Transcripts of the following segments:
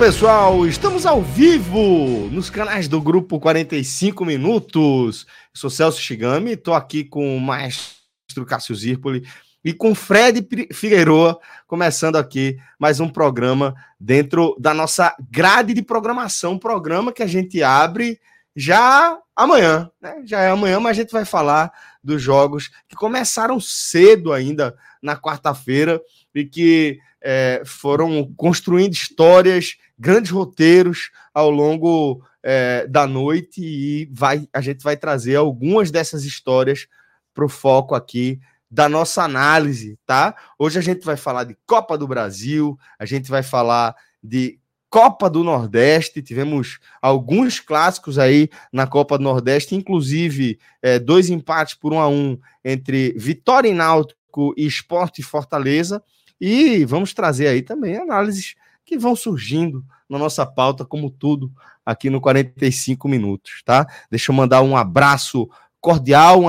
Pessoal, estamos ao vivo nos canais do Grupo 45 Minutos. Sou Celso Shigami, estou aqui com o maestro Cássio Zirpoli e com Fred Figueiredo, começando aqui mais um programa dentro da nossa grade de programação, programa que a gente abre já amanhã, né? Já é amanhã, mas a gente vai falar dos jogos que começaram cedo ainda na quarta-feira e que é, foram construindo histórias, grandes roteiros ao longo é, da noite e vai, a gente vai trazer algumas dessas histórias para o foco aqui da nossa análise, tá? Hoje a gente vai falar de Copa do Brasil, a gente vai falar de Copa do Nordeste, tivemos alguns clássicos aí na Copa do Nordeste, inclusive é, dois empates por um a um entre Vitória e Náutico e Esporte e Fortaleza. E vamos trazer aí também análises que vão surgindo na nossa pauta, como tudo, aqui no 45 minutos, tá? Deixa eu mandar um abraço cordial, um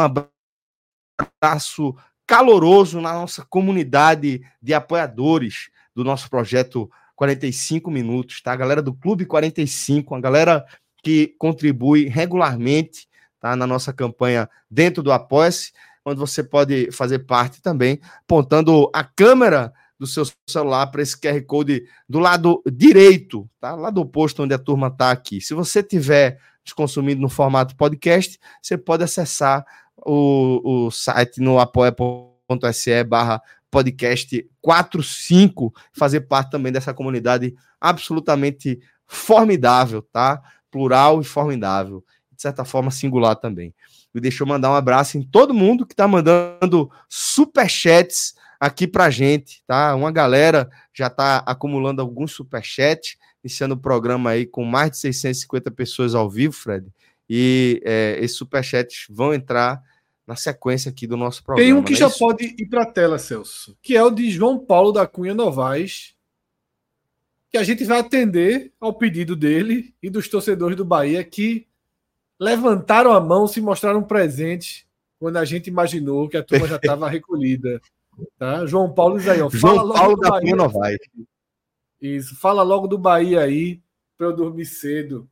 abraço caloroso na nossa comunidade de apoiadores do nosso projeto 45 minutos, tá? A galera do Clube 45, a galera que contribui regularmente, tá? Na nossa campanha dentro do Apoia-se, onde você pode fazer parte também, apontando a câmera do seu celular para esse QR Code do lado direito, tá? Lá do posto onde a turma está aqui. Se você tiver consumindo no formato podcast, você pode acessar o, o site no apoia.se barra podcast 45, fazer parte também dessa comunidade absolutamente formidável, tá? Plural e formidável. De certa forma, singular também. E deixa eu mandar um abraço em todo mundo que está mandando superchats aqui pra gente, tá? Uma galera já tá acumulando alguns superchats, iniciando o programa aí com mais de 650 pessoas ao vivo, Fred. E é, esses superchats vão entrar na sequência aqui do nosso programa. Tem um que é já isso? pode ir para a tela, Celso, que é o de João Paulo da Cunha Novaes, que a gente vai atender ao pedido dele e dos torcedores do Bahia que levantaram a mão, se mostraram presentes quando a gente imaginou que a turma já estava recolhida. Tá? João Paulo Zaião. João Paulo da Bahia. Novaes. Isso, fala logo do Bahia aí, para eu dormir cedo.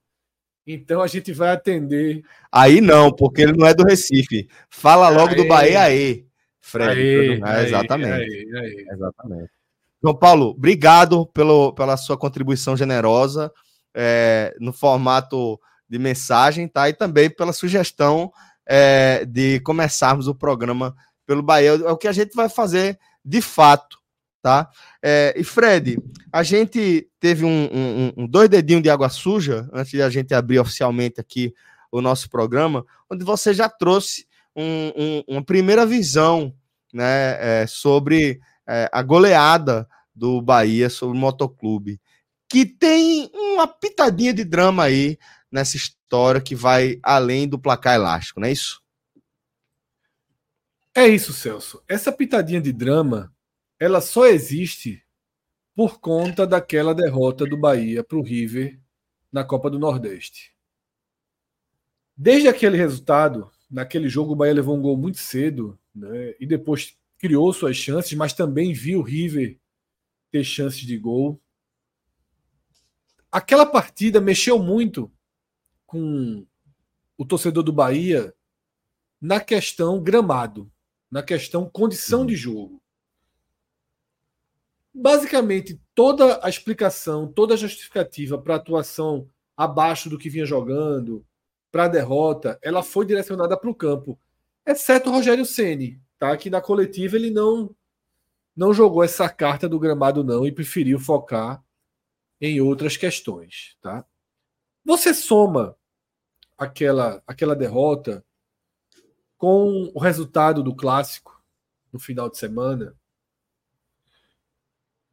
Então a gente vai atender. Aí não, porque ele não é do Recife. Fala logo aê. do Bahia aí, Fred. Aê, é, exatamente. Aê, exatamente. João Paulo, obrigado pelo, pela sua contribuição generosa é, no formato de mensagem, tá? E também pela sugestão é, de começarmos o programa pelo Bahia. É o que a gente vai fazer de fato, tá? É, e Fred, a gente teve um, um, um, dois dedinhos de água suja antes de a gente abrir oficialmente aqui o nosso programa, onde você já trouxe um, uma primeira visão, né, é, sobre é, a goleada do Bahia sobre o Motoclube, que tem uma pitadinha de drama aí nessa história que vai além do placar elástico, não é isso? É isso, Celso. Essa pitadinha de drama, ela só existe por conta daquela derrota do Bahia para o River na Copa do Nordeste. Desde aquele resultado, naquele jogo o Bahia levou um gol muito cedo, né? E depois criou suas chances, mas também viu o River ter chances de gol. Aquela partida mexeu muito com o torcedor do Bahia na questão gramado na questão condição de uhum. jogo. Basicamente, toda a explicação, toda a justificativa para a atuação abaixo do que vinha jogando, para a derrota, ela foi direcionada para o campo, exceto o Rogério Ceni, tá? Que na coletiva ele não não jogou essa carta do gramado não e preferiu focar em outras questões, tá? Você soma aquela aquela derrota com o resultado do clássico no final de semana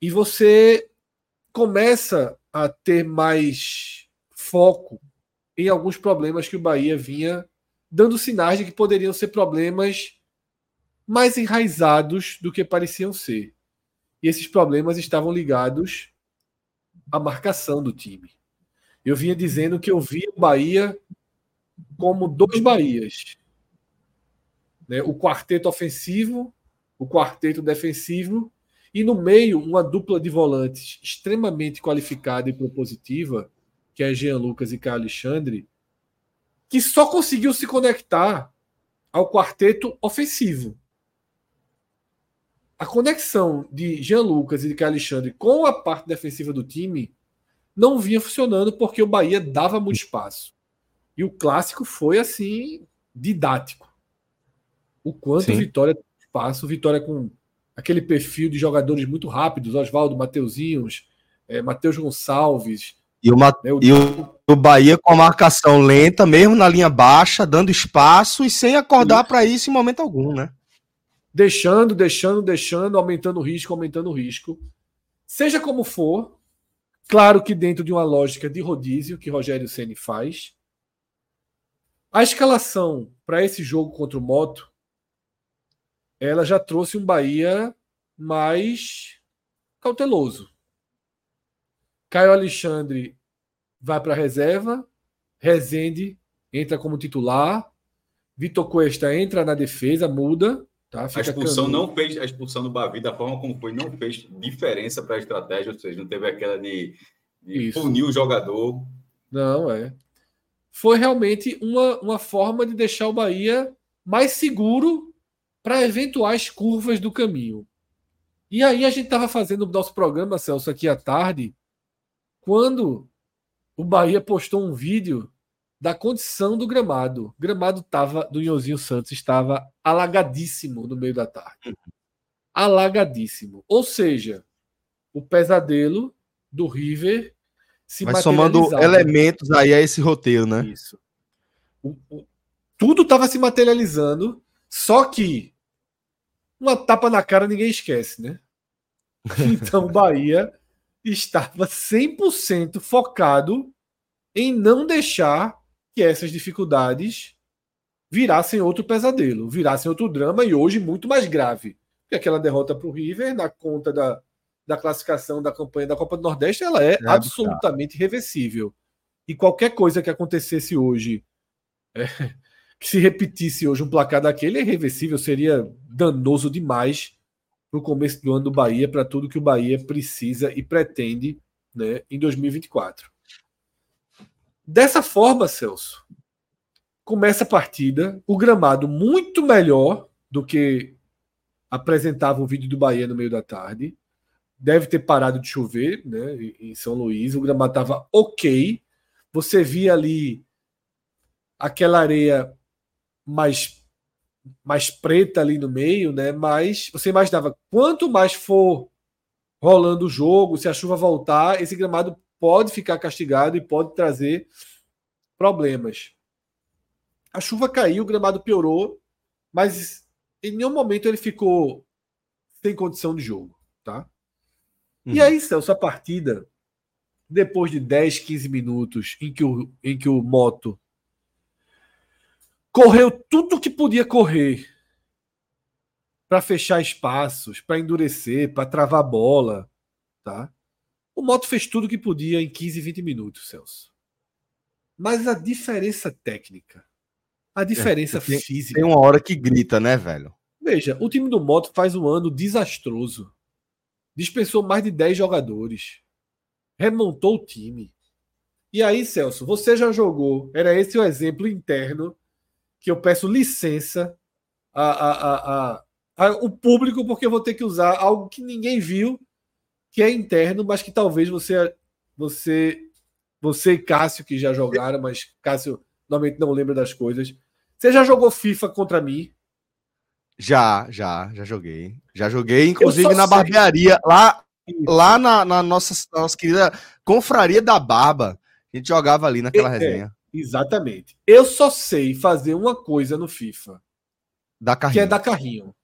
e você começa a ter mais foco em alguns problemas que o Bahia vinha dando sinais de que poderiam ser problemas mais enraizados do que pareciam ser. E esses problemas estavam ligados à marcação do time. Eu vinha dizendo que eu via o Bahia como dois Bahias. Né? O quarteto ofensivo, o quarteto defensivo, e no meio uma dupla de volantes extremamente qualificada e propositiva, que é Jean Lucas e Caio Alexandre, que só conseguiu se conectar ao quarteto ofensivo. A conexão de Jean Lucas e de Caio Alexandre com a parte defensiva do time não vinha funcionando porque o Bahia dava muito espaço. E o clássico foi assim didático. O quanto Sim. Vitória tem espaço, Vitória com aquele perfil de jogadores muito rápidos, Oswaldo, Mateuzinhos, é, Matheus Gonçalves, e, o, né, e o, o, Bahia com a marcação lenta, mesmo na linha baixa, dando espaço e sem acordar para isso em momento algum, né? Deixando, deixando, deixando, aumentando o risco, aumentando o risco. Seja como for, claro que dentro de uma lógica de rodízio que Rogério Ceni faz, a escalação para esse jogo contra o Moto, ela já trouxe um Bahia mais cauteloso. Caio Alexandre vai para a reserva, Rezende entra como titular, Vitor Cuesta entra na defesa, muda. Tá? a expulsão não fez, a expulsão do Bavi, da forma como foi, não fez diferença para a estratégia, ou seja, não teve aquela de, de punir o jogador. Não, é. Foi realmente uma, uma forma de deixar o Bahia mais seguro para eventuais curvas do caminho. E aí a gente estava fazendo o nosso programa, Celso, aqui à tarde, quando o Bahia postou um vídeo da condição do gramado. O gramado tava, do Ionzinho Santos estava alagadíssimo no meio da tarde. Alagadíssimo. Ou seja, o pesadelo do River se Vai somando elementos aí a esse roteiro, né? Isso. O, o, tudo estava se materializando, só que uma tapa na cara ninguém esquece, né? Então o Bahia estava 100% focado em não deixar que essas dificuldades virassem outro pesadelo, virassem outro drama e hoje muito mais grave. Porque aquela derrota para o River, na conta da, da classificação da campanha da Copa do Nordeste, ela é, é absolutamente irreversível. E qualquer coisa que acontecesse hoje, é, que se repetisse hoje um placar daquele, é irreversível, seria danoso demais para o começo do ano do Bahia, para tudo que o Bahia precisa e pretende né, em 2024. Dessa forma, Celso, começa a partida, o gramado muito melhor do que apresentava o vídeo do Bahia no meio da tarde. Deve ter parado de chover né, em São Luís, o gramado estava ok. Você via ali aquela areia mais mais preta ali no meio, né? Mas você imaginava quanto mais for rolando o jogo, se a chuva voltar, esse gramado pode ficar castigado e pode trazer problemas. A chuva caiu, o gramado piorou, mas em nenhum momento ele ficou sem condição de jogo, tá? Uhum. E aí, Celso, a partida, depois de 10, 15 minutos em que o, em que o Moto correu tudo que podia correr para fechar espaços, para endurecer, para travar bola, tá? O Moto fez tudo que podia em 15, 20 minutos, Celso. Mas a diferença técnica, a diferença é, tem, física. Tem uma hora que grita, né, velho? Veja, o time do Moto faz um ano desastroso. Dispensou mais de 10 jogadores. Remontou o time. E aí, Celso, você já jogou. Era esse o exemplo interno que eu peço licença a, a, a, a, o público, porque eu vou ter que usar algo que ninguém viu, que é interno, mas que talvez você, você, você e Cássio, que já jogaram, mas Cássio normalmente não lembra das coisas. Você já jogou FIFA contra mim? Já, já, já joguei. Já joguei, inclusive na sei. barbearia, lá, lá na, na nossa, nossa querida confraria da barba. A gente jogava ali naquela é, resenha. Exatamente. Eu só sei fazer uma coisa no FIFA. Da carrinho. Que é dar carrinho.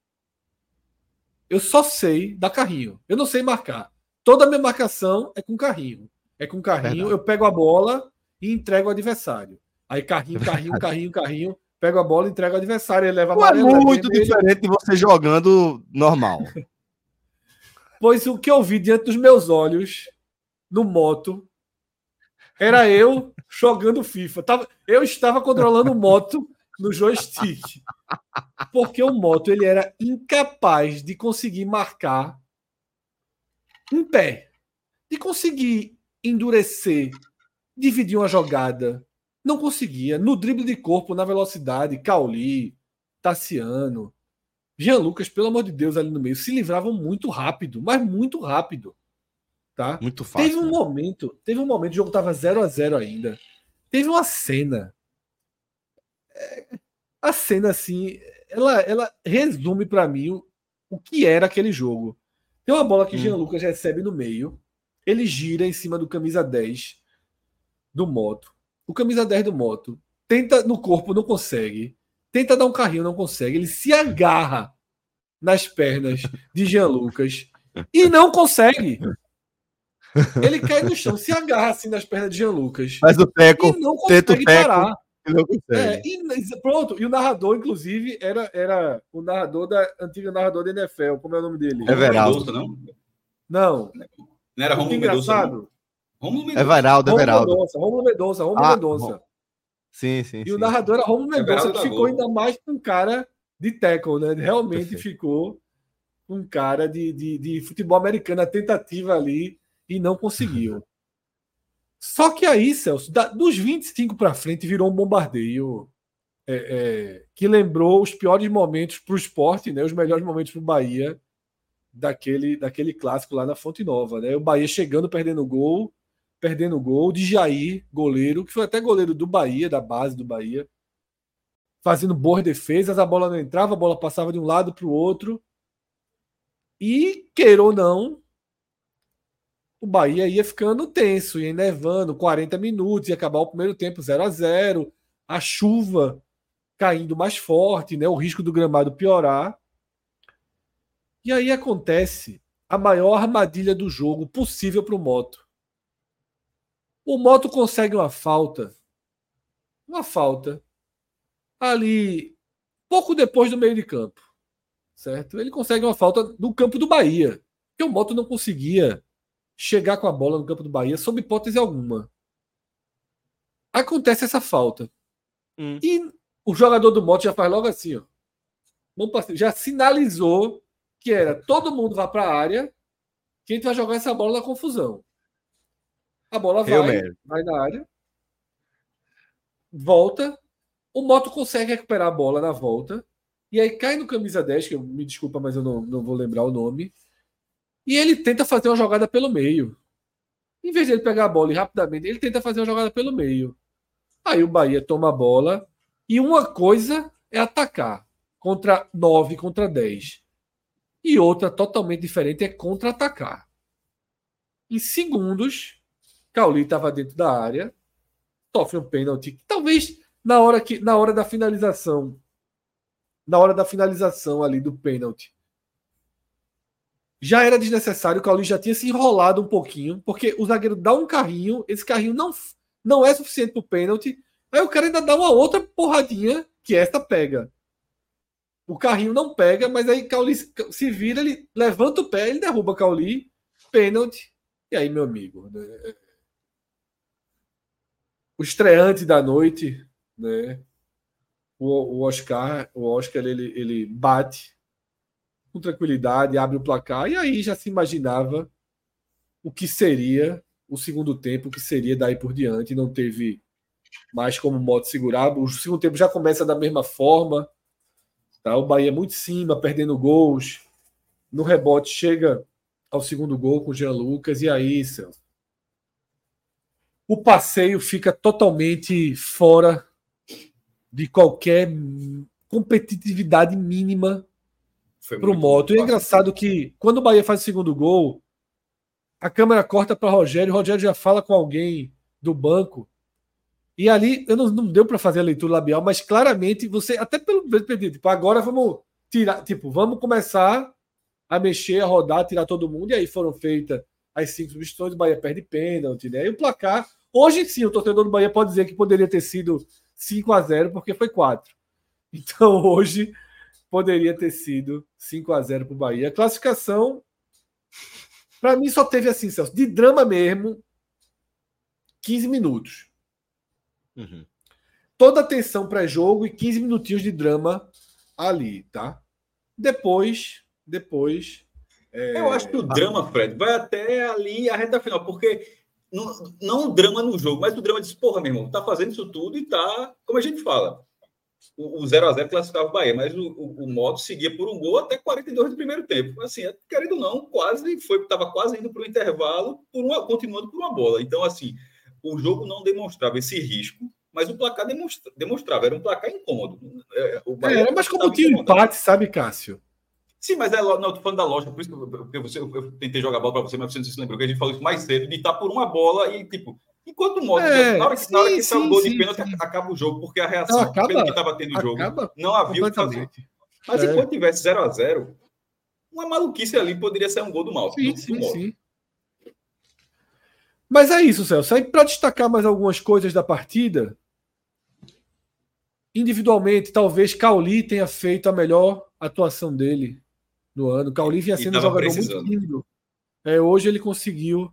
Eu só sei dar carrinho. Eu não sei marcar. Toda a minha marcação é com carrinho. É com carrinho, Verdade. eu pego a bola e entrego ao adversário. Aí carrinho, carrinho, carrinho, carrinho, pego a bola, entrego ao adversário, ele leva a amarelo. É muito diferente de você jogando normal. pois o que eu vi diante dos meus olhos no moto era eu jogando FIFA. Eu estava controlando moto no joystick. Porque o moto ele era incapaz de conseguir marcar um pé, de conseguir endurecer, dividir uma jogada. Não conseguia. No drible de corpo, na velocidade, Cauli, Tassiano, Jean Lucas, pelo amor de Deus, ali no meio, se livravam muito rápido, mas muito rápido. Tá? Muito fácil. Teve um né? momento, teve um momento, o jogo tava 0 a 0 ainda. Teve uma cena. É, a cena, assim, ela, ela resume para mim o, o que era aquele jogo. Tem uma bola que hum. Jean Lucas recebe no meio. Ele gira em cima do camisa 10 do moto. O camisa 10 do moto tenta no corpo, não consegue. Tenta dar um carrinho, não consegue. Ele se agarra nas pernas de Jean Lucas e não consegue. Ele cai no chão, se agarra assim nas pernas de Jean Lucas. Mas o teco, e não consegue parar. É, e, pronto, e o narrador, inclusive, era, era o narrador da antiga narrador da NFL. Como é o nome dele? Everaldo. Não? Não. Não era Romulo engraçado. Romulo Mendonça. Everaldo, Everaldo. Romulo Mendonça, Romulo ah, Mendonça. Sim, sim. E sim. o narrador era Romulo Mendonça, que ficou ainda mais com um cara de tackle, né? Realmente Perfeito. ficou um cara de, de, de futebol americano, a tentativa ali, e não conseguiu. Só que aí, Celso, da, dos 25 para frente virou um bombardeio é, é, que lembrou os piores momentos para o esporte, né, os melhores momentos para o Bahia daquele, daquele clássico lá na Fonte Nova. Né? O Bahia chegando, perdendo gol, perdendo gol de Jair, goleiro, que foi até goleiro do Bahia, da base do Bahia, fazendo boas defesas, a bola não entrava, a bola passava de um lado para o outro. E, queira ou não, o Bahia ia ficando tenso, ia nevando 40 minutos, ia acabar o primeiro tempo 0 a 0 a chuva caindo mais forte, né? o risco do gramado piorar. E aí acontece a maior armadilha do jogo possível para o Moto. O Moto consegue uma falta, uma falta, ali pouco depois do meio de campo, certo? Ele consegue uma falta no campo do Bahia, que o Moto não conseguia chegar com a bola no campo do Bahia sob hipótese alguma. Acontece essa falta. Hum. E o jogador do Moto já faz logo assim, ó. Já sinalizou que era todo mundo vá para a área, que a gente vai jogar essa bola na confusão. A bola vai, vai na área, volta, o Moto consegue recuperar a bola na volta, e aí cai no camisa 10, que eu, me desculpa, mas eu não, não vou lembrar o nome, e ele tenta fazer uma jogada pelo meio. Em vez de ele pegar a bola e rapidamente, ele tenta fazer uma jogada pelo meio. Aí o Bahia toma a bola. E uma coisa é atacar contra 9 contra 10. E outra totalmente diferente é contra-atacar. Em segundos, Cauli estava dentro da área, sofre um pênalti. Talvez na hora que na hora da finalização, na hora da finalização ali do pênalti, já era desnecessário, o Cauli já tinha se enrolado um pouquinho, porque o zagueiro dá um carrinho, esse carrinho não, não é suficiente para o pênalti, aí o cara ainda dá uma outra porradinha, que esta pega. O carrinho não pega, mas aí Cauli se vira, ele levanta o pé, ele derruba Cauli, pênalti, e aí, meu amigo, né? o estreante da noite, né? O, o Oscar, o Oscar ele, ele bate com tranquilidade, abre o placar, e aí já se imaginava o que seria o segundo tempo, o que seria daí por diante. Não teve mais como modo segurar. O segundo tempo já começa da mesma forma. Tá? O Bahia muito em cima, perdendo gols. No rebote chega ao segundo gol com o Jean Lucas, e aí, Celso, o passeio fica totalmente fora de qualquer competitividade mínima Foi pro Moto. E é engraçado que quando o Bahia faz o segundo gol, a câmera corta para Rogério, o Rogério já fala com alguém do banco. E ali, eu não, não deu para fazer a leitura labial, mas claramente você, até pelo tipo, agora vamos tirar, tipo, vamos começar a mexer, a rodar, tirar todo mundo, e aí foram feitas as cinco substituições, o Bahia perde pênalti, né? E o placar, hoje sim, o torcedor do Bahia pode dizer que poderia ter sido 5 a 0 porque foi 4. Então hoje poderia ter sido 5 a 0 para o Bahia. A classificação para mim só teve assim, Celso, de drama mesmo, 15 minutos. Uhum. Toda a tensão pré-jogo e 15 minutinhos de drama ali, tá? Depois, depois. É... Eu acho que o drama, Fred, vai até ali a reta final, porque não, não o drama no jogo, mas o drama de porra, meu irmão, tá fazendo isso tudo e tá, como a gente fala, o 0x0 classificava o Bahia, mas o, o, o modo seguia por um gol até 42 do primeiro tempo. Assim, é, querendo ou não, quase foi, estava quase indo para o intervalo, por uma, continuando por uma bola. Então, assim, o jogo não demonstrava esse risco, mas o placar demonstra, demonstrava, era um placar incômodo. É, é mas como tinha empate, sabe, Cássio? Sim, mas é, não, eu tô falando da lógica, por isso que eu, eu, eu tentei jogar bola para você, mas você não se lembrou que a gente falou isso mais cedo, de estar por uma bola e, tipo, Enquanto o modo, é, na hora que, sim, na hora que sim, o gol sim, de pênalti, acaba o jogo, porque a reação, não, acaba, pelo que estava tendo o jogo, não havia o que fazer. Mas é. enquanto tivesse 0 a 0 uma maluquice ali poderia ser um gol do mal. Sim, sim, sim. Mas é isso, Celso. Aí, para destacar mais algumas coisas da partida, individualmente, talvez Cauli tenha feito a melhor atuação dele no ano. Cauli vinha sendo um jogador precisando. muito lindo. É, hoje ele conseguiu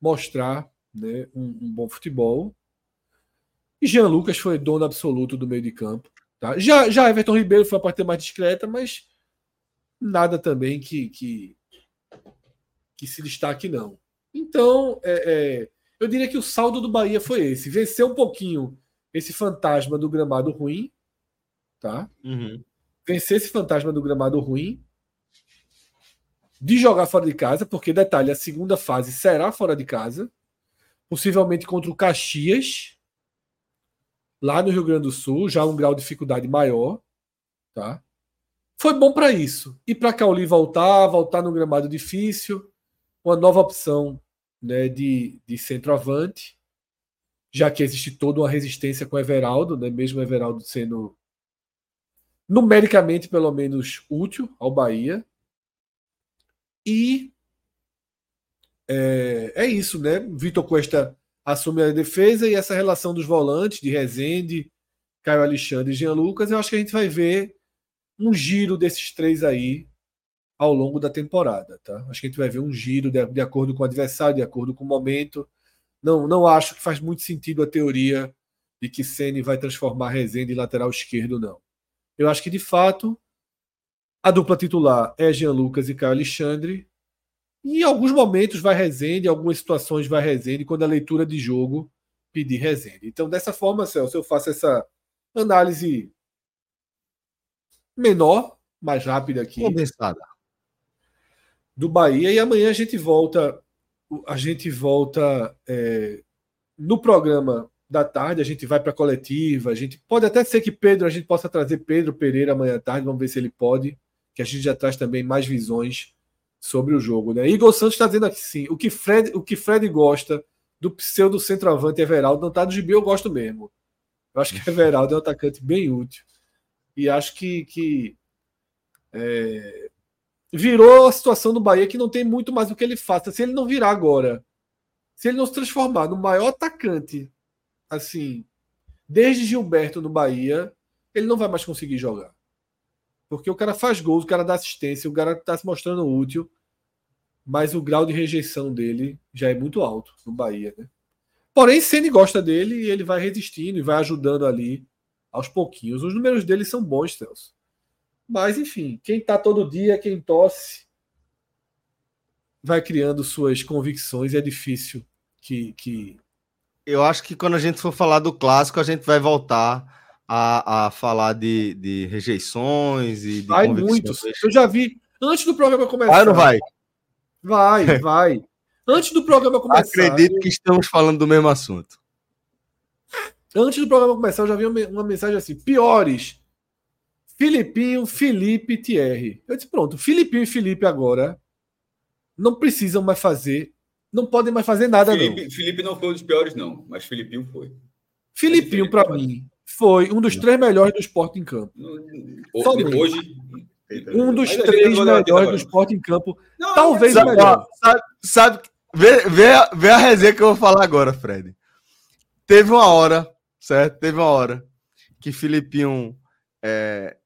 mostrar né, um, um, bom futebol. E Jean Lucas foi dono absoluto do meio de campo. Tá? Já, já Everton Ribeiro foi a parte mais discreta, mas nada também que, que, que se destaque, não. Então, é, é, eu diria que o saldo do Bahia foi esse: vencer um pouquinho esse fantasma do gramado ruim, tá? Uhum. Vencer esse fantasma do gramado ruim, de jogar fora de casa, porque detalhe, a segunda fase será fora de casa possivelmente contra o Caxias, lá no Rio Grande do Sul, já um grau de dificuldade maior, tá? Foi bom para isso. E para Cauli voltar, voltar no gramado difícil, uma nova opção né, de, de centroavante, já que existe toda uma resistência com Everaldo, né, mesmo Everaldo sendo numericamente pelo menos útil ao Bahia. E é, é isso, né? Vitor Costa assume a defesa e essa relação dos volantes, de Rezende, Caio Alexandre e Jean Lucas, eu acho que a gente vai ver um giro desses três aí ao longo da temporada, tá? Acho que a gente vai ver um giro de, de acordo com o adversário, de acordo com o momento. Não, não acho que faz muito sentido a teoria de que Ceni vai transformar Rezende em lateral esquerdo, não. Eu acho que de fato a dupla titular é Jean Lucas e Caio Alexandre em alguns momentos vai Rezende, em algumas situações vai Rezende, quando a leitura de jogo pedir Rezende. Então, dessa forma, Celso, eu faço essa análise menor, mais rápida aqui. Condensada. Do Bahia. E amanhã a gente volta. A gente volta é, no programa da tarde, a gente vai para a coletiva. A gente pode até ser que Pedro, a gente possa trazer Pedro Pereira amanhã à tarde, vamos ver se ele pode, que a gente já traz também mais visões sobre o jogo. Né? Igor Santos está dizendo aqui sim. O que Fred, o que Fred gosta do pseudo centroavante Everaldo não está no gibi, eu gosto mesmo. Eu acho que Everaldo é um atacante bem útil. E acho que, que é, virou a situação do Bahia que não tem muito mais o que ele faça. Se ele não virar agora, se ele não se transformar no maior atacante, assim, desde Gilberto no Bahia, ele não vai mais conseguir jogar. Porque o cara faz gols, o cara dá assistência, o cara está se mostrando útil, mas o grau de rejeição dele já é muito alto no Bahia, né? Porém, Ceni gosta dele e ele vai resistindo e vai ajudando ali aos pouquinhos. Os números dele são bons, Celso. Mas, enfim, quem está todo dia, quem tosse, vai criando suas convicções. É difícil que, que. Eu acho que quando a gente for falar do clássico, a gente vai voltar a, a falar de, de rejeições e de Vai muito. Eu já vi. Antes do programa começar. Vai ou não vai? Vai, vai. Antes do programa começar. Acredito que estamos falando do mesmo assunto. Antes do programa começar, eu já vi uma mensagem assim: piores. Filipinho, Felipe, Thierry. Eu disse, pronto, Filipinho e Felipe agora não precisam mais fazer, não podem mais fazer nada, Felipe, não. Felipe não foi um dos piores, não, mas Filipinho foi. Filipinho, para mim, foi um dos três melhores do esporte em campo. Hoje, hoje um dos três melhores do esporte em campo. Não, talvez sabe, o melhor. Sabe, sabe vê, vê, vê a resenha que eu vou falar agora, Fred. Teve uma hora, certo? Teve uma hora que Filipinho, é,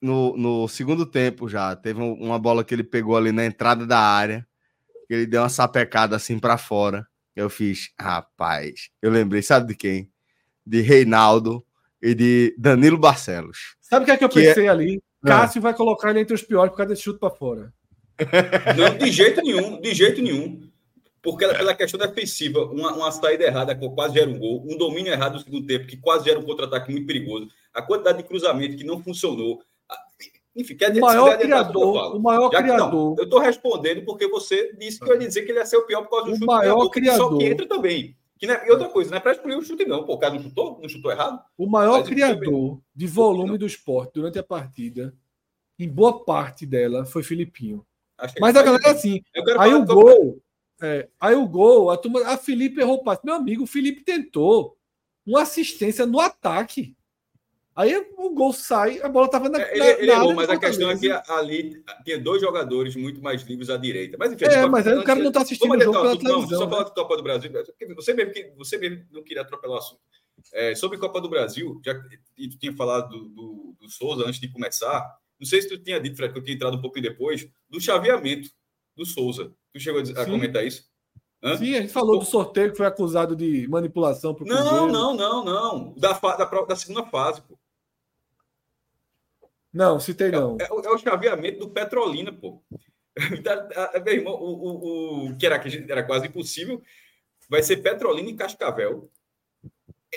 no, no segundo tempo já, teve uma bola que ele pegou ali na entrada da área, que ele deu uma sapecada assim para fora. Eu fiz, rapaz, eu lembrei, sabe de quem? De Reinaldo e de Danilo Barcelos. Sabe o que é que eu que é pensei é... ali? Cássio ah. vai colocar ele entre os piores por causa desse chute para fora. Não, de jeito nenhum, de jeito nenhum. Porque pela questão defensiva, uma, uma saída errada que quase gera um gol, um domínio errado no segundo tempo que quase gera um contra-ataque muito perigoso, a quantidade de cruzamento que não funcionou. Enfim, quer dizer, o maior criador, o maior Já criador. Não, eu estou respondendo porque você disse que eu ia dizer que ele ia ser o pior por causa do o chute. Maior criador. Só que entra também. Que não é, e outra coisa, não é para excluir o chute, não. Pô, o cara não chutou? Não chutou errado? O maior criador de volume do esporte durante a partida, em boa parte dela, foi Filipinho. Mas a galera, assim, aí o gol. É, aí o gol, a, turma, a Felipe errou o passe. Meu amigo, o Felipe tentou uma assistência no ataque. Aí o gol sai, a bola estava na, é, ele, ele errou, mas a questão é que ali tinha dois jogadores muito mais livres à direita. Mas enfim, é, mas aí o cara não está assistindo o jogo pela televisão. Não, só né? falar de Copa do Brasil. Você mesmo, que, você mesmo não queria atropelar o assunto. É, sobre Copa do Brasil, já que tu tinha falado do, do, do, Souza antes de começar, não sei se tu tinha dito, Fred, que eu tinha entrado um pouco depois, do chaveamento do Souza. Tu chegou a, a comentar isso? Hã? Sim, a gente falou do sorteio que foi acusado de manipulação Não, não, não, não. Da, da, da segunda fase, pô. Não, citei não. É, é, é, o chaveamento do Petrolina, pô. Então, meu irmão, o, o, o, que era, que era quase impossível, vai ser Petrolina e Cascavel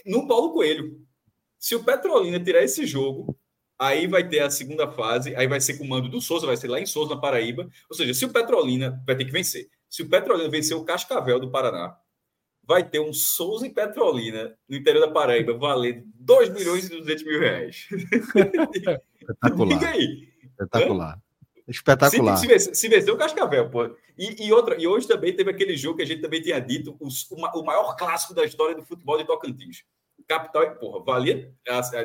no Paulo Coelho. Se o Petrolina tirar esse jogo, aí vai ter a segunda fase, aí vai ser com o mando do Souza, vai ser lá em Souza, na Paraíba. Ou seja, se o Petrolina vai ter que vencer. Se o Petrolina vencer o Cascavel do Paraná, vai ter um Souza e Petrolina no interior da Paraíba valendo 2 milhões e 200 mil reais. Espetacular. Diga aí. Espetacular. Espetacular. Se, se, se vencer o Cascavel, pô. E, e, outra, e hoje também teve aquele jogo que a gente também tinha dito, os, o, o maior clássico da história do futebol de Tocantins. Capital, porra, valia,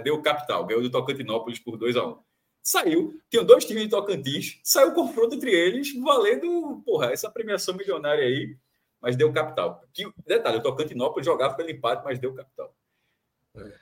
deu capital, ganhou do Tocantinópolis por 2 a 1 um. Saiu, tinham dois times de Tocantins, saiu o confronto entre eles, valendo, porra, essa premiação milionária aí, mas deu capital. Que, detalhe, o Tocantinópolis jogava pelo empate, mas deu capital. É.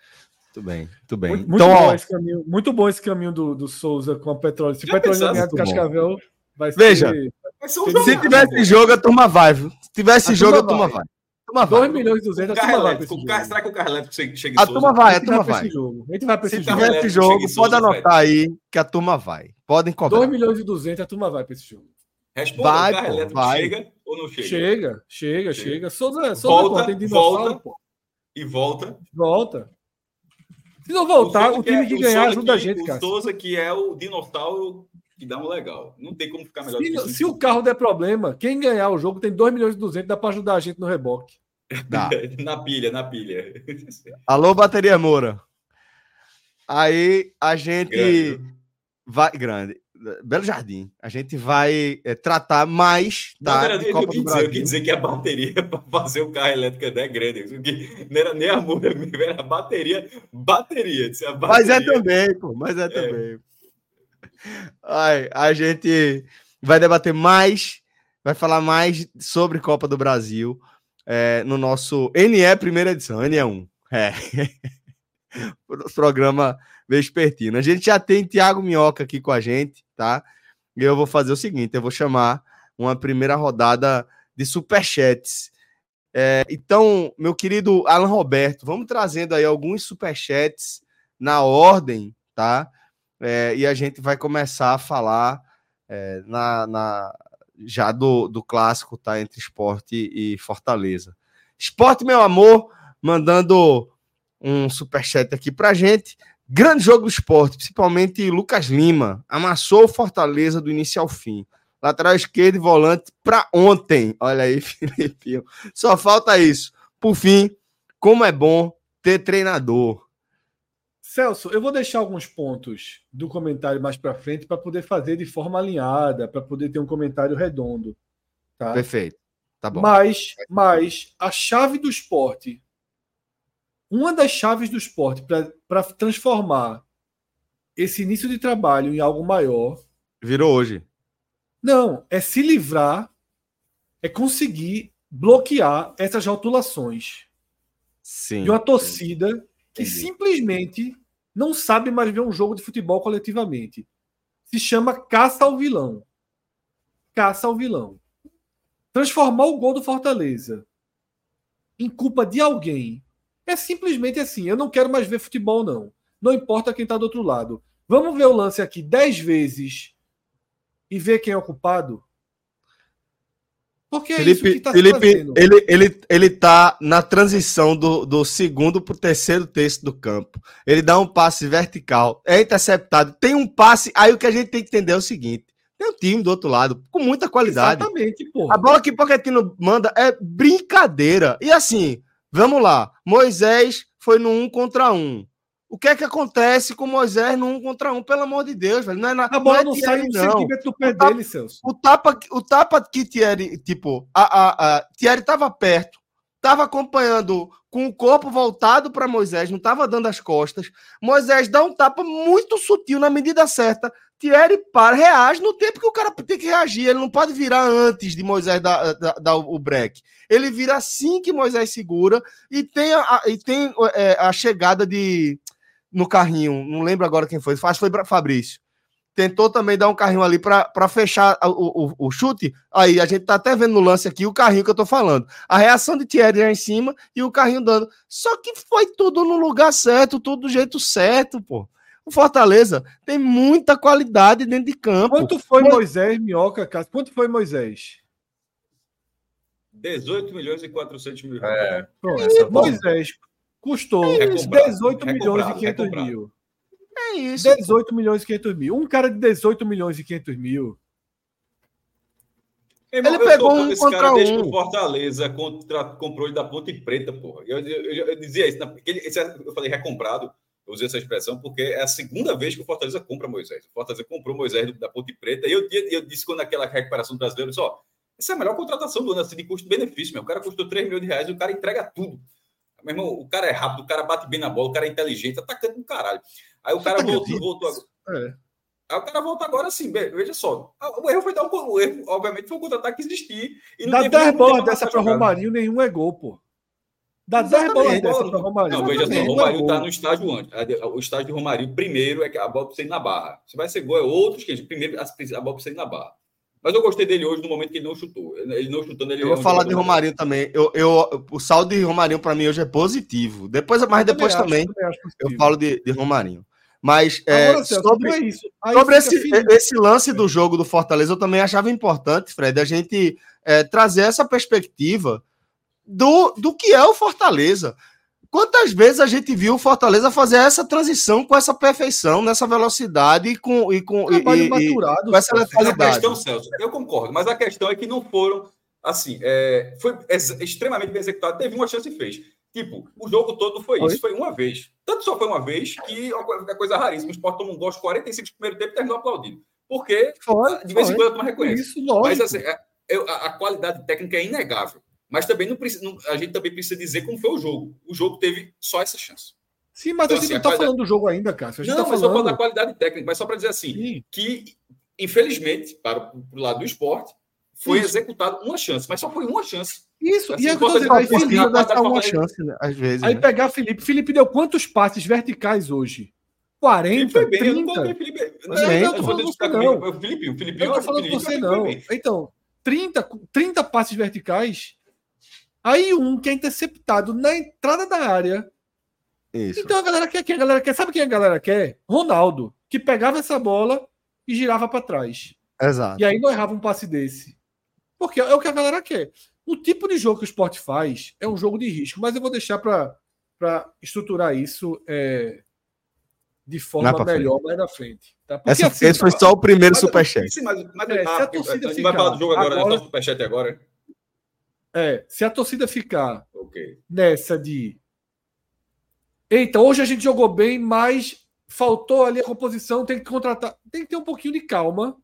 Muito bem, muito bem. Muito, então, bom, esse caminho, muito bom esse caminho do, do Souza com a Petróleo. Se o Petróleo ganhar do Cascavel, vai ser. Veja, vai ser um se tivesse jogo, a turma vai. Viu? Se tivesse a jogo, a turma vai. vai. 2 milhões e 200, a turma vai. Será que o carro elétrico chega A turma vai, a turma vai. A gente vai para esse jogo. Se tiver esse jogo, pode anotar aí que a turma vai. Podem cobrar. 2 milhões e 200, a turma vai para esse jogo. Responda, vai, o carro elétrico vai. chega ou não chega? Chega, chega, chega. Souza, Souza volta, tem volta, e volta. Volta. Se não voltar, o, o time que, é, que ganhar ajuda a gente, cara. O Souza que é o dinossauro que dá um legal. Não tem como ficar melhor. Se, se o carro der problema, quem ganhar o jogo tem 2 milhões e 200, dá para ajudar a gente no reboque. Dá. na pilha, na pilha. Alô, bateria Moura. Aí a gente grande. vai grande. Belo Jardim. A gente vai é, tratar mais da Copa eu, do Brasil. eu quis dizer que a bateria para fazer o carro elétrico é grande. Não era nem a muda, era a bateria. Bateria, a bateria. Mas é também, pô. Mas é, é. também. Ai, a gente vai debater mais, vai falar mais sobre Copa do Brasil é, no nosso NE primeira edição, NE1. É. programa vespertino. A gente já tem Tiago Minhoca aqui com a gente, tá? E eu vou fazer o seguinte: eu vou chamar uma primeira rodada de superchats. É, então, meu querido Alan Roberto, vamos trazendo aí alguns superchats na ordem, tá? É, e a gente vai começar a falar é, na, na, já do, do clássico, tá? Entre esporte e Fortaleza. Esporte, meu amor, mandando um superchat aqui pra gente. Grande jogo do esporte, principalmente Lucas Lima. Amassou o Fortaleza do início ao fim. Lateral esquerdo e volante para ontem. Olha aí, Felipe. Só falta isso. Por fim, como é bom ter treinador. Celso, eu vou deixar alguns pontos do comentário mais para frente para poder fazer de forma alinhada, para poder ter um comentário redondo. Tá? Perfeito. Tá bom. Mas, mas a chave do esporte, uma das chaves do esporte para transformar esse início de trabalho em algo maior. Virou hoje. Não, é se livrar, é conseguir bloquear essas rotulações Sim. de uma torcida que Entendi. simplesmente não sabe mais ver um jogo de futebol coletivamente. Se chama caça ao vilão. Caça ao vilão. Transformar o gol do Fortaleza em culpa de alguém é simplesmente assim. Eu não quero mais ver futebol, não. Não importa quem está do outro lado. Vamos ver o lance aqui dez vezes e ver quem é o culpado? Porque é isso que Felipe, está Felipe ele, ele, ele tá na transição do, do segundo para o terceiro terço do campo. Ele dá um passe vertical, é interceptado, tem um passe. Aí o que a gente tem que entender é o seguinte: tem um time do outro lado, com muita qualidade. Exatamente, pô. A bola que o Pochettino manda é brincadeira. E assim, vamos lá. Moisés foi no um contra um. O que é que acontece com Moisés no um contra um? Pelo amor de Deus, velho. Não é na, A bola é não Thierry, sai um não. centímetro do pé Tá- dele, Celso. O tapa, o tapa que Thierry, tipo, a, a, a Thierry tava perto, tava acompanhando com o corpo voltado para Moisés, não tava dando as costas. Moisés dá um tapa muito sutil na medida certa. Thierry para, reage no tempo que o cara tem que reagir. Ele não pode virar antes de Moisés dar, dar, dar o break. Ele vira assim que Moisés segura e tem a, e tem é, a chegada de no carrinho. Não lembro agora quem foi. Que foi pra Fabrício tentou também dar um carrinho ali para fechar o, o, o chute. Aí a gente tá até vendo no lance aqui o carrinho que eu tô falando. A reação de Thierry lá em cima e o carrinho dando. Só que foi tudo no lugar certo, tudo do jeito certo, pô. O Fortaleza tem muita qualidade dentro de campo. Quanto foi Mo- Moisés, Minhoca, Cássio? Quanto foi Moisés? 18 milhões e 400 mil. É, bola. Moisés custou Recomprado, 18 milhões e recomprado, 500 recomprado. mil. É isso. 18 milhões e 500 mil. Um cara de 18 milhões e 500 mil. Irmão, Ele pegou um desse contra cara desde um. que o Fortaleza contra, comprou ele da Ponte Preta, porra. Eu, eu, eu- eu dizia isso, na- ele- esse é- eu falei recomprado, eu usei essa expressão porque é a segunda vez que o Fortaleza compra Moisés. O Fortaleza comprou Moisés da Ponte Preta e eu, eu disse quando aquela recuperação do brasileiro, só, essa é a melhor contratação do ano, assim, de custo-benefício, meu. O cara custou 3 milhões de reais e o cara entrega tudo. Meu irmão, o cara é rápido, o cara bate bem na bola, o cara é inteligente, atacando do caralho. Aí o cara voltou, voltou agora. É. Aí o cara volta agora assim, ve- veja só. Ah, O erro foi dar um, o erro, obviamente, foi o contra-ataque existir. E Dá teve 10 nenhum bolas dessa para. Romarinho, nenhum é gol, pô. Dá 10 bolas Exatamente. dessa para Romarinho. Não, veja só, o nenhum é Romário está no estágio antes. O estágio de Romário, primeiro, é que a bola precisa ir na barra. Se vai ser gol, é outros que primeiro a bola precisa ir na barra. Mas eu gostei dele hoje no momento que ele não chutou. Ele não chutando, ele Eu é vou um falar de Romarinho também. Eu, eu, o saldo de Romarinho para mim hoje é positivo. Depois, mas depois acho, também acho eu possível. falo de, de Romarinho. Mas é, Agora, Celso, sobre, é Sobre esse, esse lance do jogo do Fortaleza, eu também achava importante, Fred, a gente é, trazer essa perspectiva do, do que é o Fortaleza. Quantas vezes a gente viu o Fortaleza fazer essa transição com essa perfeição, nessa velocidade e com, e com, e, Trabalho e- maturado. com essa a questão, Celso, eu concordo, mas a questão é que não foram assim. é, foi ex- extremamente bem executado. Teve uma chance e fez. Tipo, o jogo todo foi isso, foi uma vez. Tanto só foi uma vez que é uma coisa- raríssima. O Sport toma um gol aos 45 do primeiro tempo e terminou aplaudindo. Porque Foi, de vez em quando turma reconhece. Isso, lógico. Mas assim, é- eu- a, a qualidade técnica é inegável. Mas também não precisa, não- a gente também precisa dizer como foi o jogo. O jogo teve só essa chance. Sim, mas Então, a gente assim, não tá qualidade- falando do jogo ainda, Cássio. A gente Não, tá mas falando... da qualidade técnica, mas só para dizer assim, Sim. que, infelizmente, para o lado do esporte, foi Isso. executado uma chance, mas só foi uma chance. Isso, Assim, e é que eu. Aí, Felipe, uma chance, né, às vezes. aí né? pegar Felipe. Felipe deu quantos passes verticais hoje? 40, Felipe foi bem, eu não 30? coloquei Felipe. Mas Não, bem, eu vou falando você, não. O Felipe, o Felipe, Eu tô falando com você, não. Então, 30, 30 passes verticais. Aí um que é interceptado na entrada da área. Isso. Então a galera quer quem? A galera quer. Sabe quem a galera quer? Ronaldo, que pegava essa bola e girava para trás. Exato. E aí não errava um passe desse. Porque é o que a galera quer. O tipo de jogo que o esporte faz é um jogo de risco, mas eu vou deixar para estruturar isso é, de forma melhor mais na frente. Tá? Porque, Essa, assim, esse foi só o primeiro Mas- superchat. Sim, mas, mas É, se a torcida a gente ficar vai falar do jogo agora, né? agora- Só superchat agora. É, se a torcida ficar Ok. nessa de Eita, hoje a gente jogou bem, mas faltou ali a composição, tem que contratar, tem que ter um pouquinho de calma,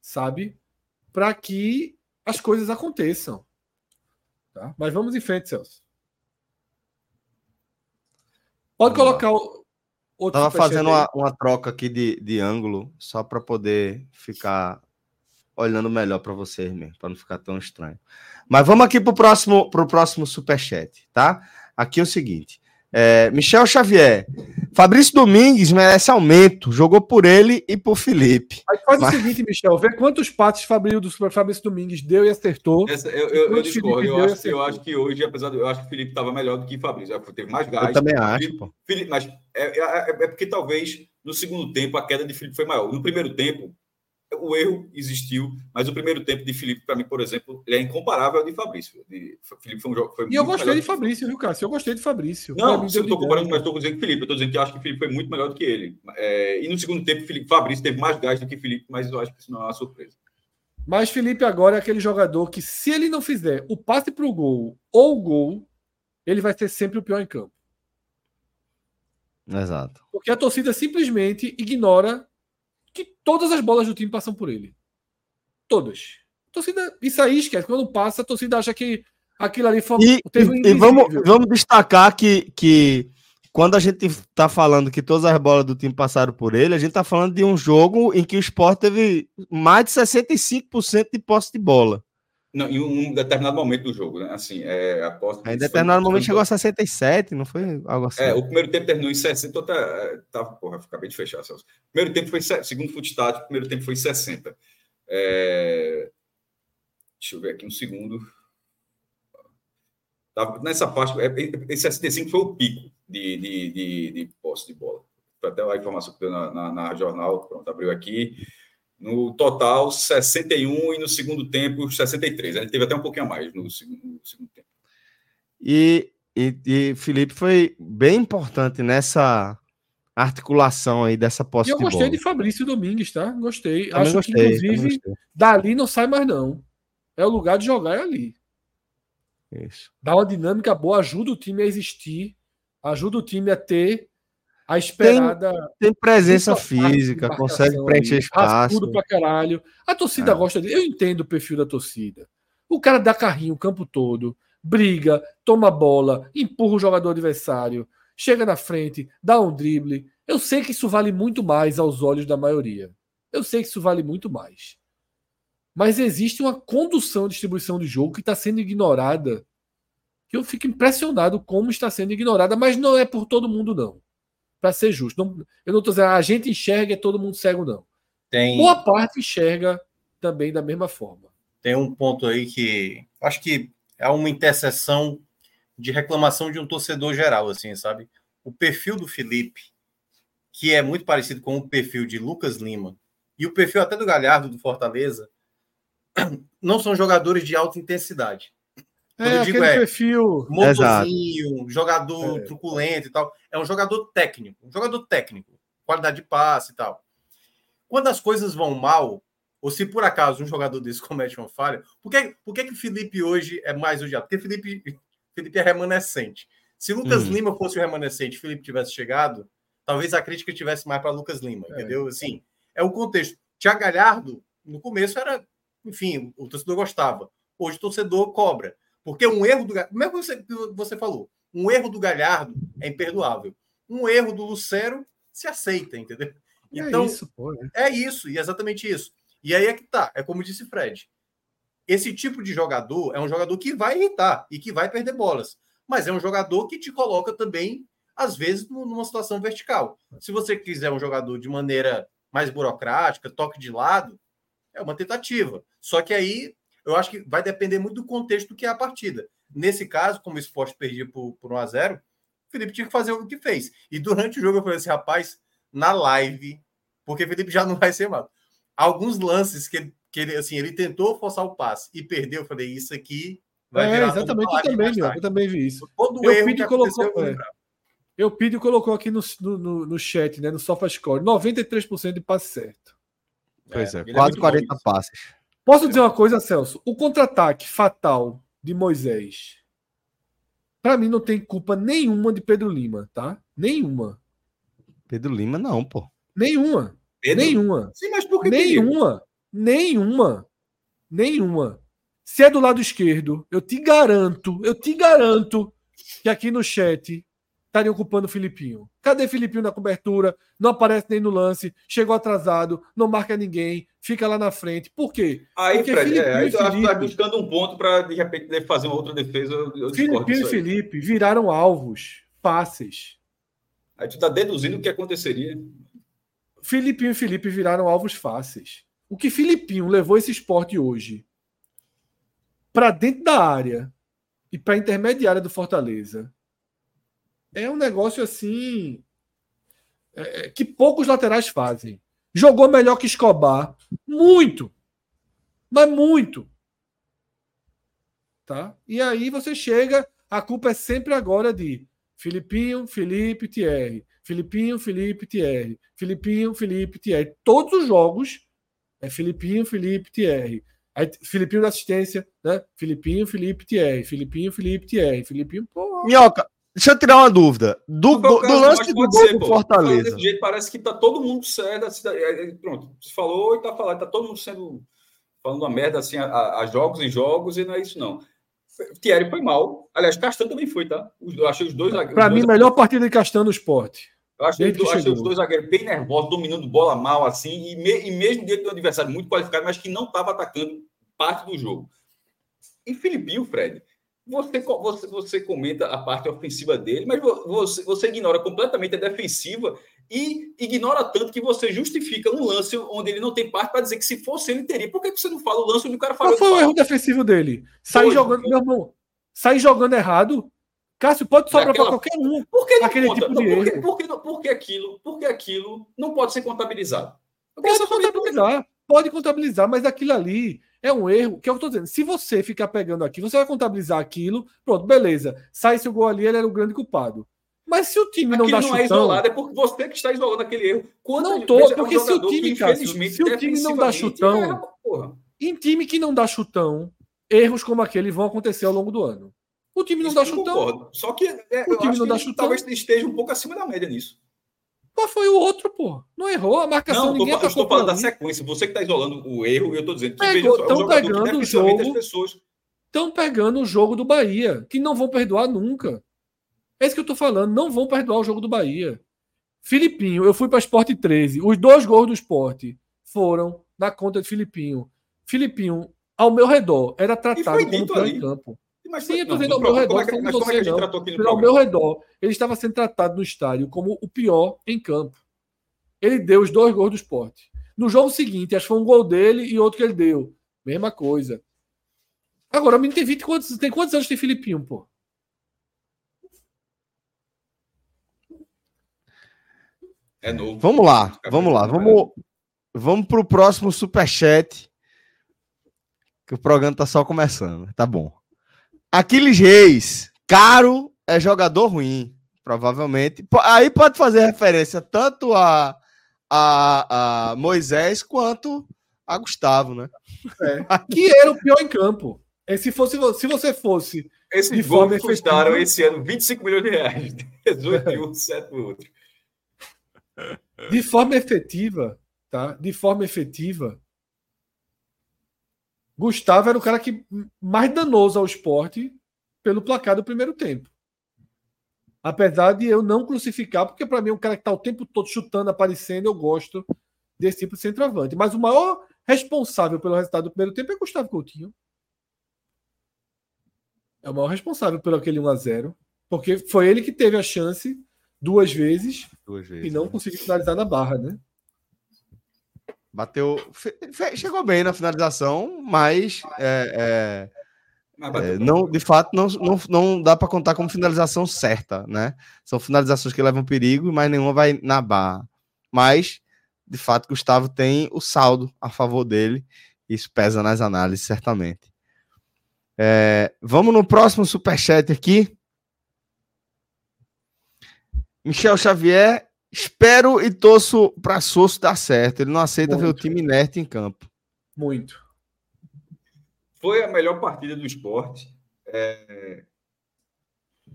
sabe? Para que as coisas aconteçam. Tá? Mas vamos em frente, Celso. Pode vamos colocar o outro Tava fazendo uma, uma, troca aqui de, de ângulo só para poder ficar olhando melhor para vocês mesmo, para não ficar tão estranho. Mas vamos aqui para o próximo, pro próximo superchat, tá? Aqui é o seguinte: é, Michel Xavier. Fabrício Domingues merece aumento. Jogou por ele e por Felipe. Aí faz Mas... o seguinte, Michel. Vê quantos passes Fabrício, do Fabrício Domingues deu e acertou. Essa, eu, eu, eu discordo. Eu acho, eu acho, que hoje, apesar de. Eu acho que o Felipe estava melhor do que o Fabrício. Teve mais gás. Eu também acho. Felipe, mas é, é, é, é porque talvez no segundo tempo a queda de Felipe foi maior. No primeiro tempo, o erro existiu, mas o primeiro tempo de Felipe, para mim, por exemplo, ele é incomparável ao de Fabrício. De, Felipe foi um jogo. Foi e eu gostei de Fabrício, viu, Cássio? Eu gostei de Fabrício. Não, eu estou comparando, mas estou dizendo que Felipe. Eu estou dizendo que acho que Felipe foi muito melhor do que ele. É, e no segundo tempo, Felipe, Fabrício teve mais gás do que Felipe, mas eu acho que isso não é uma surpresa. Mas Felipe agora é aquele jogador que, se ele não fizer o passe para o gol ou o gol, ele vai ser sempre o pior em campo. Exato. Porque a torcida simplesmente ignora que todas as bolas do time passam por ele. Todas. A torcida, isso aí esquece. Quando passa, a torcida acha que aquilo ali foi. E, um e vamos, vamos destacar que, que quando a gente está falando que todas as bolas do time passaram por ele, a gente está falando de um jogo em que o Sport teve mais de 65% de posse de bola. Não, em um determinado momento do jogo, né? Assim, é, a posse. Em determinado momento chegou a 67, não foi algo assim? É, o primeiro tempo terminou em 60, então tá, porra, acabei de fechar, Celso. Primeiro tempo foi, segundo o Footstat, primeiro tempo foi 60. É, deixa eu ver aqui um segundo. Nessa parte, é, esse 65 foi o pico de, de, de, de posse de bola. Foi até a informação que deu na, na, na jornal, pronto, abriu aqui. No total, 61 e no segundo tempo, 63. A gente teve até um pouquinho a mais no segundo, no segundo tempo. E, e, e, Felipe foi bem importante nessa articulação aí dessa posse eu de gostei bola. de Fabrício Domingues, tá? Gostei. Também Acho gostei, que, inclusive, dali não sai mais, não. É o lugar de jogar é ali. Isso. Dá uma dinâmica boa, ajuda o time a existir, ajuda o time a ter a esperada. Tem, tem presença física, consegue preencher espaço. Tudo pra caralho. A torcida é. gosta dele. Eu entendo o perfil da torcida. O cara dá carrinho o campo todo, briga, toma bola, empurra o jogador adversário, chega na frente, dá um drible. Eu sei que isso vale muito mais aos olhos da maioria. Eu sei que isso vale muito mais. Mas existe uma condução, distribuição de jogo que está sendo ignorada. Que eu fico impressionado como está sendo ignorada, mas não é por todo mundo, não para ser justo. Não, eu não estou dizendo ah, a gente enxerga e todo mundo cego, não. Tem... Boa parte enxerga também da mesma forma. Tem um ponto aí que acho que é uma interseção de reclamação de um torcedor geral, assim, sabe? O perfil do Felipe, que é muito parecido com o perfil de Lucas Lima, e o perfil até do Galhardo do Fortaleza, não são jogadores de alta intensidade. Quando é, eu digo é perfil. motorzinho, jogador é. truculento e tal. É um jogador técnico, um jogador técnico, qualidade de passe e tal. Quando as coisas vão mal, ou se por acaso um jogador desse comete uma falha, por que, por que, que o Felipe hoje é mais odiado? Porque Felipe, Felipe é remanescente. Se Lucas hum. Lima fosse o remanescente e Felipe tivesse chegado, talvez a crítica tivesse mais para Lucas Lima, é. entendeu? Assim, é o contexto. Tiago Galhardo, no começo era, enfim, o torcedor gostava. Hoje o torcedor cobra. Porque um erro do mesmo que você, você falou, um erro do Galhardo é imperdoável. Um erro do Lucero se aceita, entendeu? É então, é isso, pô, né? é isso, e é exatamente isso. E aí é que tá, é como disse Fred. Esse tipo de jogador é um jogador que vai irritar e que vai perder bolas, mas é um jogador que te coloca também, às vezes, numa situação vertical. Se você quiser um jogador de maneira mais burocrática, toque de lado, é uma tentativa. Só que aí eu acho que vai depender muito do contexto do que é a partida. Nesse caso, como o esporte perdia por, por 1 a 0 o Felipe tinha que fazer o que fez. E durante o jogo eu falei assim, rapaz, na live, porque o Felipe já não vai ser mal. Alguns lances que ele, que ele, assim, ele tentou forçar o passe e perdeu, eu falei, isso aqui vai é, virar. Exatamente, eu também, vi, eu também vi isso. Todo eu erro que colocou, é. Eu pedi colocou aqui no, no, no chat, né, no SofaScore, 93% de passe certo. Pois é, é quase é 40 passes. Posso dizer uma coisa, Celso? O contra-ataque fatal de Moisés, para mim, não tem culpa nenhuma de Pedro Lima, tá? Nenhuma. Pedro Lima, não, pô. Nenhuma. Pedro? Nenhuma. Sim, mas por que Nenhuma. Nenhuma. Nenhuma. Se é do lado esquerdo, eu te garanto, eu te garanto que aqui no chat estariam ocupando o Filipinho. Cadê Filipinho na cobertura? Não aparece nem no lance, chegou atrasado, não marca ninguém, fica lá na frente. Por quê? Aí, Porque Fred, é, Filipinho aí e tu tá Felipe- buscando um ponto para de repente fazer uma outra defesa. Eu, eu Filipinho e aí. Felipe viraram alvos fáceis. Aí tu tá deduzindo o que aconteceria. Filipinho e Felipe viraram alvos fáceis. O que Filipinho levou esse esporte hoje para dentro da área e para intermediária do Fortaleza é um negócio assim é, que poucos laterais fazem. Jogou melhor que Escobar, muito, mas muito, tá? E aí você chega, a culpa é sempre agora de Filipinho, Felipe, Thierry. Filipinho, Felipe, Thierry. Filipinho, Felipe, Thierry. Todos os jogos é Filipinho, Felipe, Thierry. Aí, Filipinho da assistência, né? Filipinho, Felipe, Thierry. Filipinho, Felipe, Thierry. Filipinho, porra. Minhoca, deixa eu tirar uma dúvida. Do, do caso, lance do gol ser, do. Fortaleza. Desse jeito, parece que tá todo mundo certo. assim, é, é, Pronto, você falou e tá falando, tá todo mundo sendo falando uma merda assim a, a jogos e jogos, e não é isso, não. Thierry foi mal. Aliás, Castanho também foi, tá? Eu achei os dois zagueiros. Pra os mim, dois- melhor partida de Castanho no esporte. Eu achei, que achei os dois zagueiros bem nervosos, dominando bola mal, assim, e, me- e mesmo diante do adversário muito qualificado, mas que não estava atacando parte do jogo. E Filipinho, Fred, você, você, você comenta a parte ofensiva dele, mas vo- você, você ignora completamente a defensiva e ignora tanto que você justifica um lance onde ele não tem parte para dizer que se fosse ele teria. Por que você não fala o lance onde o cara Qual falou? foi o erro defensivo dele? Sair jogando, meu irmão, sair jogando errado. Cássio, pode sobrar para qualquer um. Por que não Aquele conta? tipo Não, de por, que, erro. por, que, não- por que aquilo, por que aquilo não pode ser contabilizado? Pode contabilizar, pode contabilizar, mas aquilo ali é um erro, que é eu tô dizendo. Se você ficar pegando aqui, você vai contabilizar aquilo, pronto, beleza. Sai esse gol ali, ele era o grande culpado. Mas se o time não Aquilo dá não é chutão, isolado, é porque você que está isolando aquele erro. Quando Não tô, veja, é um porque se o time, que, infelizmente, se o time não dá chutão- erra, em time que não dá chutão, erros como aquele vão acontecer ao longo do ano. O time não Isso dá chutão, concordo. Só que é, O time não dá chutão. talvez esteja um pouco acima da média nisso. Qual foi o outro, pô? Não errou, a marcação Não, tô, ninguém eu estou atacou falando da sequência. Você que está isolando o erro, eu estou dizendo que só, é que pegando o jogo. estão pegando o jogo do Bahia, que não vão perdoar nunca. É isso que eu tô falando, não vão perdoar o jogo do Bahia. Filipinho, eu fui para Sport 13. Os dois gols do Sport foram na conta de Filipinho. Filipinho, ao meu redor, era tratado como campo. Mas Sim, eu tô vendo no ao meu redor, como é que- mas como é que a você gente não. tratou ao meu redor, ele estava sendo tratado no estádio como o pior em campo. Ele deu os dois gols do Sport. No jogo seguinte, acho que foi um gol dele e outro que ele deu. Mesma coisa. Agora, o menino tem 20 quantos, tem quantos anos tem Filipinho, pô? É novo. Vamos lá, vamos lá. Vamos, vamos pro próximo superchat. Que o programa tá só começando. Tá bom. Aquiles Reis. Caro é jogador ruim. Provavelmente. Aí pode fazer referência tanto a, a, a Moisés quanto a Gustavo, né? Que era o pior em campo. E se, fosse, se você fosse. Esses de gols forma custaram efetiva. esse ano 25 milhões de reais. 18 e um, 7 o outro. De forma efetiva, tá? De forma efetiva. Gustavo era o cara que mais danoso ao esporte pelo placar do primeiro tempo. Apesar de eu não crucificar, porque para mim é um cara que está o tempo todo chutando, aparecendo, eu gosto desse tipo de centroavante. Mas o maior responsável pelo resultado do primeiro tempo é Gustavo Coutinho. É o maior responsável pelo aquele 1 a 0 porque foi ele que teve a chance duas vezes Duas vezes. e não né? conseguiu finalizar na barra, né? Bateu. chegou bem na finalização, mas é, é, É, não, de fato, não, não, não dá para contar como finalização certa, né? São finalizações que levam perigo, mas nenhuma vai na barra. Mas, de fato, Gustavo tem o saldo a favor dele. Isso pesa nas análises, certamente. É, vamos no próximo superchat aqui. Michel Xavier, espero e torço para Sosso dar certo. Ele não aceita ver o Muito. time inerte em campo. Muito. Foi a melhor partida do esporte. É,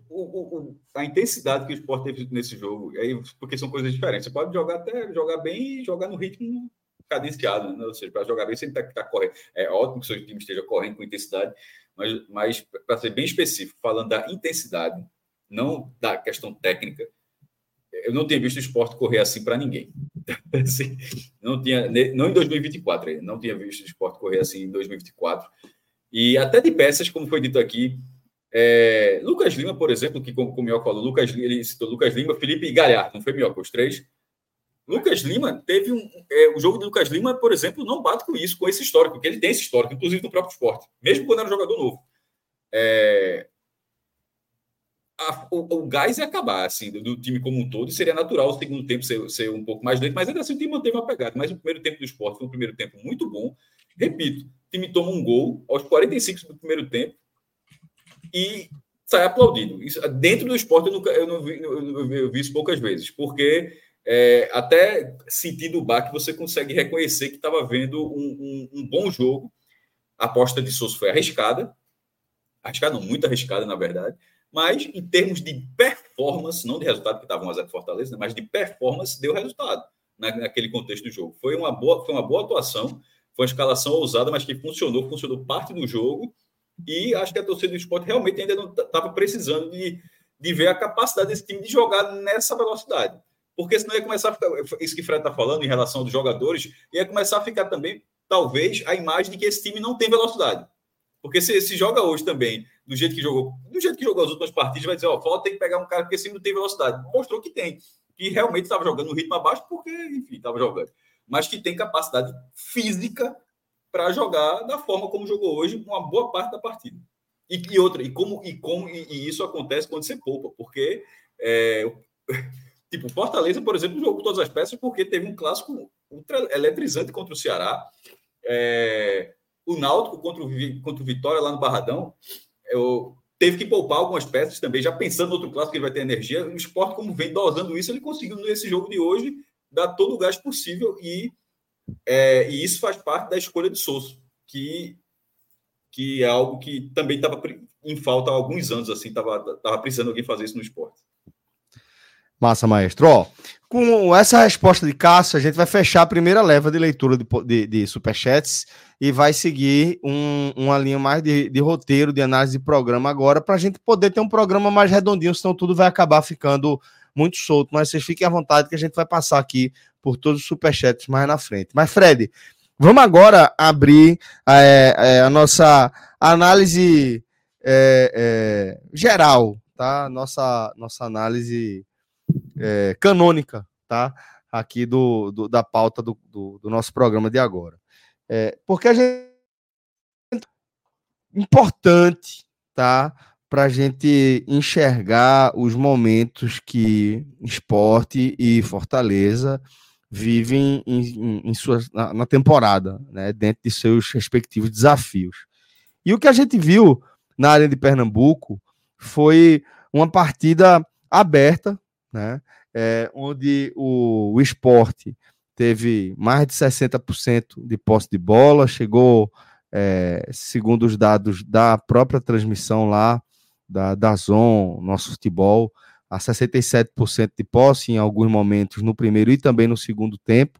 o, o, a intensidade que o esporte teve nesse jogo, aí, porque são coisas diferentes. Você pode jogar até jogar bem e jogar no ritmo cadenciado, né? ou seja, para jogar bem sempre que estar correndo. É ótimo que o seu time esteja correndo com intensidade, mas, mas para ser bem específico, falando da intensidade, não da questão técnica, eu não tinha visto o esporte correr assim para ninguém. assim, não tinha, não em 2024, não tinha visto o esporte correr assim em 2024. E até de peças, como foi dito aqui, é, Lucas Lima, por exemplo, que como, o Mioca falou, Lucas, ele citou Lucas Lima, Felipe e Galhardo, não foi Mioca, os três Lucas Lima teve um. É, o jogo de Lucas Lima, por exemplo, não bate com isso, com esse histórico, porque ele tem esse histórico, inclusive no próprio esporte, mesmo quando era um jogador novo. É, a, o, o, gás ia acabar, assim, do, do, time como um todo, seria natural o segundo tempo ser, ser um pouco mais lento, mas ainda assim o time manteve uma pegada. Mas o primeiro tempo do esporte foi um primeiro tempo muito bom. Repito, o time toma um gol aos 45 do primeiro tempo e sai aplaudido. Isso, dentro do esporte eu, nunca, eu, não vi, eu, eu vi isso poucas vezes, porque é, até sentindo o baque, você consegue reconhecer que estava vendo um, um, um, bom jogo. A aposta de Souza foi arriscada, arriscada, não, muito arriscada, na verdade, mas em termos de performance, não de resultado, que estava 1x0 Fortaleza, né, mas de performance, deu resultado na, naquele contexto do jogo. Foi uma, boa, foi uma boa atuação, foi uma escalação ousada, mas que funcionou, funcionou parte do jogo, e acho que a torcida do esporte realmente ainda não estava precisando de, de ver a capacidade desse time de jogar nessa velocidade porque senão ia começar a ficar, isso que o Fred está falando em relação dos jogadores, ia começar a ficar também, talvez, a imagem de que esse time não tem velocidade. Porque se, se joga hoje também, do jeito que jogou, do jeito que jogou as últimas partidas, vai dizer, ó, falta tem que pegar um cara porque esse time não tem velocidade. Mostrou que tem, que realmente estava jogando no ritmo abaixo, porque, enfim, estava jogando. Mas que tem capacidade física para jogar da forma como jogou hoje, uma boa parte da partida. E, e outra, e como, e como e, e isso acontece quando você poupa, porque é, Tipo, Fortaleza, por exemplo, jogou todas as peças porque teve um clássico ultra eletrizante contra o Ceará. É, o Náutico contra o, contra o Vitória lá no Barradão. Eu, teve que poupar algumas peças também, já pensando no outro clássico que ele vai ter energia. O esporte, como vem dosando isso, ele conseguiu nesse jogo de hoje dar todo o gás possível e, é, e isso faz parte da escolha de Souza, que, que é algo que também estava em falta há alguns anos, assim, estava tava precisando alguém fazer isso no esporte. Massa, maestro. Ó, com essa resposta de Cássio, a gente vai fechar a primeira leva de leitura de, de, de superchats e vai seguir um, uma linha mais de, de, roteiro, de análise de programa agora, para a gente poder ter um programa mais redondinho, senão tudo vai acabar ficando muito solto. Mas vocês fiquem à vontade que a gente vai passar aqui por todos os superchats mais na frente. Mas, Fred, vamos agora abrir é, é, a nossa análise é, é geral, tá? Nossa, nossa análise é, canônica, tá? Aqui do, do da pauta do, do, do, nosso programa de agora. É, porque a gente. Importante, tá? Para a gente enxergar os momentos que esporte e Fortaleza vivem em, em, em sua, na, na, temporada, né, dentro de seus respectivos desafios. E o que a gente viu na área de Pernambuco foi uma partida aberta, né? É, onde o, o esporte teve mais de 60% de posse de bola, chegou, é, segundo os dados da própria transmissão lá, da, da Zon, nosso futebol, a 67% de posse em alguns momentos no primeiro e também no segundo tempo.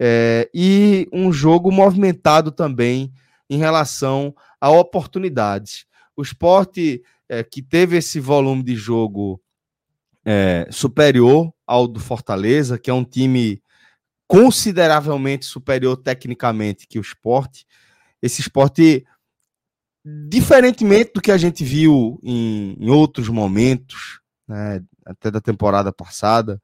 É, e um jogo movimentado também em relação a oportunidades. O esporte é, que teve esse volume de jogo é, superior ao do Fortaleza, que é um time consideravelmente superior tecnicamente que o esporte. Esse esporte, diferentemente do que a gente viu em, em outros momentos, né, até da temporada passada,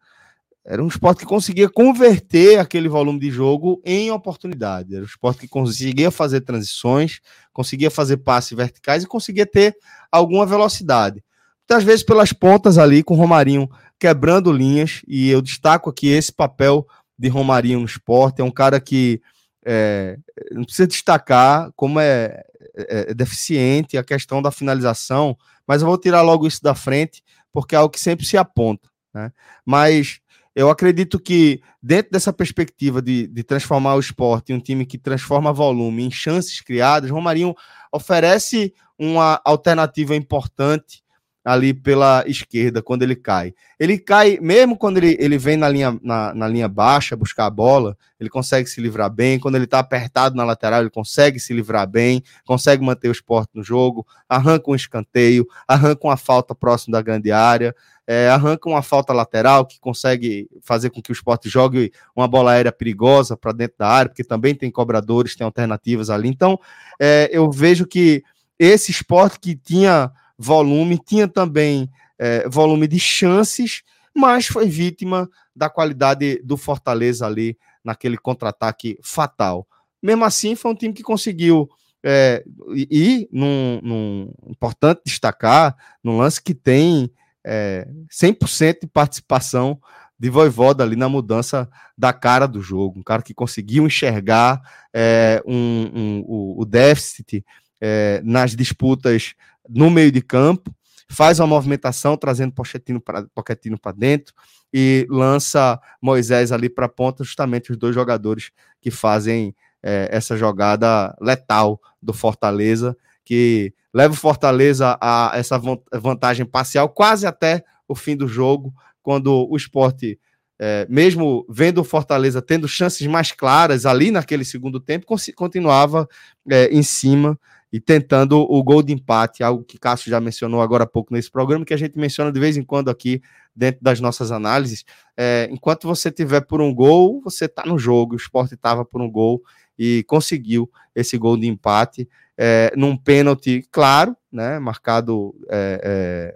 era um esporte que conseguia converter aquele volume de jogo em oportunidade. Era um esporte que conseguia fazer transições, conseguia fazer passes verticais e conseguia ter alguma velocidade muitas vezes pelas pontas ali, com Romarinho quebrando linhas, e eu destaco aqui esse papel de Romarinho no esporte, é um cara que é, não precisa destacar como é, é, é, deficiente a questão da finalização, mas eu vou tirar logo isso da frente, porque é algo que sempre se aponta. Né? Mas eu acredito que, dentro dessa perspectiva de, de transformar o esporte em um time que transforma volume em chances criadas, Romarinho oferece uma alternativa importante ali pela esquerda quando ele cai. Ele cai, mesmo quando ele, ele vem na linha, na, na linha baixa buscar a bola, ele consegue se livrar bem. Quando ele está apertado na lateral, ele consegue se livrar bem, consegue manter o esporte no jogo, arranca um escanteio, arranca uma falta próximo da grande área. É, arranca uma falta lateral que consegue fazer com que o esporte jogue uma bola aérea perigosa para dentro da área, porque também tem cobradores, tem alternativas ali. Então, é, eu vejo que esse esporte que tinha volume, tinha também é, volume de chances, mas foi vítima da qualidade do Fortaleza ali naquele contra-ataque fatal. Mesmo assim, foi um time que conseguiu. É, e, num, num, importante destacar, no lance que tem é, 100% de participação de Voivoda ali na mudança da cara do jogo. Um cara que conseguiu enxergar é, um, um, o, o, déficit é, nas disputas no meio de campo, faz uma movimentação trazendo Pochettino para dentro e lança Moisés ali para a ponta, justamente os dois jogadores que fazem é, essa jogada letal do Fortaleza, que leva o Fortaleza a essa vantagem parcial quase até o fim do jogo, quando o esporte, é, mesmo vendo o Fortaleza tendo chances mais claras ali naquele segundo tempo, continuava é, em cima e tentando o gol de empate, algo que Cássio já mencionou agora há pouco nesse programa, que a gente menciona de vez em quando aqui dentro das nossas análises. É, enquanto você tiver por um gol, você está no jogo. O esporte estava por um gol e conseguiu esse gol de empate. É, num pênalti claro, né, marcado é,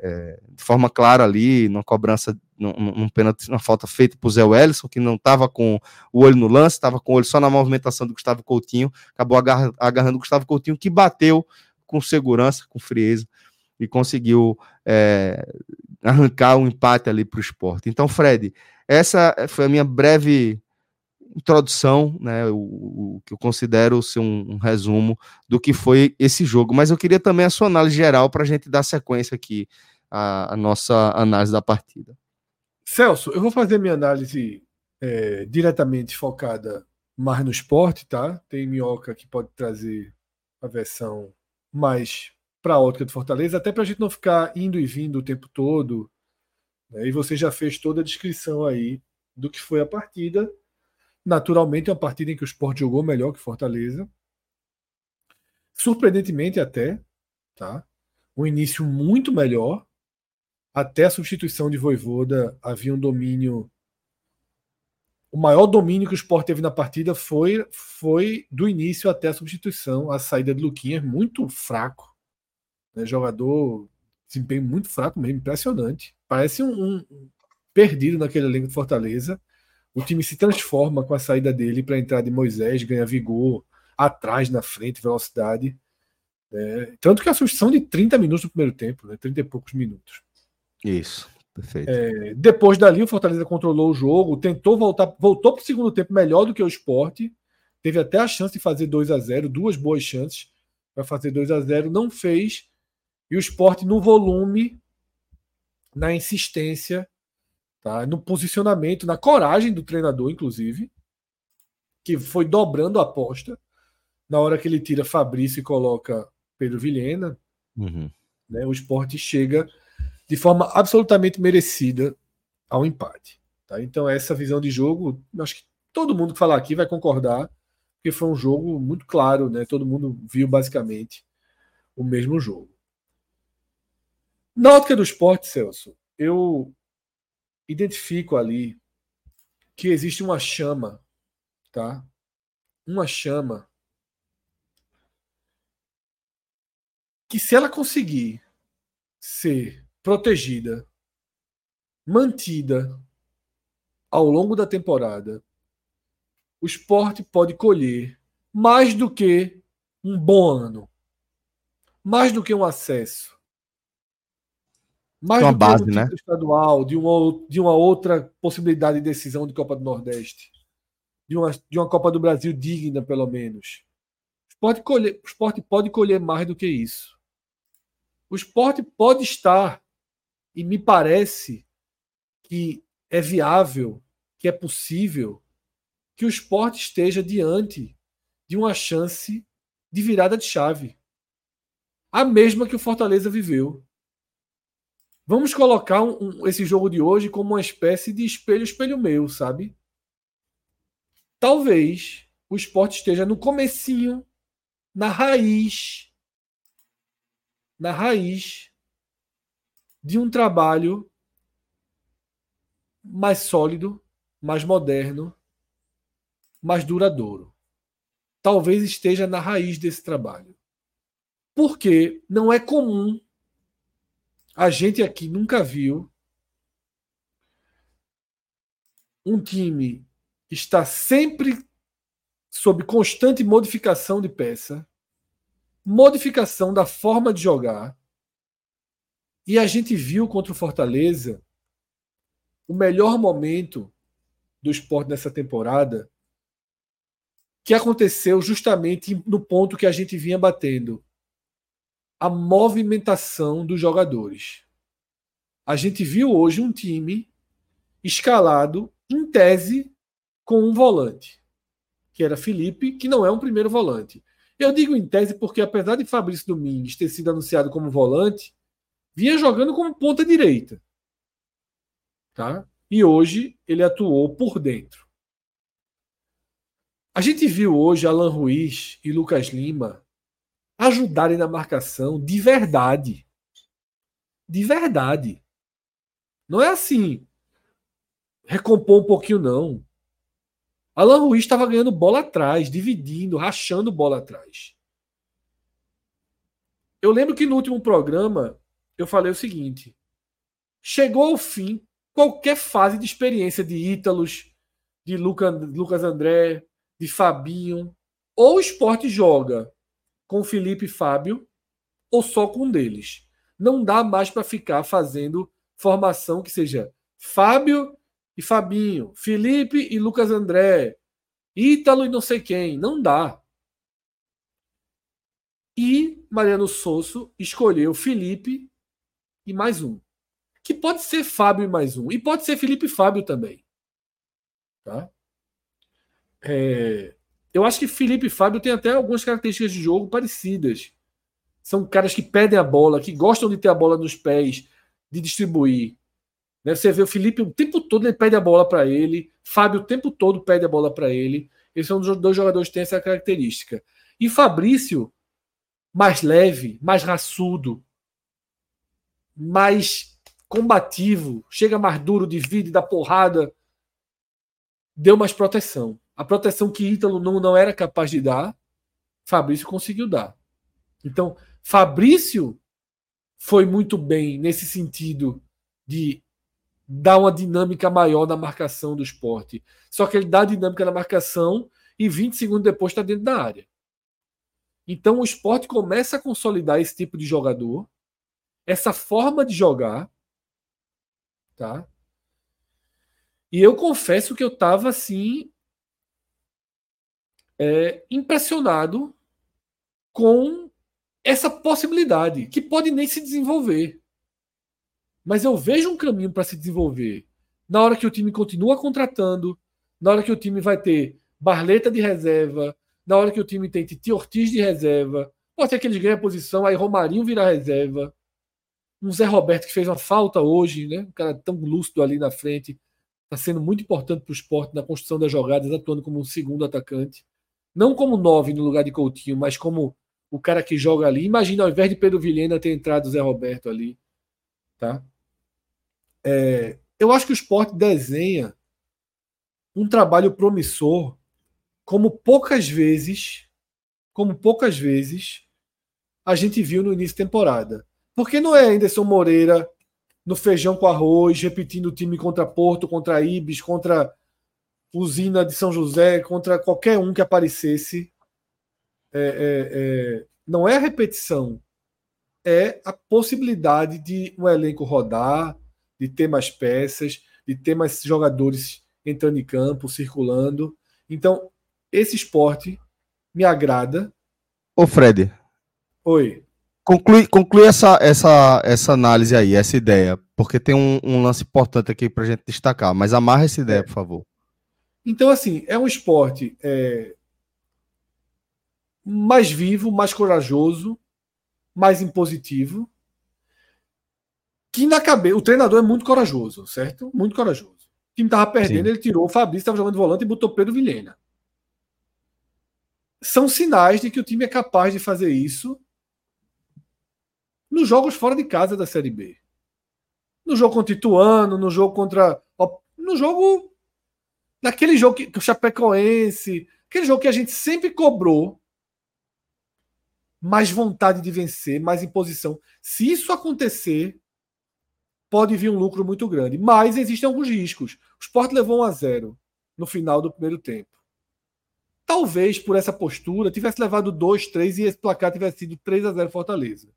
é, é de forma clara ali, numa cobrança num, num pênalti, falta feita por Zé Wellison, que não estava com o olho no lance, estava com o olho só na movimentação do Gustavo Coutinho, acabou agarra, agarrando o Gustavo Coutinho, que bateu com segurança, com frieza, e conseguiu é, arrancar um empate ali para o esporte. Então, Fred, essa foi a minha breve introdução, né, o, o, que eu considero ser um, um, resumo do que foi esse jogo. Mas eu queria também a sua análise geral para a gente dar sequência aqui à, à, nossa análise da partida. Celso, eu vou fazer minha análise é, diretamente focada mais no esporte, tá? Tem minhoca que pode trazer a versão mais para a ótica do Fortaleza, até para a gente não ficar indo e vindo o tempo todo. Né? E você já fez toda a descrição aí do que foi a partida. Naturalmente, é uma partida em que o esporte jogou melhor que Fortaleza. Surpreendentemente, até. Tá? Um início muito melhor até a substituição de Voivoda, havia um domínio. O maior domínio que o Sport teve na partida foi, foi do início até a substituição, a saída de Luquinhas, muito fraco. Né? Jogador, desempenho muito fraco mesmo, impressionante. Parece um, um perdido naquele elenco de Fortaleza. O time se transforma com a saída dele para a entrada de Moisés, ganha vigor, atrás, na frente, velocidade. É, tanto que a substituição de 30 minutos no primeiro tempo, né? 30 e poucos minutos. Isso, perfeito. É, depois dali, o Fortaleza controlou o jogo, tentou voltar, voltou para o segundo tempo melhor do que o esporte. Teve até a chance de fazer 2 a 0 duas boas chances para fazer 2 a 0 não fez. E o esporte no volume, na insistência, tá? no posicionamento, na coragem do treinador, inclusive, que foi dobrando a aposta. Na hora que ele tira Fabrício e coloca Pedro Vilhena, uhum. né, o esporte chega de forma absolutamente merecida ao empate. Tá? Então, essa visão de jogo, acho que todo mundo que falar aqui vai concordar, porque foi um jogo muito claro, né? todo mundo viu basicamente o mesmo jogo. Na ótica do esporte, Celso, eu identifico ali que existe uma chama, tá? Uma chama que se ela conseguir ser protegida, mantida ao longo da temporada, o esporte pode colher mais do que um bom ano, mais do que um acesso, mais uma do base, que um né? estadual, de uma, de uma outra possibilidade de decisão de Copa do Nordeste, de uma, de uma Copa do Brasil digna, pelo menos. O esporte, colher, o esporte pode colher mais do que isso. O esporte pode estar e me parece que é viável, que é possível que o esporte esteja diante de uma chance de virada de chave. A mesma que o Fortaleza viveu. Vamos colocar um, um, esse jogo de hoje como uma espécie de espelho, espelho meu, sabe? Talvez o esporte esteja no comecinho, na raiz, na raiz de um trabalho mais sólido, mais moderno, mais duradouro. Talvez esteja na raiz desse trabalho. Porque não é comum a gente aqui nunca viu um time está sempre sob constante modificação de peça, modificação da forma de jogar. E a gente viu contra o Fortaleza o melhor momento do esporte nessa temporada, que aconteceu justamente no ponto que a gente vinha batendo a movimentação dos jogadores. A gente viu hoje um time escalado, em tese, com um volante, que era Felipe, que não é um primeiro volante. Eu digo em tese porque, apesar de Fabrício Domingues ter sido anunciado como volante, vinha jogando como ponta direita. Tá? E hoje ele atuou por dentro. A gente viu hoje Alan Ruiz e Lucas Lima ajudarem na marcação de verdade. De verdade. Não é assim. Recompor um pouquinho, não. Alan Ruiz estava ganhando bola atrás, dividindo, rachando bola atrás. Eu lembro que no último programa eu falei o seguinte: chegou ao fim qualquer fase de experiência de Ítalos, de Lucas André, de Fabinho, ou o esporte joga com Felipe e Fábio ou só com um deles. Não dá mais para ficar fazendo formação que seja Fábio e Fabinho, Felipe e Lucas André, Ítalo e não sei quem. Não dá. E Mariano Sosso escolheu Felipe e mais um. Que pode ser Fábio e mais um. E pode ser Felipe e Fábio também. Tá? É, eu acho que Felipe e Fábio têm até algumas características de jogo parecidas. São caras que pedem a bola, que gostam de ter a bola nos pés, de distribuir. Né? Você vê o Felipe o tempo todo ele pede a bola para ele, Fábio o tempo todo pede a bola para ele. Esses são dois jogadores que têm essa característica. E Fabrício, mais leve, mais raçudo, mais combativo, chega mais duro, divide, dá porrada, deu mais proteção. A proteção que Ítalo não, não era capaz de dar, Fabrício conseguiu dar. Então, Fabrício foi muito bem nesse sentido de dar uma dinâmica maior na marcação do esporte. Só que ele dá dinâmica na marcação e 20 segundos depois está dentro da área. Então o esporte começa a consolidar esse tipo de jogador, essa forma de jogar, tá? E eu confesso que eu estava assim é, impressionado com essa possibilidade, que pode nem se desenvolver. Mas eu vejo um caminho para se desenvolver. Na hora que o time continua contratando, na hora que o time vai ter Barleta de reserva, na hora que o time tem Titi Ortiz de reserva, pode ser que eles ganhem a posição, aí Romarinho virar reserva. Um Zé Roberto que fez uma falta hoje, né? Um cara tão lúcido ali na frente. Está sendo muito importante para o esporte na construção das jogadas, atuando como um segundo atacante não como nove no lugar de Coutinho, mas como o cara que joga ali. Imagina, ao invés de Pedro Vilhena ter entrado o Zé Roberto ali. Tá? É, eu acho que o esporte desenha um trabalho promissor como poucas vezes, como poucas vezes a gente viu no início da temporada. Porque não é Anderson Moreira no feijão com arroz, repetindo o time contra Porto, contra Ibis, contra usina de São José, contra qualquer um que aparecesse. É, é, é, não é a repetição, é a possibilidade de um elenco rodar, de ter mais peças, de ter mais jogadores entrando em campo, circulando. Então, esse esporte me agrada. Ô, Fred. Oi. Conclui, conclui essa, essa, essa análise aí, essa ideia, porque tem um, um lance importante aqui para a gente destacar. Mas amarra essa ideia, por favor. Então, assim, é um esporte é, mais vivo, mais corajoso, mais impositivo. que na cabeça. O treinador é muito corajoso, certo? Muito corajoso. O time estava perdendo, Sim. ele tirou o Fabrício, estava jogando volante e botou Pedro Vilhena. São sinais de que o time é capaz de fazer isso nos jogos fora de casa da Série B. No jogo contra Ituano, no jogo contra. No jogo. Naquele jogo que, que o Chapecoense. Aquele jogo que a gente sempre cobrou mais vontade de vencer, mais imposição. Se isso acontecer, pode vir um lucro muito grande. Mas existem alguns riscos. O Sport levou 1 a 0 no final do primeiro tempo. Talvez por essa postura tivesse levado 2, 3 e esse placar tivesse sido 3 a 0 Fortaleza.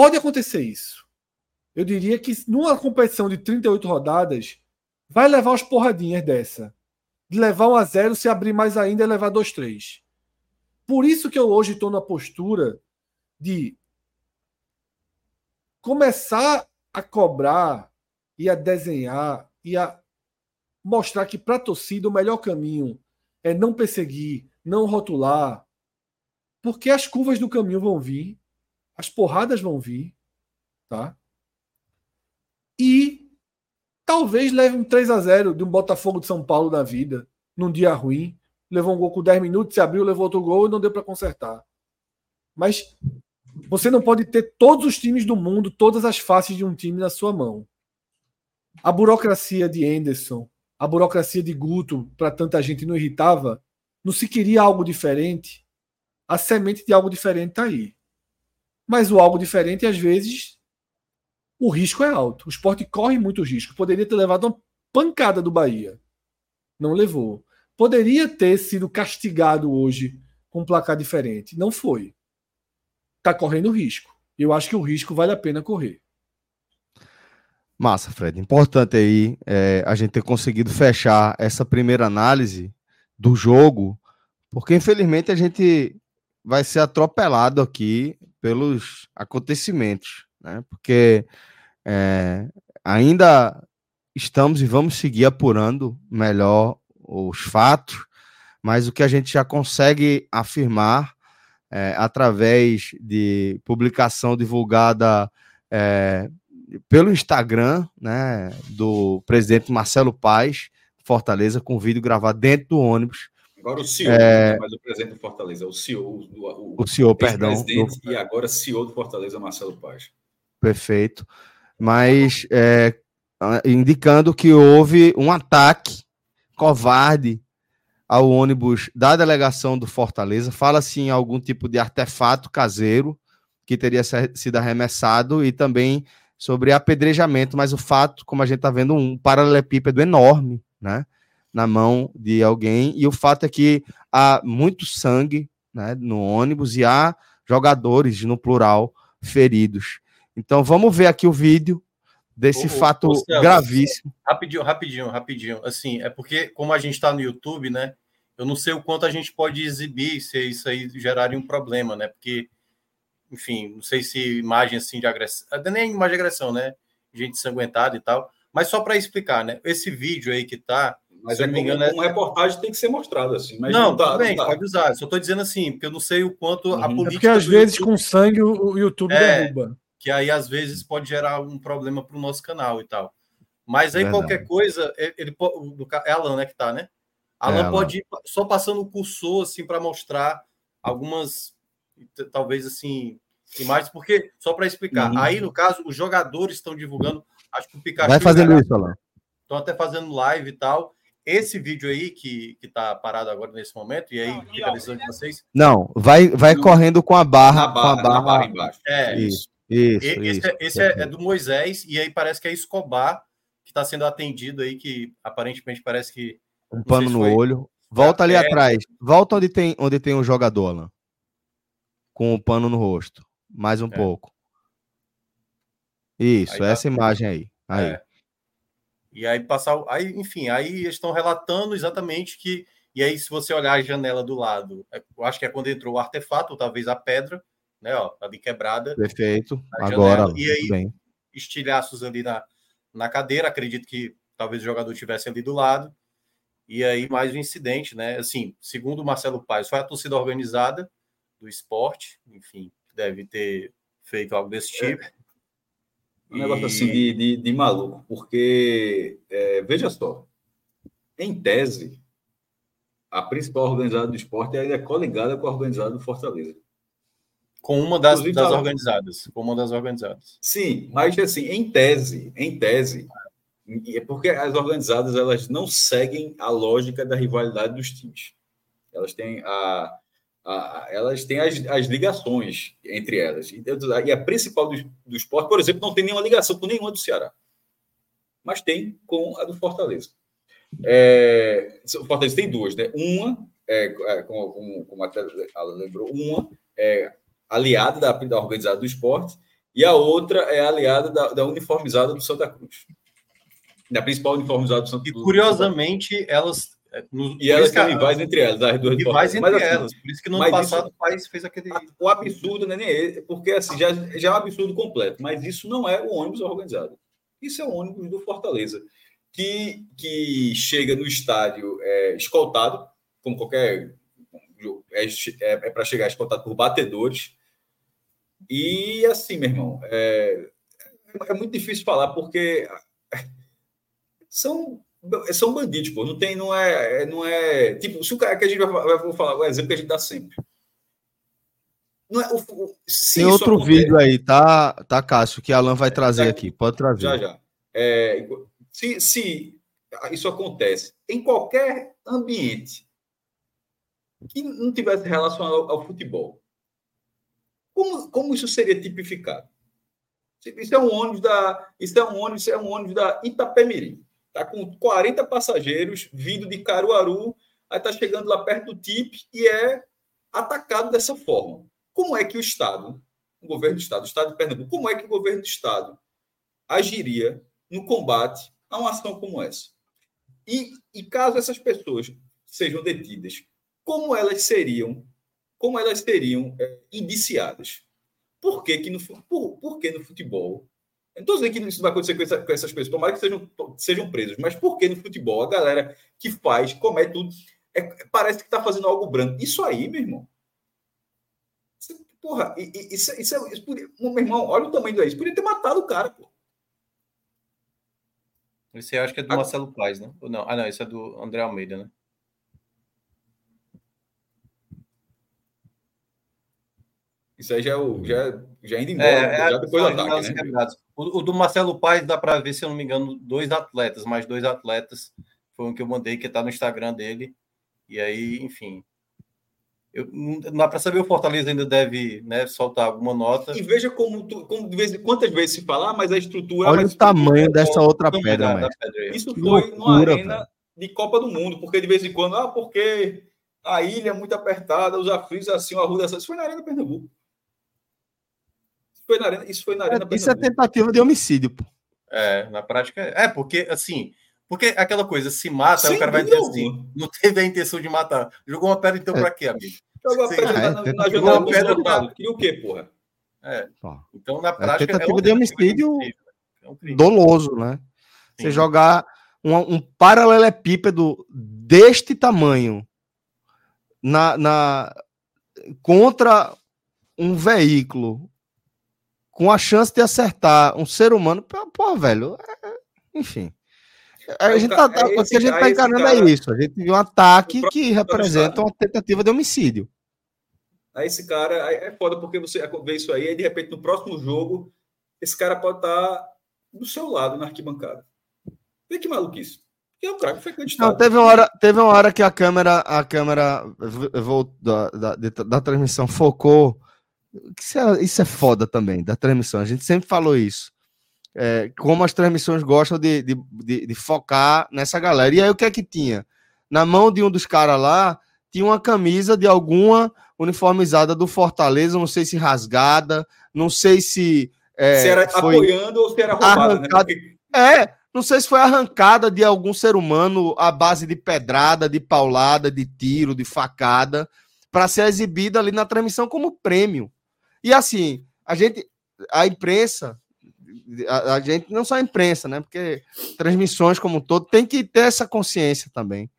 Pode acontecer isso. Eu diria que numa competição de 38 rodadas, vai levar umas porradinhas dessa. De levar 1 a 0 se abrir mais ainda e levar 2 3. Por isso que eu hoje estou na postura de começar a cobrar e a desenhar e a mostrar que para a torcida o melhor caminho é não perseguir, não rotular, porque as curvas do caminho vão vir, as porradas vão vir, tá? E talvez leve um 3 a 0 de um Botafogo de São Paulo da vida, num dia ruim, levou um gol com 10 minutos, se abriu, levou outro gol e não deu para consertar. Mas você não pode ter todos os times do mundo, todas as faces de um time na sua mão. A burocracia de Anderson, a burocracia de Guto, para tanta gente não irritava, não se queria algo diferente. A semente de algo diferente está aí. Mas o algo diferente, às vezes, o risco é alto. O esporte corre muito risco. Poderia ter levado uma pancada do Bahia. Não levou. Poderia ter sido castigado hoje com um placar diferente. Não foi está correndo risco. Eu acho que o risco vale a pena correr. Massa, Fred. Importante aí é, a gente ter conseguido fechar essa primeira análise do jogo, porque infelizmente a gente vai ser atropelado aqui pelos acontecimentos, né? Porque é, ainda estamos e vamos seguir apurando melhor os fatos, mas o que a gente já consegue afirmar é, através de publicação divulgada é, pelo Instagram né, do presidente Marcelo Paes, Fortaleza, com vídeo gravado dentro do ônibus. Agora o CEO, é... mas o presidente do Fortaleza, o CEO, o, o, o CEO, perdão. Do... E agora CEO do Fortaleza, Marcelo Paes. Perfeito. Mas é, indicando que houve um ataque covarde ao ônibus da delegação do Fortaleza. Fala-se em algum tipo de artefato caseiro que teria sido arremessado e também sobre apedrejamento, mas o fato, como a gente está vendo, um paralelepípedo enorme, né, na mão de alguém, e o fato é que há muito sangue, né, no ônibus e há jogadores, no plural, feridos. Então vamos ver aqui o vídeo desse ô, fato ô, Celso, gravíssimo. Rapidinho, rapidinho, rapidinho. Assim, é porque, como a gente está no YouTube, né? Eu não sei o quanto a gente pode exibir se isso aí geraria um problema, né? Porque, enfim, não sei se imagem assim de agressão, nem imagem de agressão, né? Gente sanguentada e tal. Mas só para explicar, né? Esse vídeo aí que tá. Mas se é não me engano, como, é... reportagem tem que ser mostrado assim. Mas não, não tá, bem, tá. pode usar. Só estou dizendo assim, porque eu não sei o quanto uhum. a política. É porque às vezes YouTube... com sangue o YouTube é, derruba que aí às vezes pode gerar um problema para o nosso canal e tal. Mas aí Verdade. qualquer coisa, ele, é Alan, né, que tá, né? Alan é, pode ir só passando o cursor assim para mostrar algumas talvez assim imagens, porque só para explicar, uhum. aí no caso os jogadores estão divulgando, acho que o Pikachu vai fazendo isso, Alan. Estão até fazendo live e tal. Esse vídeo aí que, que tá parado agora nesse momento, e aí não, fica a decisão de vocês. Não, vai, vai correndo com a barra, barra, com a barra, barra embaixo. É, isso. Isso, esse, isso, é, esse é, é, do Moisés, e aí parece que é Escobar que está sendo atendido aí, que aparentemente parece que. Um pano no foi... olho. Volta ali é... atrás. Volta onde tem, onde tem o um jogador, Alan. Com o pano no rosto. Mais um é. pouco. Isso, aí essa tá... imagem aí. aí. É. E aí passar. Aí, enfim, aí estão relatando exatamente que. E aí, se você olhar a janela do lado, é, eu acho que é quando entrou o artefato, ou talvez a pedra, né? Ó, ali quebrada. Perfeito. Agora. E aí, bem. estilhaços ali na, na cadeira. Acredito que talvez o jogador tivesse ali do lado. E aí, mais um incidente, né? Assim, segundo o Marcelo Paes, foi a torcida organizada do esporte, enfim, deve ter feito algo desse é. Um negócio assim de, de, de maluco, porque, é, veja só, em tese, a principal organizada do esporte é coligada com a organizada do Fortaleza. Com uma das, das tá... organizadas. Com uma das organizadas. Sim, mas assim, em tese, em tese, é porque as organizadas elas não seguem a lógica da rivalidade dos times. Elas têm a, a elas têm as, as ligações entre elas. E a principal do, do esporte, por exemplo, não tem nenhuma ligação com nenhuma do Ceará. Mas tem com a do Fortaleza. É, o Fortaleza tem duas, né? Uma, é, é como, como, como até ela lembrou, uma é aliada da, da organizada do esporte e a outra é aliada da, da uniformizada do Santa Cruz. Da principal uniformizada do Santa Cruz. E curiosamente, elas. É, no, e elas são rivais entre elas, as duas rivais entre mas, assim, elas. Por isso que no ano passado isso, o país fez aquele. O absurdo não é nem ele, porque assim, já, já é um absurdo completo, mas isso não é o ônibus organizado. Isso é o ônibus do Fortaleza que, que chega no estádio é, escoltado, como qualquer. É, é, é para chegar escoltado por batedores. E assim, meu irmão, é, é muito difícil falar, porque são são bandidos, pô. Não tem, não é, não é. Tipo, se o cara que a gente vai, vai falar, o exemplo que a gente dá sempre. Não é, o, o, tem outro acontece, vídeo aí, tá, tá, Cássio, que Alan vai trazer aqui. Pode trazer. Já, já. É, se, se isso acontece em qualquer ambiente que não tivesse relacionado ao, ao futebol, como, como isso seria tipificado? Isso é um ônibus da, isso é um ônibus, isso é um ônibus da Itapemirim. Está com 40 passageiros vindo de Caruaru, aí está chegando lá perto do TIP e é atacado dessa forma. Como é que o Estado, o governo do Estado, o Estado de Pernambuco, como é que o governo do Estado agiria no combate a uma ação como essa. E, e caso essas pessoas sejam detidas, como elas seriam, como elas seriam é, indiciadas? Por que, que no, por, por que no futebol? Não estou dizendo que isso vai acontecer com, essa, com, essas pessoas, tomara que sejam, sejam presas, mas por que no futebol a galera que faz, comete tudo, é, parece que está fazendo algo branco? Isso aí, meu irmão. Isso, porra, isso, isso, isso, isso, meu irmão, olha o tamanho disso. Podia ter matado o cara, pô. Esse eu acho que é do Marcelo Paz, né? Ou não? Ah, não, esse é do André Almeida, né? Isso aí já é, o, já, já é indo embora, é, é já depois do ataque, né? O, o, do Marcelo Paz dá para ver, se eu não me engano, dois atletas, mais dois atletas. Foi um que eu mandei, que está no Instagram dele. E aí, enfim, eu, não dá para saber, o Fortaleza ainda deve né, soltar alguma nota. E veja como, tu, como de vez, quantas vezes se falar, mas a estrutura. Olha o tamanho é dessa outra pedra, pedra Isso foi loucura, numa arena velho. de Copa do Mundo, porque de vez em quando, ah, porque a ilha é muito apertada, os aflitos assim, a rua dessa. Isso foi na Arena Pernambuco. Isso foi na Arena, isso foi na arena é, Isso é tentativa de homicídio, pô. É, na prática. É, porque assim. Porque aquela coisa, se mata, aí o cara vai dizer assim, não teve a intenção de matar. Jogou uma pedra, então, é. para quê, amigo? Jogou a pedra na, na, na jogada pedra pra... Queria o quê, porra? É. Então, na prática. É tentativa é de homicídio é um doloso, né? Sim. Você jogar um, um paralelepípedo deste tamanho na, na contra um veículo com a chance de acertar um ser humano, pô, velho, é, enfim. A gente tá, é esse, o que a gente está encarando cara, é isso. A gente viu um ataque que representa uma tentativa de homicídio. Aí esse cara é foda porque você vê isso aí, e de repente no próximo jogo, esse cara pode estar tá do seu lado na arquibancada. Vê que maluquice. Que é um cara que foi Não, teve uma hora, teve uma hora que a câmera, a câmera da, da, da, da transmissão focou. Isso é, isso é foda também, da transmissão. A gente sempre falou isso é, como as transmissões gostam de, de, de, de, focar nessa galera. E aí o que é que tinha? Na mão de um dos caras lá, tinha uma camisa de alguma uniformizada do Fortaleza, não sei se rasgada, não sei se. É, se era apoiando ou se era roubada, né? Porque... É, não sei se foi arrancada de algum ser humano à base de pedrada, de paulada, de tiro, de facada, para ser exibida ali na transmissão como prêmio. E assim, a gente, a imprensa a, a, gente, não só a imprensa, né? Porque transmissões como um todo, tem que ter essa consciência também.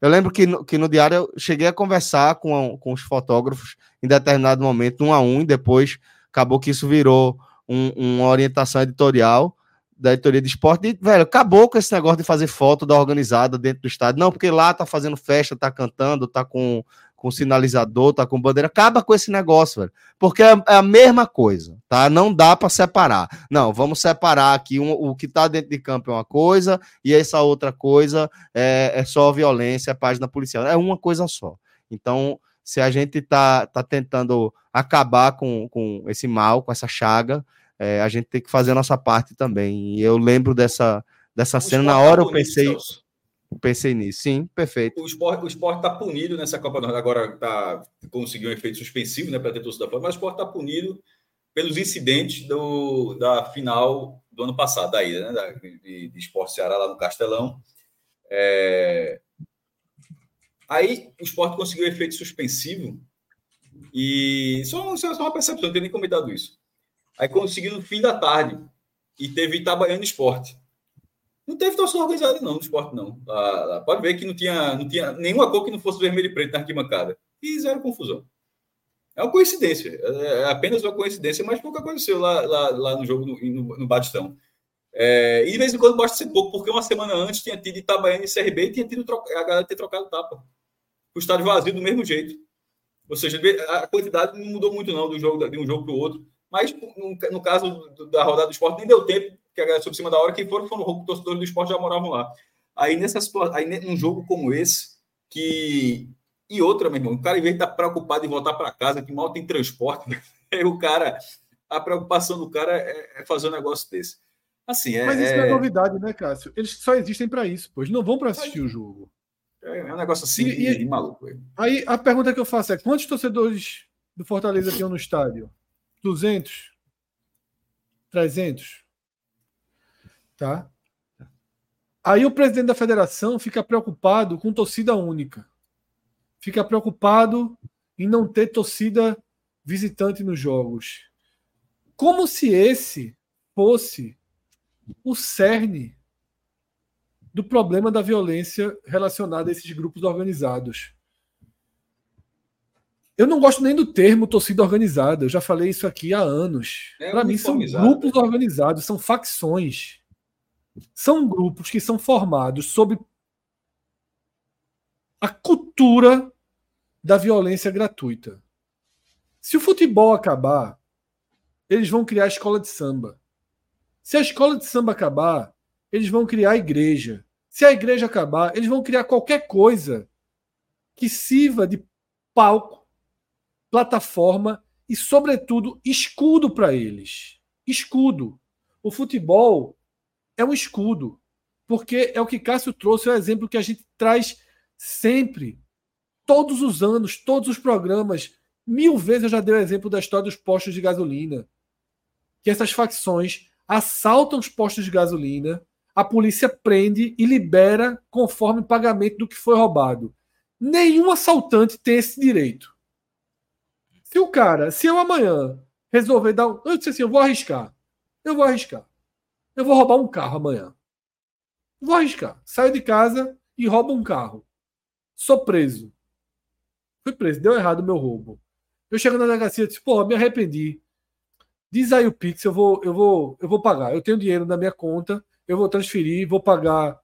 Eu lembro que no, que no diário eu cheguei a conversar com, a, com os fotógrafos em determinado momento, um a um, e depois acabou que isso virou um, uma orientação editorial da editoria de esporte, e, velho, acabou com esse negócio de fazer foto da organizada dentro do estádio. Não, porque lá tá fazendo festa, tá cantando, tá com, com sinalizador, tá com bandeira. Acaba com esse negócio, velho. Porque é, é a mesma coisa, tá? Não dá para separar. Não, vamos separar aqui um, o que tá dentro de campo é uma coisa e essa outra coisa é, é só violência, é página policial. É uma coisa só. Então, se a gente tá, tá tentando acabar com, com esse mal, com essa chaga, é, a gente tem que fazer a nossa parte também. E eu lembro dessa, dessa cena, na hora eu pensei, pensei nisso. Sim, perfeito. O esporte, o esporte tá punido nessa Copa do agora tá, conseguiu um efeito suspensivo né, para ter torcida fora, mas o esporte está punido pelos incidentes do, da final do ano passado, da ida, né, da, de, de Esporte Ceará lá no Castelão. É... Aí o esporte conseguiu um efeito suspensivo e só, só uma percepção, não tenho nem comentado isso. Aí conseguiu no fim da tarde. E teve Itabaiana Esporte. Não teve torcida organizada, não, no esporte, não. Ah, pode ver que não tinha, não tinha nenhuma cor que não fosse vermelho e preto na arquibancada. E zero confusão. É uma coincidência. É apenas uma coincidência, mas pouco aconteceu lá, lá, lá no jogo no, no, no Batistão. É, e de vez em quando pode ser pouco, porque uma semana antes tinha tido Itabaiana e CRB e tinha tido a galera ter trocado tapa. O estádio vazio do mesmo jeito. Ou seja, a quantidade não mudou muito, não, do jogo, de um jogo para o outro. Mas no, no caso da rodada do esporte, nem deu tempo, que a galera sobre cima da hora, quem foram foram os torcedores do esporte já moravam lá. Aí, nessa aí num jogo como esse, que. E outra, meu irmão, o cara, em vez de estar tá preocupado em voltar para casa, que mal tem transporte, o cara. A preocupação do cara é, é fazer um negócio desse. Assim, é, Mas isso não é, é novidade, né, Cássio? Eles só existem para isso, pois não vão para assistir o jogo. É, é um negócio assim e, de, de maluco. Aí a pergunta que eu faço é: quantos torcedores do Fortaleza tinham no estádio? 200? 300? Tá? Aí o presidente da federação fica preocupado com torcida única. Fica preocupado em não ter torcida visitante nos jogos. Como se esse fosse o cerne do problema da violência relacionada a esses grupos organizados. Eu não gosto nem do termo torcida organizada. Eu já falei isso aqui há anos. É Para mim, são grupos organizados, são facções. São grupos que são formados sob a cultura da violência gratuita. Se o futebol acabar, eles vão criar a escola de samba. Se a escola de samba acabar, eles vão criar a igreja. Se a igreja acabar, eles vão criar qualquer coisa que sirva de palco plataforma e, sobretudo, escudo para eles. Escudo. O futebol é um escudo, porque é o que Cássio trouxe, é o exemplo que a gente traz sempre, todos os anos, todos os programas. Mil vezes eu já dei o exemplo da história dos postos de gasolina. Que essas facções assaltam os postos de gasolina, a polícia prende e libera conforme pagamento do que foi roubado. Nenhum assaltante tem esse direito. Se o cara, se eu amanhã resolver dar um. Eu disse assim, eu vou arriscar. Eu vou arriscar. Eu vou roubar um carro amanhã. Vou arriscar. Saio de casa e roubo um carro. Sou preso. Fui preso. Deu errado o meu roubo. Eu chego na delegacia e disse, porra, me arrependi. Diz aí o Pix, eu vou, eu vou, eu vou pagar. Eu tenho dinheiro na minha conta, eu vou transferir, vou pagar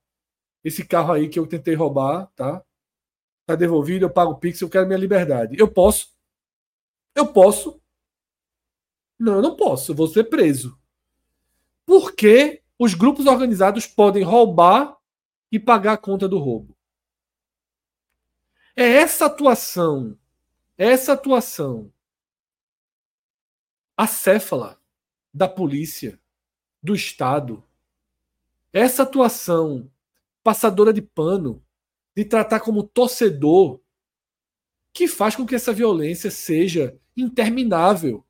esse carro aí que eu tentei roubar, tá? Tá devolvido, eu pago o Pix, eu quero minha liberdade. Eu posso eu posso. Não, eu não posso. Eu vou ser preso. Porque os grupos organizados podem roubar e pagar a conta do roubo. É essa atuação, essa atuação acéfala da polícia, do Estado, essa atuação passadora de pano, de tratar como torcedor que faz com que essa violência seja interminável.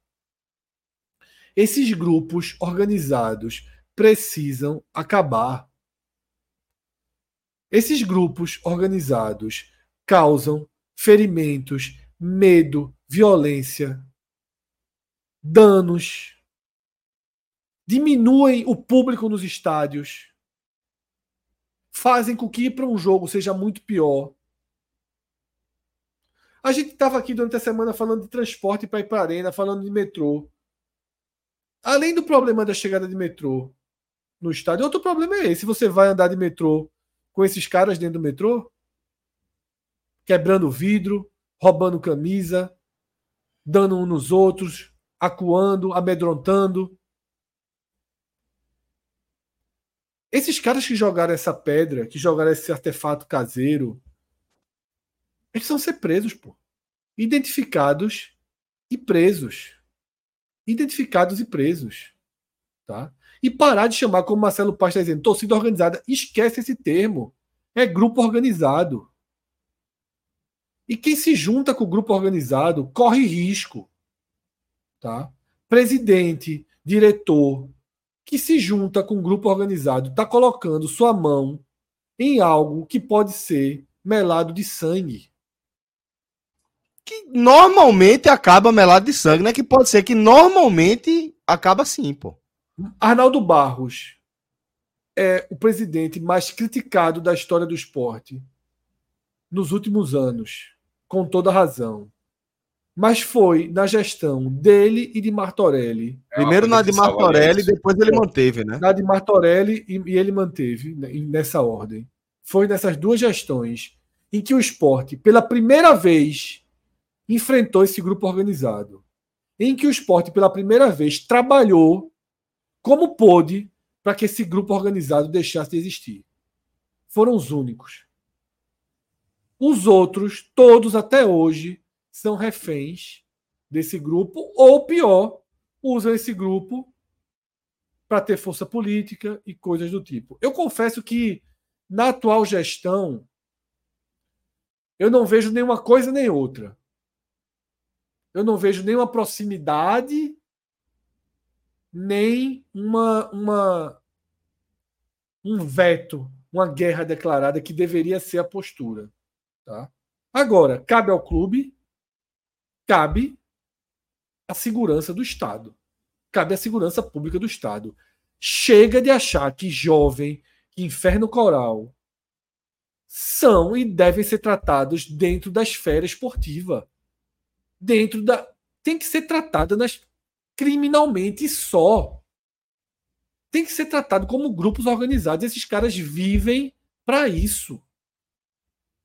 Esses grupos organizados precisam acabar. Esses grupos organizados causam ferimentos, medo, violência, danos, diminuem o público nos estádios, fazem com que ir para um jogo seja muito pior. A gente estava aqui durante a semana falando de transporte para ir para a arena, falando de metrô. Além do problema da chegada de metrô no estádio, outro problema é esse. Você vai andar de metrô com esses caras dentro do metrô, quebrando vidro, roubando camisa, dando um nos outros, acuando, amedrontando. Esses caras que jogaram essa pedra, que jogaram esse artefato caseiro, eles vão ser presos, pô. Identificados e presos. Identificados e presos. Tá? E parar de chamar, como Marcelo Paz está dizendo, torcida organizada. Esquece esse termo. É grupo organizado. E quem se junta com o grupo organizado corre risco. Tá? Presidente, diretor, que se junta com um grupo organizado está colocando sua mão em algo que pode ser melado de sangue. Que normalmente acaba melado de sangue, né? Que pode ser que normalmente acaba assim, pô. Arnaldo Barros é o presidente mais criticado da história do esporte nos últimos anos, com toda razão mas foi na gestão dele e de Martorelli. É Primeiro na de Martorelli, depois ele manteve, né? Na de Martorelli e, e ele manteve né, nessa ordem. Foi nessas duas gestões em que o esporte, pela primeira vez, enfrentou esse grupo organizado. Em que o esporte, pela primeira vez, trabalhou como pôde para que esse grupo organizado deixasse de existir. Foram os únicos. Os outros, todos até hoje, são reféns desse grupo, ou pior, usam esse grupo para ter força política e coisas do tipo. Eu confesso que na atual gestão eu não vejo nenhuma coisa nem outra. Eu não vejo nenhuma proximidade, nem uma, uma um veto, uma guerra declarada que deveria ser a postura. Tá? Agora, cabe ao clube cabe a segurança do Estado. Cabe a segurança pública do Estado. Chega de achar que jovem, que inferno coral, são e devem ser tratados dentro da esfera esportiva. Dentro da. Tem que ser tratada nas, criminalmente só. Tem que ser tratado como grupos organizados. Esses caras vivem para isso.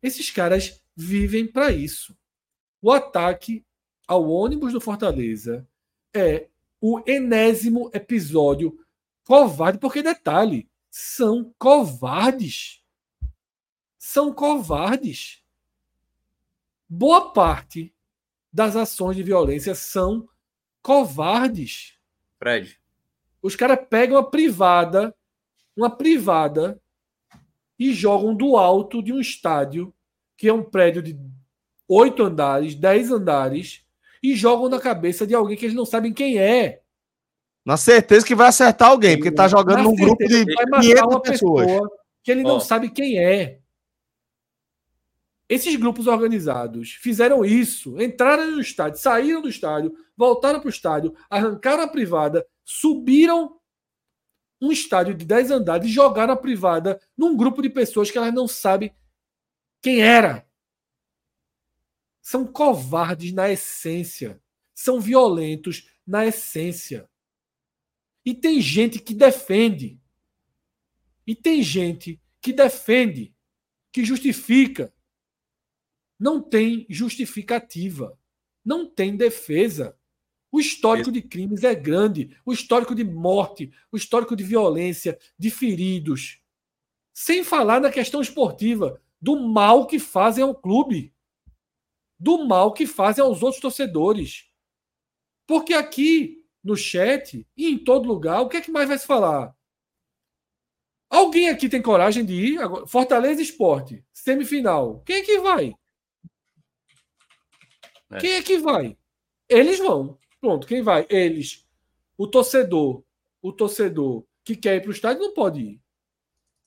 Esses caras vivem para isso. O ataque ao ônibus do Fortaleza é o enésimo episódio covarde, porque detalhe, são covardes. São covardes. Boa parte das ações de violência são covardes. Fred. Os caras pegam a privada, uma privada, e jogam do alto de um estádio, que é um prédio de oito andares, dez andares, e jogam na cabeça de alguém que eles não sabem quem é. Na certeza que vai acertar alguém, porque tá jogando num grupo de vai matar uma pessoas. pessoa que ele não oh. sabe quem é. Esses grupos organizados fizeram isso, entraram no estádio, saíram do estádio, voltaram para o estádio, arrancaram a privada, subiram um estádio de 10 andares e jogaram a privada num grupo de pessoas que elas não sabem quem era são covardes na essência, são violentos na essência. E tem gente que defende. E tem gente que defende, que justifica. Não tem justificativa. Não tem defesa. O histórico de crimes é grande, o histórico de morte, o histórico de violência, de feridos. Sem falar na questão esportiva, do mal que fazem ao clube do mal que fazem aos outros torcedores. Porque aqui no chat e em todo lugar, o que é que mais vai se falar? Alguém aqui tem coragem de ir? Fortaleza Esporte, semifinal. Quem é que vai? É. Quem é que vai? Eles vão. Pronto, quem vai? Eles. O torcedor, o torcedor que quer ir para o estádio não pode ir.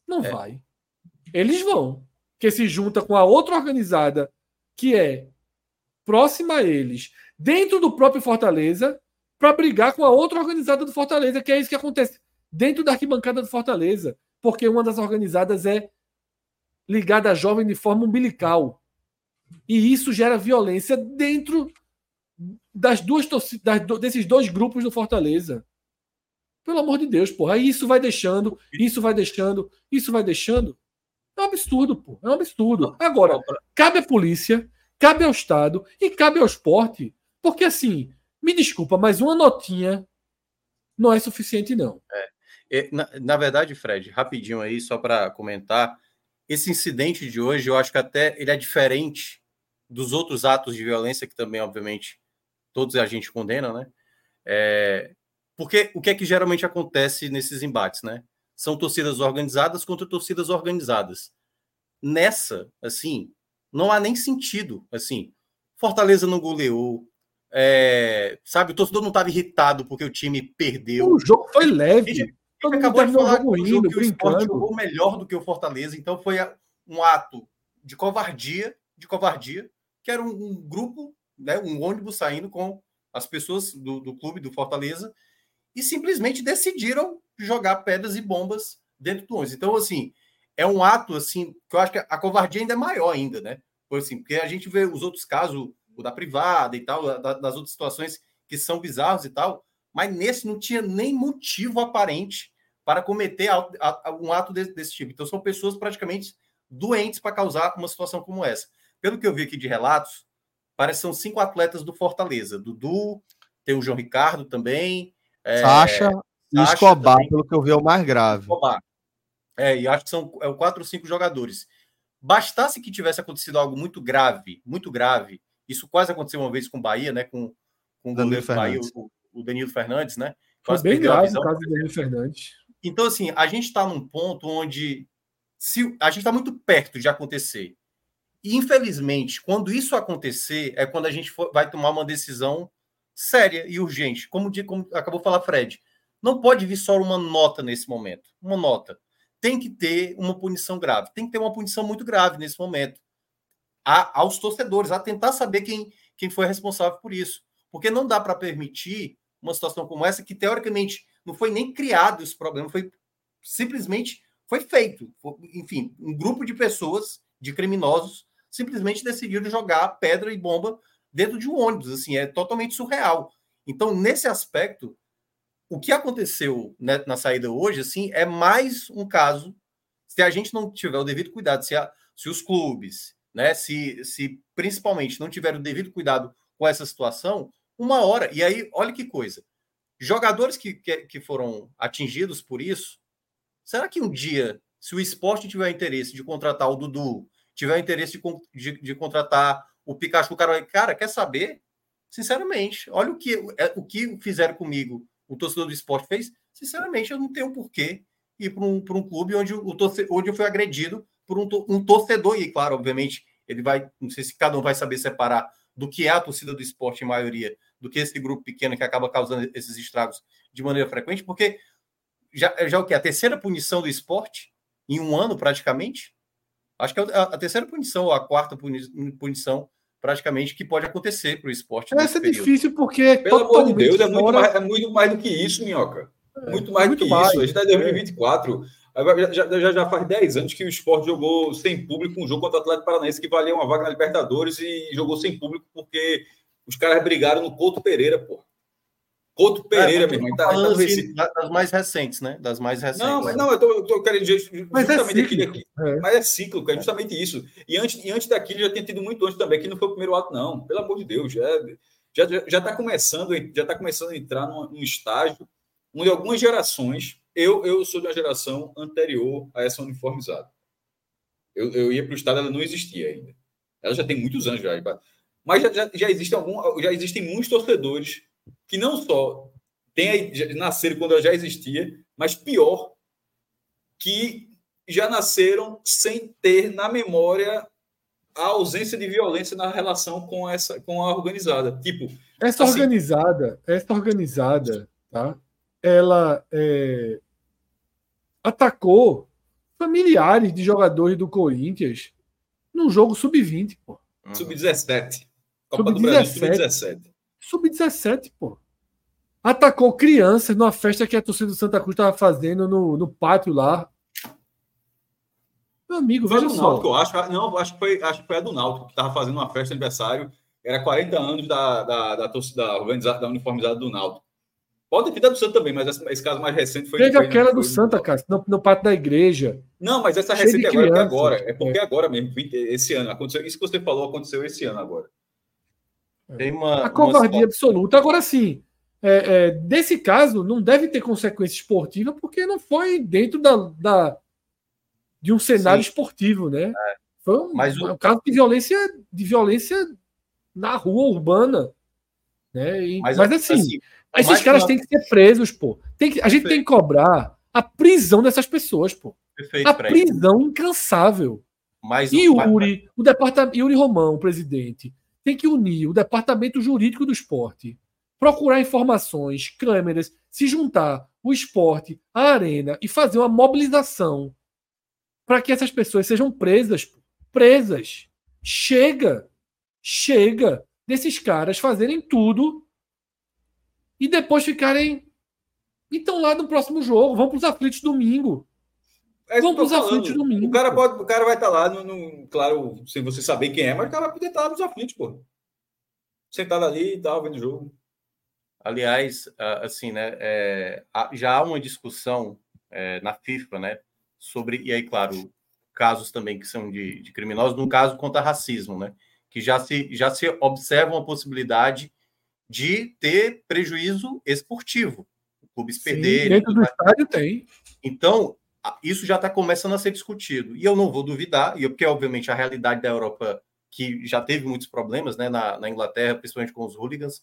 Não é. vai. Eles vão. Que se junta com a outra organizada que é próxima a eles, dentro do próprio Fortaleza, para brigar com a outra organizada do Fortaleza, que é isso que acontece dentro da arquibancada do Fortaleza, porque uma das organizadas é ligada a jovem de forma umbilical. E isso gera violência dentro das duas desses dois grupos do Fortaleza. Pelo amor de Deus, porra. Aí isso vai deixando, isso vai deixando, isso vai deixando. É um absurdo, pô. É um absurdo. Agora, cabe à polícia, cabe ao Estado e cabe ao esporte. Porque, assim, me desculpa, mas uma notinha não é suficiente, não. É. é na, na verdade, Fred, rapidinho aí, só para comentar, esse incidente de hoje, eu acho que até ele é diferente dos outros atos de violência que também, obviamente, todos a gente condena, né? É, porque o que é que geralmente acontece nesses embates, né? São torcidas organizadas contra torcidas organizadas. Nessa, assim, não há nem sentido, assim. Fortaleza não goleou, é, sabe, o torcedor não estava irritado porque o time perdeu. O jogo foi leve. Gente, acabou de falar que o jogo que o Sport jogou melhor do que o Fortaleza, então foi um ato de covardia, de covardia, que era um, um grupo, né, um ônibus saindo com as pessoas do, do clube do Fortaleza e simplesmente decidiram jogar pedras e bombas dentro do ônibus. Então, assim, é um ato assim que eu acho que a covardia ainda é maior ainda, né? Por assim, porque a gente vê os outros casos, o da privada e tal, das outras situações que são bizarros e tal, mas nesse não tinha nem motivo aparente para cometer um ato desse, tipo. Então são pessoas praticamente doentes para causar uma situação como essa. Pelo que eu vi aqui de relatos, parece que são cinco atletas do Fortaleza. Dudu, tem o João Ricardo também. É, Sacha e Escobar, também. pelo que eu vi, é o mais grave. Escobar. É, e acho que são é, quatro ou cinco jogadores. Bastasse que tivesse acontecido algo muito grave, muito grave, isso quase aconteceu uma vez com o Bahia, né? Com, com o Danilo Bahia, o, o, Danilo Fernandes, né? Foi bem grave o caso do Danilo Fernandes. Então, assim, a gente está num ponto onde se, a gente está muito perto de acontecer. E, infelizmente, quando isso acontecer, é quando a gente for, vai tomar uma decisão séria e urgente. Como, como acabou de falar Fred, não pode vir só uma nota nesse momento. Uma nota. Tem que ter uma punição grave. Tem que ter uma punição muito grave nesse momento a, aos torcedores, a tentar saber quem, quem foi responsável por isso. Porque não dá para permitir uma situação como essa, que teoricamente não foi nem criado esse problema, foi simplesmente foi feito. Enfim, um grupo de pessoas, de criminosos, simplesmente decidiram jogar pedra e bomba dentro de um ônibus. Assim, é totalmente surreal. Então, nesse aspecto, o que aconteceu né, na saída hoje, assim, é mais um caso. Se a gente não tiver o devido cuidado, se, a, se os clubes, né? Se, se principalmente não tiver o devido cuidado com essa situação, uma hora. E aí, olha que coisa. Jogadores que, que, que foram atingidos por isso, será que um dia, se o esporte tiver interesse de contratar o Dudu, tiver interesse de, de, de contratar o Pikachu, o cara, cara, quer saber? Sinceramente, olha o que, é, o que fizeram comigo, o torcedor do esporte fez. Sinceramente, eu não tenho porquê ir para um, um clube onde, o torcedor, onde eu fui agredido por um, um torcedor, e claro, obviamente, ele vai, não sei se cada um vai saber separar do que é a torcida do esporte em maioria, do que esse grupo pequeno que acaba causando esses estragos de maneira frequente, porque já, já o que? A terceira punição do esporte em um ano, praticamente? Acho que é a, a terceira punição, ou a quarta punição, praticamente, que pode acontecer para o esporte. Essa é difícil porque. Pelo amor de Deus, é muito, mais, é muito mais do que isso, Minhoca. É, muito mais muito do que mais. isso. A gente está em 2024. É. Já, já, já faz 10 anos que o esporte jogou sem público um jogo contra o Atlético Paranaense que valia uma vaga na Libertadores e jogou sem público porque os caras brigaram no Couto Pereira, pô. Couto Pereira, é, meu irmão. Tá, tá assim, das mais recentes, né? Das mais recentes. Não, mas não, eu tô, eu tô querendo dizer mas é justamente é aqui. É. Mas é cíclico, é justamente isso. E antes, e antes daquilo já tinha tido muito antes também, que não foi o primeiro ato, não. Pelo amor de Deus, já, já, já tá começando, já tá começando a entrar num, num estágio onde algumas gerações eu, eu sou de uma geração anterior a essa uniformizada. Eu, eu ia para o Estado, ela não existia ainda. Ela já tem muitos anos já. Mas já, já, já, existem, algum, já existem muitos torcedores que não só tem, já nasceram quando ela já existia, mas pior, que já nasceram sem ter na memória a ausência de violência na relação com essa com a organizada. Tipo, essa assim, organizada, essa organizada, tá? Ela é, atacou familiares de jogadores do Corinthians num jogo sub-20, pô. Sub-17. Copa sub-17. Sub-17. Sub-17, pô. Atacou crianças numa festa que a torcida do Santa Cruz estava fazendo no, no pátio lá. Meu amigo, foi veja só. Náutico, eu acho, não, acho que, foi, acho que foi a do Náutico, que estava fazendo uma festa de aniversário. Era 40 anos da, da, da torcida da, da uniformizada do Náutico. Pode ter da do Santa também, mas esse caso mais recente foi. Teve foi, aquela do Santa, cara, no, no pátio da igreja. Não, mas essa recente agora é agora. É porque é. agora mesmo, esse ano. Aconteceu, isso que você falou aconteceu esse ano agora. Tem uma. A covardia uma... absoluta. Agora sim, é, é, desse caso, não deve ter consequência esportiva, porque não foi dentro da, da de um cenário sim. esportivo, né? É. Foi um, mas o... um caso de violência, de violência na rua urbana. Né? E, mas, mas assim, assim esses caras têm que ser presos, pô. Tem que, a gente tem que cobrar a prisão dessas pessoas, pô. Perfeito, a prisão incansável. Mas e Yuri, o departamento Yuri Romão, o presidente, tem que unir o departamento jurídico do esporte, procurar informações, câmeras, se juntar o esporte, a arena e fazer uma mobilização para que essas pessoas sejam presas, presas. Chega, chega desses caras fazerem tudo e depois ficarem. Então lá no próximo jogo, vão para os aflitos domingo. É vão para os aflitos domingo. O cara, pode, o cara vai estar tá lá, no, no, claro, sem você saber quem é, mas o cara vai poder estar tá nos aflitos, pô. Sentado ali e tal, vendo o jogo. Aliás, assim, né, é, já há uma discussão é, na FIFA, né, sobre, e aí, claro, casos também que são de, de criminosos, no caso contra racismo, né, que já se, já se observa uma possibilidade de ter prejuízo esportivo. Clubes Sim, perderem. Dentro do estádio tem. Então, isso já está começando a ser discutido. E eu não vou duvidar, porque, obviamente, a realidade da Europa, que já teve muitos problemas né, na, na Inglaterra, principalmente com os hooligans.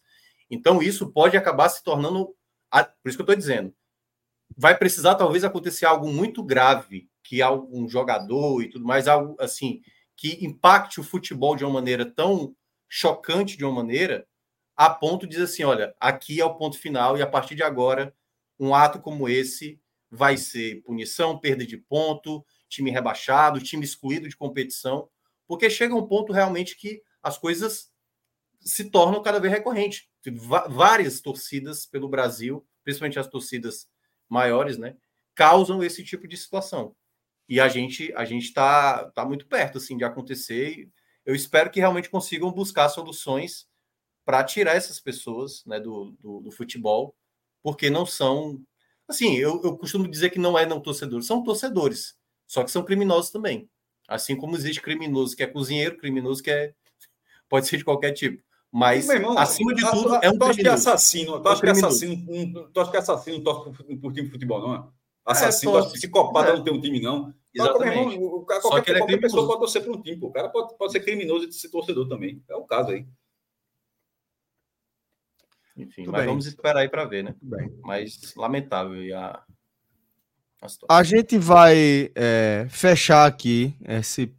Então, isso pode acabar se tornando. Por isso que eu estou dizendo. Vai precisar, talvez, acontecer algo muito grave, que algum jogador e tudo mais, algo assim, que impacte o futebol de uma maneira tão chocante, de uma maneira, a ponto de dizer assim: olha, aqui é o ponto final, e a partir de agora, um ato como esse vai ser punição, perda de ponto, time rebaixado, time excluído de competição, porque chega um ponto realmente que as coisas se tornam cada vez recorrentes. Várias torcidas pelo Brasil, principalmente as torcidas maiores, né, causam esse tipo de situação. E a gente a gente está tá muito perto assim de acontecer. Eu espero que realmente consigam buscar soluções para tirar essas pessoas né, do, do, do, futebol, porque não são. Assim, eu, eu costumo dizer que não é não torcedores, são torcedores, só que são criminosos também. Assim como existe criminoso que é cozinheiro, criminoso que é. Pode ser de qualquer tipo. Mas, irmão, acima de tudo, é um tu que assassino, tu acha que assassino, tu acha que assassino torce por, time de futebol, não é? Assassino, é, psicopata é. não tem um time, não. Exatamente. Irmão, qualquer, Só que ele é qualquer pessoa pode torcer para um time, pô. O cara pode, pode ser criminoso e ser torcedor também. É o caso aí. Enfim, Tudo mas bem. vamos esperar aí para ver, né? Mas lamentável a, a situação. A gente vai é, fechar aqui esse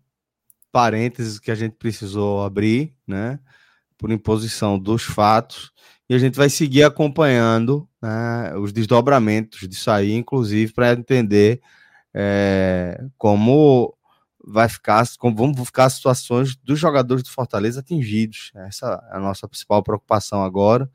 parênteses que a gente precisou abrir, né? Por imposição dos fatos. E a gente vai seguir acompanhando né, os desdobramentos disso aí, inclusive para entender é, como vai ficar, como vão ficar as situações dos jogadores do Fortaleza atingidos. Essa é a nossa principal preocupação agora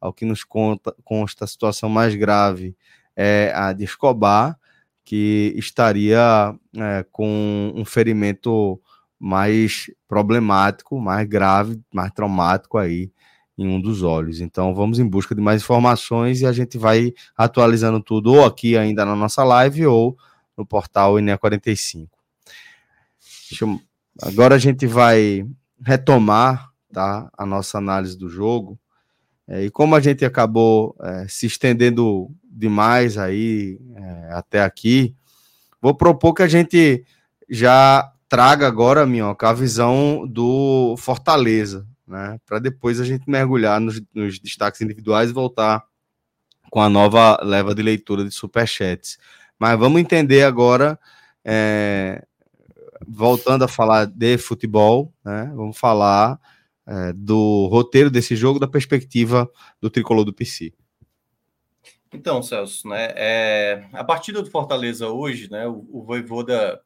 ao que nos conta, consta a situação mais grave é a de Escobar, que estaria é, com um ferimento mais problemático, mais grave, mais traumático aí em um dos olhos. Então vamos em busca de mais informações e a gente vai atualizando tudo ou aqui ainda na nossa live ou no portal INE 45. Eu... Agora a gente vai retomar tá, a nossa análise do jogo é, e como a gente acabou é, se estendendo demais aí é, até aqui, vou propor que a gente já traga agora, Minhoca, a visão do Fortaleza, né? Para depois a gente mergulhar nos, nos, destaques individuais e voltar com a nova leva de leitura de superchats. Mas vamos entender agora, é, voltando a falar de futebol, né? Vamos falar é, do roteiro desse jogo da perspectiva do tricolor do PC. Então, Celso, né, é, a partida do Fortaleza hoje, né, o, o Voivoda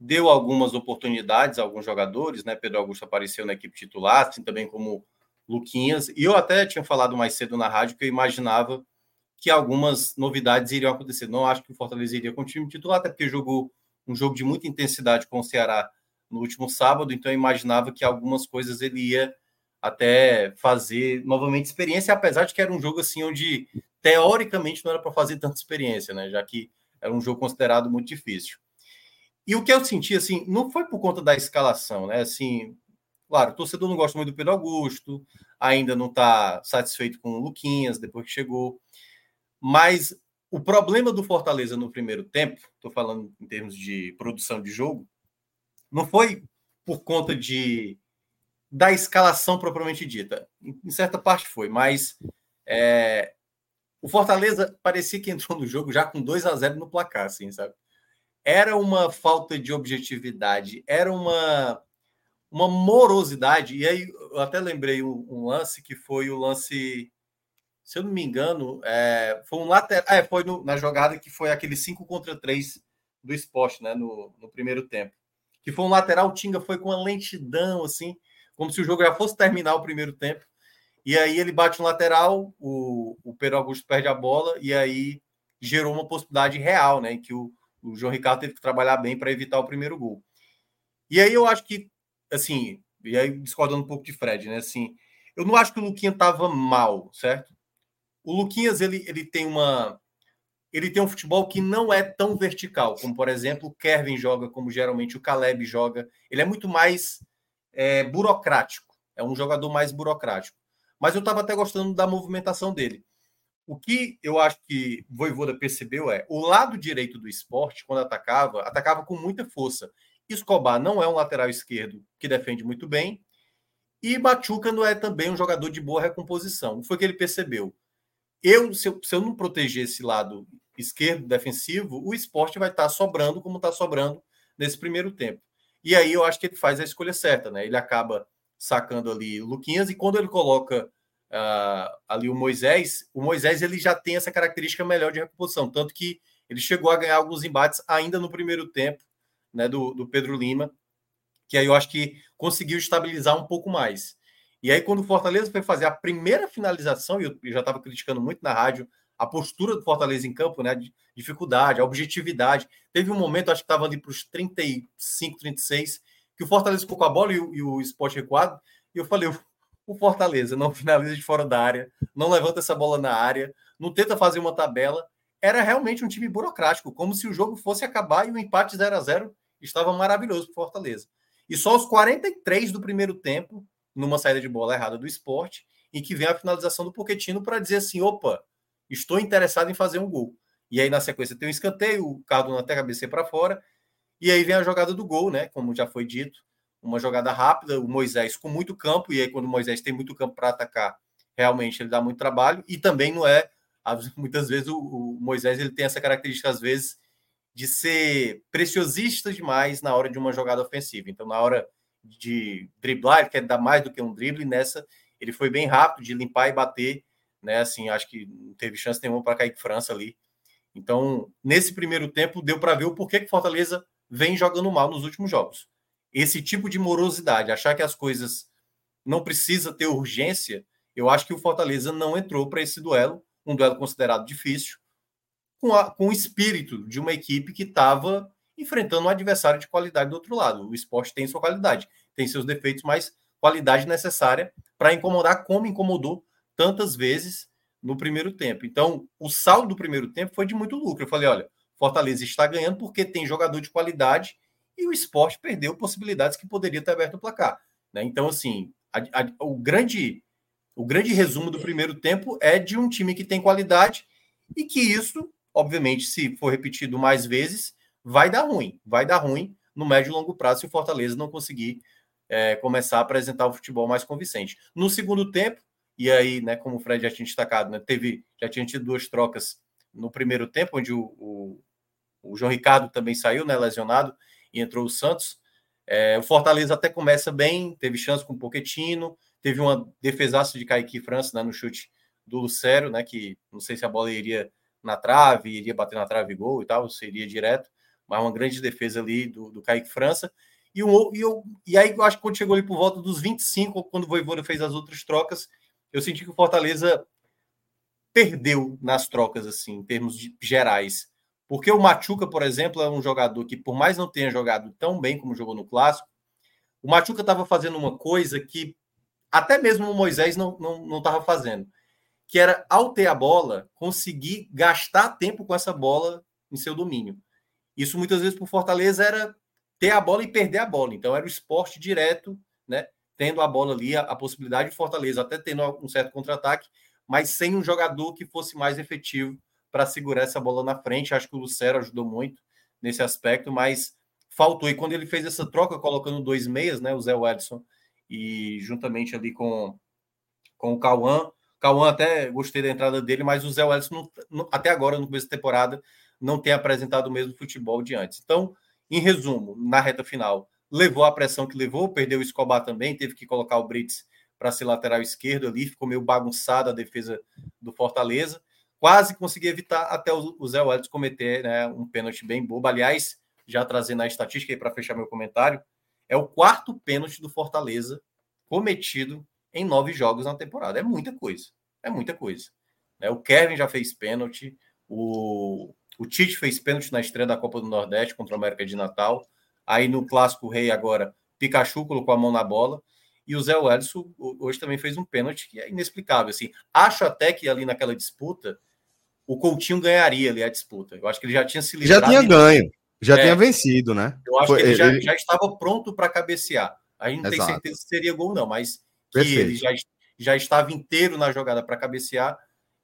deu algumas oportunidades a alguns jogadores, né, Pedro Augusto apareceu na equipe titular, assim também como Luquinhas, e eu até tinha falado mais cedo na rádio que eu imaginava que algumas novidades iriam acontecer. Não acho que o Fortaleza iria com o time titular, até porque jogou um jogo de muita intensidade com o Ceará no último sábado, então eu imaginava que algumas coisas ele ia até fazer novamente experiência, apesar de que era um jogo assim onde teoricamente não era para fazer tanta experiência, né? Já que era um jogo considerado muito difícil. E o que eu senti assim, não foi por conta da escalação, né? Assim, claro, o torcedor não gosta muito do Pedro Augusto, ainda não está satisfeito com o Luquinhas depois que chegou, mas o problema do Fortaleza no primeiro tempo, estou falando em termos de produção de jogo, não foi por conta de da escalação propriamente dita. Em certa parte foi, mas é, o Fortaleza parecia que entrou no jogo já com 2 a 0 no placar, assim, sabe? Era uma falta de objetividade, era uma uma morosidade. E aí eu até lembrei um, um lance que foi o lance, se eu não me engano, é, foi um lateral, é, foi no, na jogada que foi aquele 5 contra 3 do esporte, né, no, no primeiro tempo. Que foi um lateral, o Tinga foi com uma lentidão, assim, como se o jogo já fosse terminar o primeiro tempo. E aí ele bate no lateral, o, o Pedro Augusto perde a bola, e aí gerou uma possibilidade real, né? Em que o, o João Ricardo teve que trabalhar bem para evitar o primeiro gol. E aí eu acho que, assim, e aí discordando um pouco de Fred, né? Assim, eu não acho que o Luquinha estava mal, certo? O Luquinhas, ele, ele tem uma. Ele tem um futebol que não é tão vertical, como, por exemplo, o Kevin joga, como geralmente o Caleb joga. Ele é muito mais é, burocrático. É um jogador mais burocrático mas eu estava até gostando da movimentação dele. O que eu acho que Voivoda percebeu é o lado direito do esporte, quando atacava, atacava com muita força. Escobar não é um lateral esquerdo que defende muito bem, e Machuca não é também um jogador de boa recomposição. Foi o que ele percebeu. Eu se, eu, se eu não proteger esse lado esquerdo defensivo, o esporte vai estar tá sobrando como está sobrando nesse primeiro tempo. E aí eu acho que ele faz a escolha certa, né? Ele acaba sacando ali o Luquinhas, e quando ele coloca uh, ali o Moisés, o Moisés ele já tem essa característica melhor de recomposição, tanto que ele chegou a ganhar alguns embates ainda no primeiro tempo né, do, do Pedro Lima, que aí eu acho que conseguiu estabilizar um pouco mais. E aí, quando o Fortaleza foi fazer a primeira finalização, e eu, já estava criticando muito na rádio a postura do Fortaleza em campo, né? De dificuldade, a objetividade. Teve um momento, acho que estava ali para os 35, 36, que o Fortaleza ficou com a bola e o, e o esporte recuado, e eu falei, o Fortaleza não finaliza de fora da área, não levanta essa bola na área, não tenta fazer uma tabela. Era realmente um time burocrático, como se o jogo fosse acabar e o empate 0 a 0 estava maravilhoso para Fortaleza. E só os 43 do primeiro tempo, numa saída de bola errada do esporte, em que vem a finalização do Poquetino para dizer assim: opa, estou interessado em fazer um gol. E aí, na sequência, tem um escanteio, o Cardo até cabeceia para fora, e aí vem a jogada do gol, né? Como já foi dito, uma jogada rápida, o Moisés com muito campo, e aí quando o Moisés tem muito campo para atacar, realmente ele dá muito trabalho, e também não é, muitas vezes o, o, Moisés ele tem essa característica, às vezes, de ser preciosista demais na hora de uma jogada ofensiva. Então, na hora de driblar, ele quer dar mais do que um drible, nessa ele foi bem rápido de limpar e bater, né? Assim, acho que não teve chance nenhuma para cair França ali. Então, nesse primeiro tempo, deu para ver o porquê que Fortaleza vem jogando mal nos últimos jogos. Esse tipo de morosidade, achar que as coisas não precisa ter urgência, eu acho que o Fortaleza não entrou para esse duelo, um duelo considerado difícil, com, a, com o espírito de uma equipe que estava enfrentando um adversário de qualidade do outro lado. O esporte tem sua qualidade, tem seus defeitos, mas qualidade necessária para incomodar como incomodou tantas vezes no primeiro tempo. Então, o saldo do primeiro tempo foi de muito lucro. Eu falei, olha, Fortaleza está ganhando porque tem jogador de qualidade e o esporte perdeu possibilidades que poderia ter aberto o placar. Né? Então, assim, a, a, o, grande, o grande resumo do primeiro tempo é de um time que tem qualidade e que isso, obviamente, se for repetido mais vezes, vai dar ruim. Vai dar ruim no médio e longo prazo se o Fortaleza não conseguir é, começar a apresentar o futebol mais convincente. No segundo tempo, e aí, né, como o Fred já tinha destacado, né, teve, já tinha tido duas trocas no primeiro tempo, onde o, o o João Ricardo também saiu, né, lesionado, e entrou o Santos. É, o Fortaleza até começa bem, teve chance com o Poquetino, teve uma defesaça de Kaique França né, no chute do Lucero, né, que não sei se a bola iria na trave, iria bater na trave gol e tal, seria direto, mas uma grande defesa ali do, do Kaique França. E, um, e, eu, e aí eu acho que quando chegou ali por volta dos 25, quando o Voivoda fez as outras trocas, eu senti que o Fortaleza perdeu nas trocas, assim, em termos de, gerais. Porque o Machuca, por exemplo, é um jogador que, por mais não tenha jogado tão bem como jogou no Clássico, o Machuca estava fazendo uma coisa que até mesmo o Moisés não estava não, não fazendo, que era, ao ter a bola, conseguir gastar tempo com essa bola em seu domínio. Isso muitas vezes para o Fortaleza era ter a bola e perder a bola. Então era o esporte direto, né? Tendo a bola ali, a, a possibilidade de Fortaleza até tendo um certo contra-ataque, mas sem um jogador que fosse mais efetivo para segurar essa bola na frente. Acho que o Lucero ajudou muito nesse aspecto, mas faltou. E quando ele fez essa troca, colocando dois meias, né? O Zé Edson e juntamente ali com, com o Cauã. Cauã até gostei da entrada dele, mas o Zé Edson até agora, no começo da temporada, não tem apresentado o mesmo futebol de antes. Então, em resumo, na reta final, levou a pressão que levou, perdeu o Escobar também, teve que colocar o Brits para ser lateral esquerdo ali, ficou meio bagunçada a defesa do Fortaleza. Quase consegui evitar até o Zé Welles cometer né, um pênalti bem bobo. Aliás, já trazendo a estatística aí para fechar meu comentário, é o quarto pênalti do Fortaleza cometido em nove jogos na temporada. É muita coisa. É muita coisa. Né? O Kevin já fez pênalti, o, o Tite fez pênalti na estreia da Copa do Nordeste contra o América de Natal. Aí no Clássico Rei agora, Pikachu colocou a mão na bola. E o Zé Welson hoje também fez um pênalti que é inexplicável. Assim. Acho até que ali naquela disputa o Coutinho ganharia ali a disputa. Eu acho que ele já tinha se livrado. Já tinha ganho, já é, tinha vencido, né? Eu acho Foi, que ele, já, ele, já, estava pronto para cabecear. A gente não Exato. tem certeza se seria gol, não, mas que Perfeito. ele já, já estava inteiro na jogada para cabecear,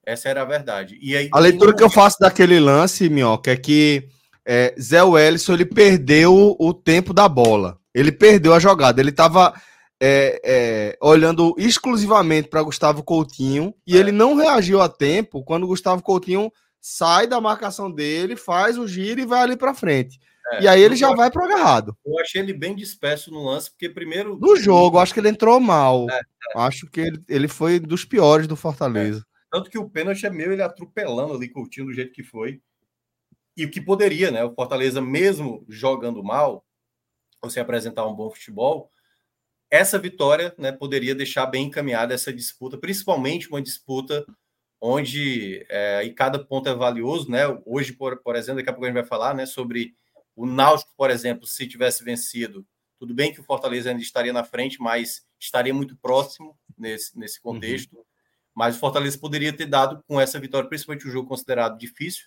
essa era a verdade. E aí, a leitura que eu faço daquele lance, Minhoca, é que é, Zé Wellison ele perdeu o tempo da bola. Ele perdeu a jogada. Ele estava é, é, olhando exclusivamente para Gustavo Coutinho e é. ele não reagiu a tempo quando o Gustavo Coutinho sai da marcação dele, faz o giro e vai ali para frente. É, e aí ele já vai pro agarrado. Eu achei ele bem disperso no lance, porque primeiro. No jogo, acho que ele entrou mal. É. Acho que ele, ele foi dos piores do Fortaleza. Tanto que o pênalti é meu, ele atropelando ali Coutinho do jeito que foi. E o que poderia, né? O Fortaleza, mesmo jogando mal, você apresentar um bom futebol, essa vitória né, poderia deixar bem encaminhada essa disputa, principalmente uma disputa onde é, e cada ponto é valioso, né? Hoje, por, por exemplo, daqui a pouco a gente vai falar, né, sobre o Náutico, por exemplo, se tivesse vencido, tudo bem que o Fortaleza ainda estaria na frente, mas estaria muito próximo nesse, nesse uhum. contexto. Uhum. Mas o Fortaleza poderia ter dado com essa vitória, principalmente o jogo considerado difícil,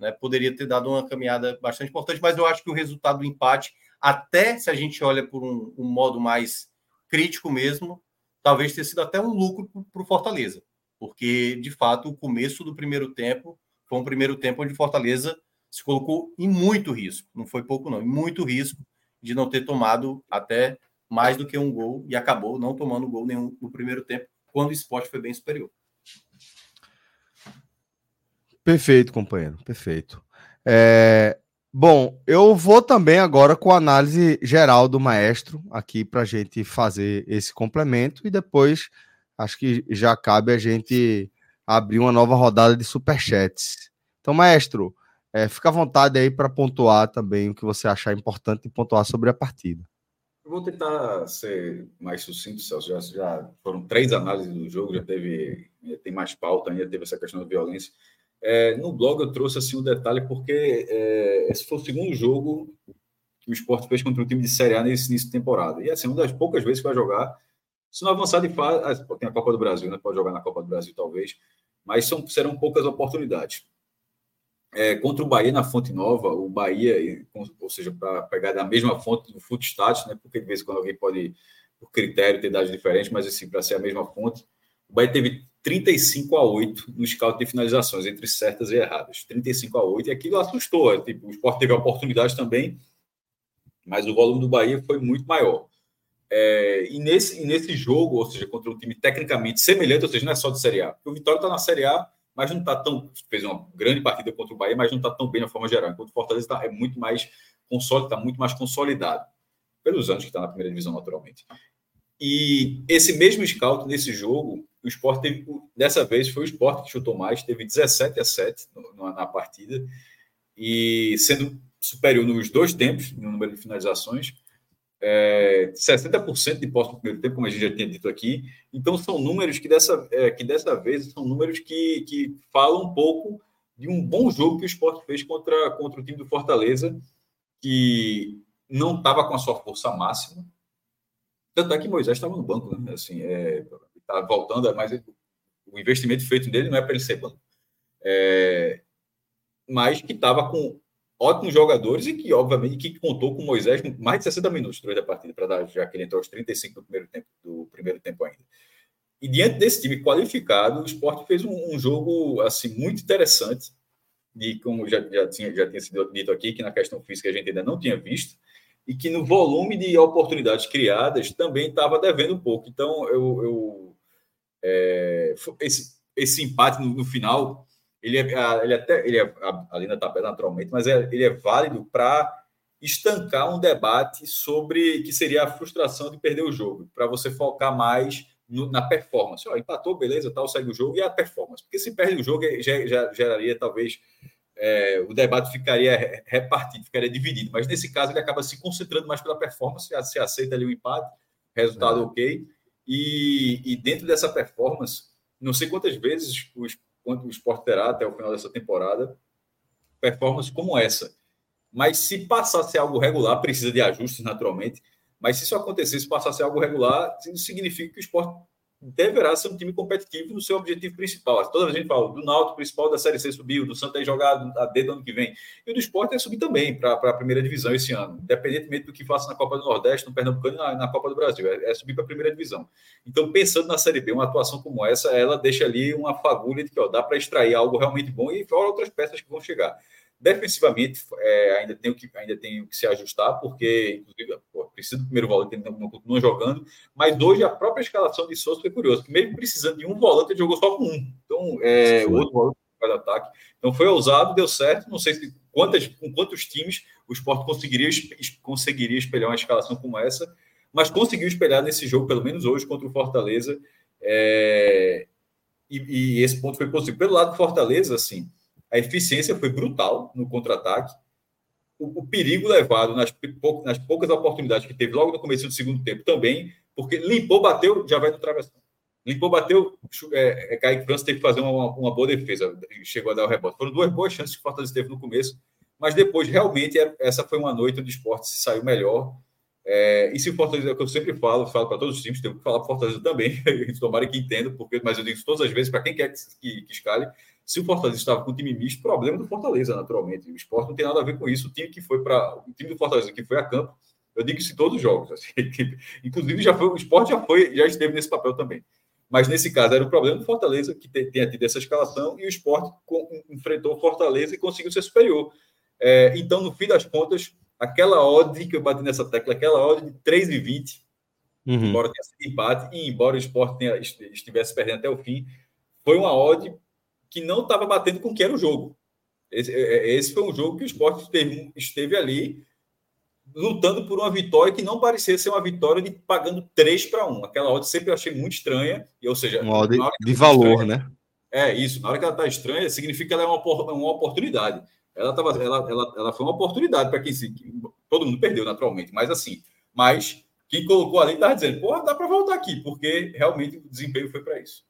né? Poderia ter dado uma caminhada bastante importante, mas eu acho que o resultado do empate, até se a gente olha por um, um modo mais crítico mesmo, talvez tenha sido até um lucro para o Fortaleza, porque de fato o começo do primeiro tempo foi um primeiro tempo onde Fortaleza se colocou em muito risco, não foi pouco não, em muito risco de não ter tomado até mais do que um gol e acabou não tomando gol nenhum no primeiro tempo, quando o esporte foi bem superior. Perfeito, companheiro, perfeito. É, Bom, eu vou também agora com a análise geral do maestro aqui para a gente fazer esse complemento e depois acho que já cabe a gente abrir uma nova rodada de superchats. Então, maestro, é, fica à vontade aí para pontuar também o que você achar importante e pontuar sobre a partida. Eu vou tentar ser mais sucinto, Celso. Já, já foram três análises do jogo, já teve, tem mais pauta ainda, teve essa questão da violência. É, no blog eu trouxe assim um detalhe porque é, esse foi o segundo jogo que o esporte fez contra um time de Série A nesse início de temporada. E assim, uma das poucas vezes que vai jogar, se não avançar de fase, ah, tem a Copa do Brasil, né? Pode jogar na Copa do Brasil talvez, mas são, serão poucas oportunidades. É, contra o Bahia na Fonte Nova, o Bahia, ou seja, para pegar da mesma fonte do Footstats, né? Porque de vez em quando alguém pode, por critério, ter dados diferentes, mas assim, para ser a mesma fonte, o Bahia teve 35 a 8 no scout de finalizações, entre certas e erradas. 35 a 8, e aquilo assustou. É, tipo, o Sport teve oportunidade também, mas o volume do Bahia foi muito maior. É, e, nesse, e nesse jogo, ou seja, contra um time tecnicamente semelhante, ou seja, não é só de Série A, o Vitória está na Série A, mas não está tão. fez uma grande partida contra o Bahia, mas não está tão bem na forma geral. Enquanto o Fortaleza tá, é muito mais consolidado, está muito mais consolidado, pelos anos que está na primeira divisão, naturalmente. E esse mesmo scout, nesse jogo, o esporte teve, dessa vez foi o esporte que chutou mais, teve 17 a 7 no, na partida, e sendo superior nos dois tempos, no número de finalizações, é, 60% de posse no primeiro tempo, como a gente já tinha dito aqui. Então, são números que dessa, é, que dessa vez são números que, que falam um pouco de um bom jogo que o esporte fez contra, contra o time do Fortaleza, que não estava com a sua força máxima, Tanto é que Moisés estava no banco, né? Assim, é, tá voltando, mas o investimento feito nele não é para ele ser banco. É, mas que estava com ótimos jogadores e que, obviamente, que contou com Moisés mais de 60 minutos durante a partida, para dar, já que ele entrou aos 35 do primeiro tempo, do primeiro tempo ainda. E diante desse time qualificado, o esporte fez um, um jogo assim muito interessante. E como já, já, tinha, já tinha sido dito aqui, que na questão física a gente ainda não tinha visto, e que no volume de oportunidades criadas também estava devendo um pouco. Então, eu, eu é, esse, esse empate no, no, final, ele é, ele até ele é, a Lina está naturalmente, mas é, ele é válido para estancar um debate sobre que seria a frustração de perder o jogo, para você focar mais no, na performance. Ó, empatou, beleza, tal, segue o jogo e a performance. Porque se perde o jogo, já, já geraria talvez é, o debate ficaria repartido, ficaria dividido. Mas nesse caso, ele acaba se concentrando mais pela performance, se aceita ali o empate, resultado é. ok. E, e, dentro dessa performance, não sei quantas vezes o, quanto o esporte terá até o final dessa temporada, performance como essa. Mas se ser algo regular, precisa de ajustes naturalmente. Mas se isso acontecesse, ser algo regular, isso significa que o esporte deverá ser um time competitivo no seu objetivo principal. Toda vez a gente fala do Náutico principal da Série C subiu, do Santa é jogado a D do ano que vem. E o do Esporte é subir também para a primeira divisão esse ano, independentemente do que faça na Copa do Nordeste, no Pernambucano e na, na Copa do Brasil. É, é subir para a primeira divisão. Então, pensando na Série B, uma atuação como essa, ela deixa ali uma fagulha de que ó, dá para extrair algo realmente bom e fora outras peças que vão chegar. Defensivamente, é, ainda, tem que, ainda tem que se ajustar, porque, inclusive, pô, precisa do primeiro volante, ele não continua jogando. Mas hoje a própria escalação de Souza foi curiosa, que mesmo precisando de um volante, ele jogou só com um. Então, é, o outro volante faz ataque. Então, foi ousado, deu certo. Não sei se, quantas, com quantos times o esporte conseguiria, conseguiria espelhar uma escalação como essa, mas conseguiu espelhar nesse jogo, pelo menos hoje, contra o Fortaleza. É, e, e esse ponto foi possível. Pelo lado do Fortaleza, assim a eficiência foi brutal no contra-ataque. O, o, perigo levado nas, pou, nas, poucas oportunidades que teve logo no começo do segundo tempo também, porque limpou, bateu, já vai no travessão. Limpou, bateu, é, é, Kaique França teve que fazer uma, uma, boa defesa, chegou a dar o rebote. Foram duas boas chances que o Fortaleza teve no começo, mas depois, realmente, essa foi uma noite onde o esporte saiu melhor. É, e se o Fortaleza, é que eu sempre falo, falo para todos os times, tenho que falar para o Fortaleza também, tomara que entenda, porque, mas eu digo todas as vezes, para quem quer que, que, que escale, se o Fortaleza estava com um time misto, problema do Fortaleza, naturalmente. O esporte não tem nada a ver com isso. O time que foi para. O time do Fortaleza que foi a campo, eu digo isso em todos os jogos. Assim, inclusive, já foi, o esporte já foi, já esteve nesse papel também. Mas nesse caso era o problema do Fortaleza, que tenha tido essa escalação, e o esporte enfrentou o Fortaleza e conseguiu ser superior. É, então, no fim das contas, aquela odd que eu bati nessa tecla, aquela odd de 3,20, uhum. embora tenha sido empate, e embora o esporte tenha, estivesse perdendo até o fim, foi uma odd que não estava batendo com o que era o jogo. Esse, é, é, esse, foi um jogo que o esporte esteve, esteve ali lutando por uma vitória que não parecia ser uma vitória de pagando 3 para 1. Aquela odd sempre eu achei muito estranha, e, ou seja, uma odd de valor, estranha, né? É isso, na hora que ela está estranha, significa que ela é uma, uma oportunidade. Ela, tava, ela, ela, ela foi uma oportunidade para quem se. Todo mundo perdeu, naturalmente, mas assim. Mas quem colocou ali estava dizendo, porra, dá para voltar aqui, porque realmente o desempenho foi para isso.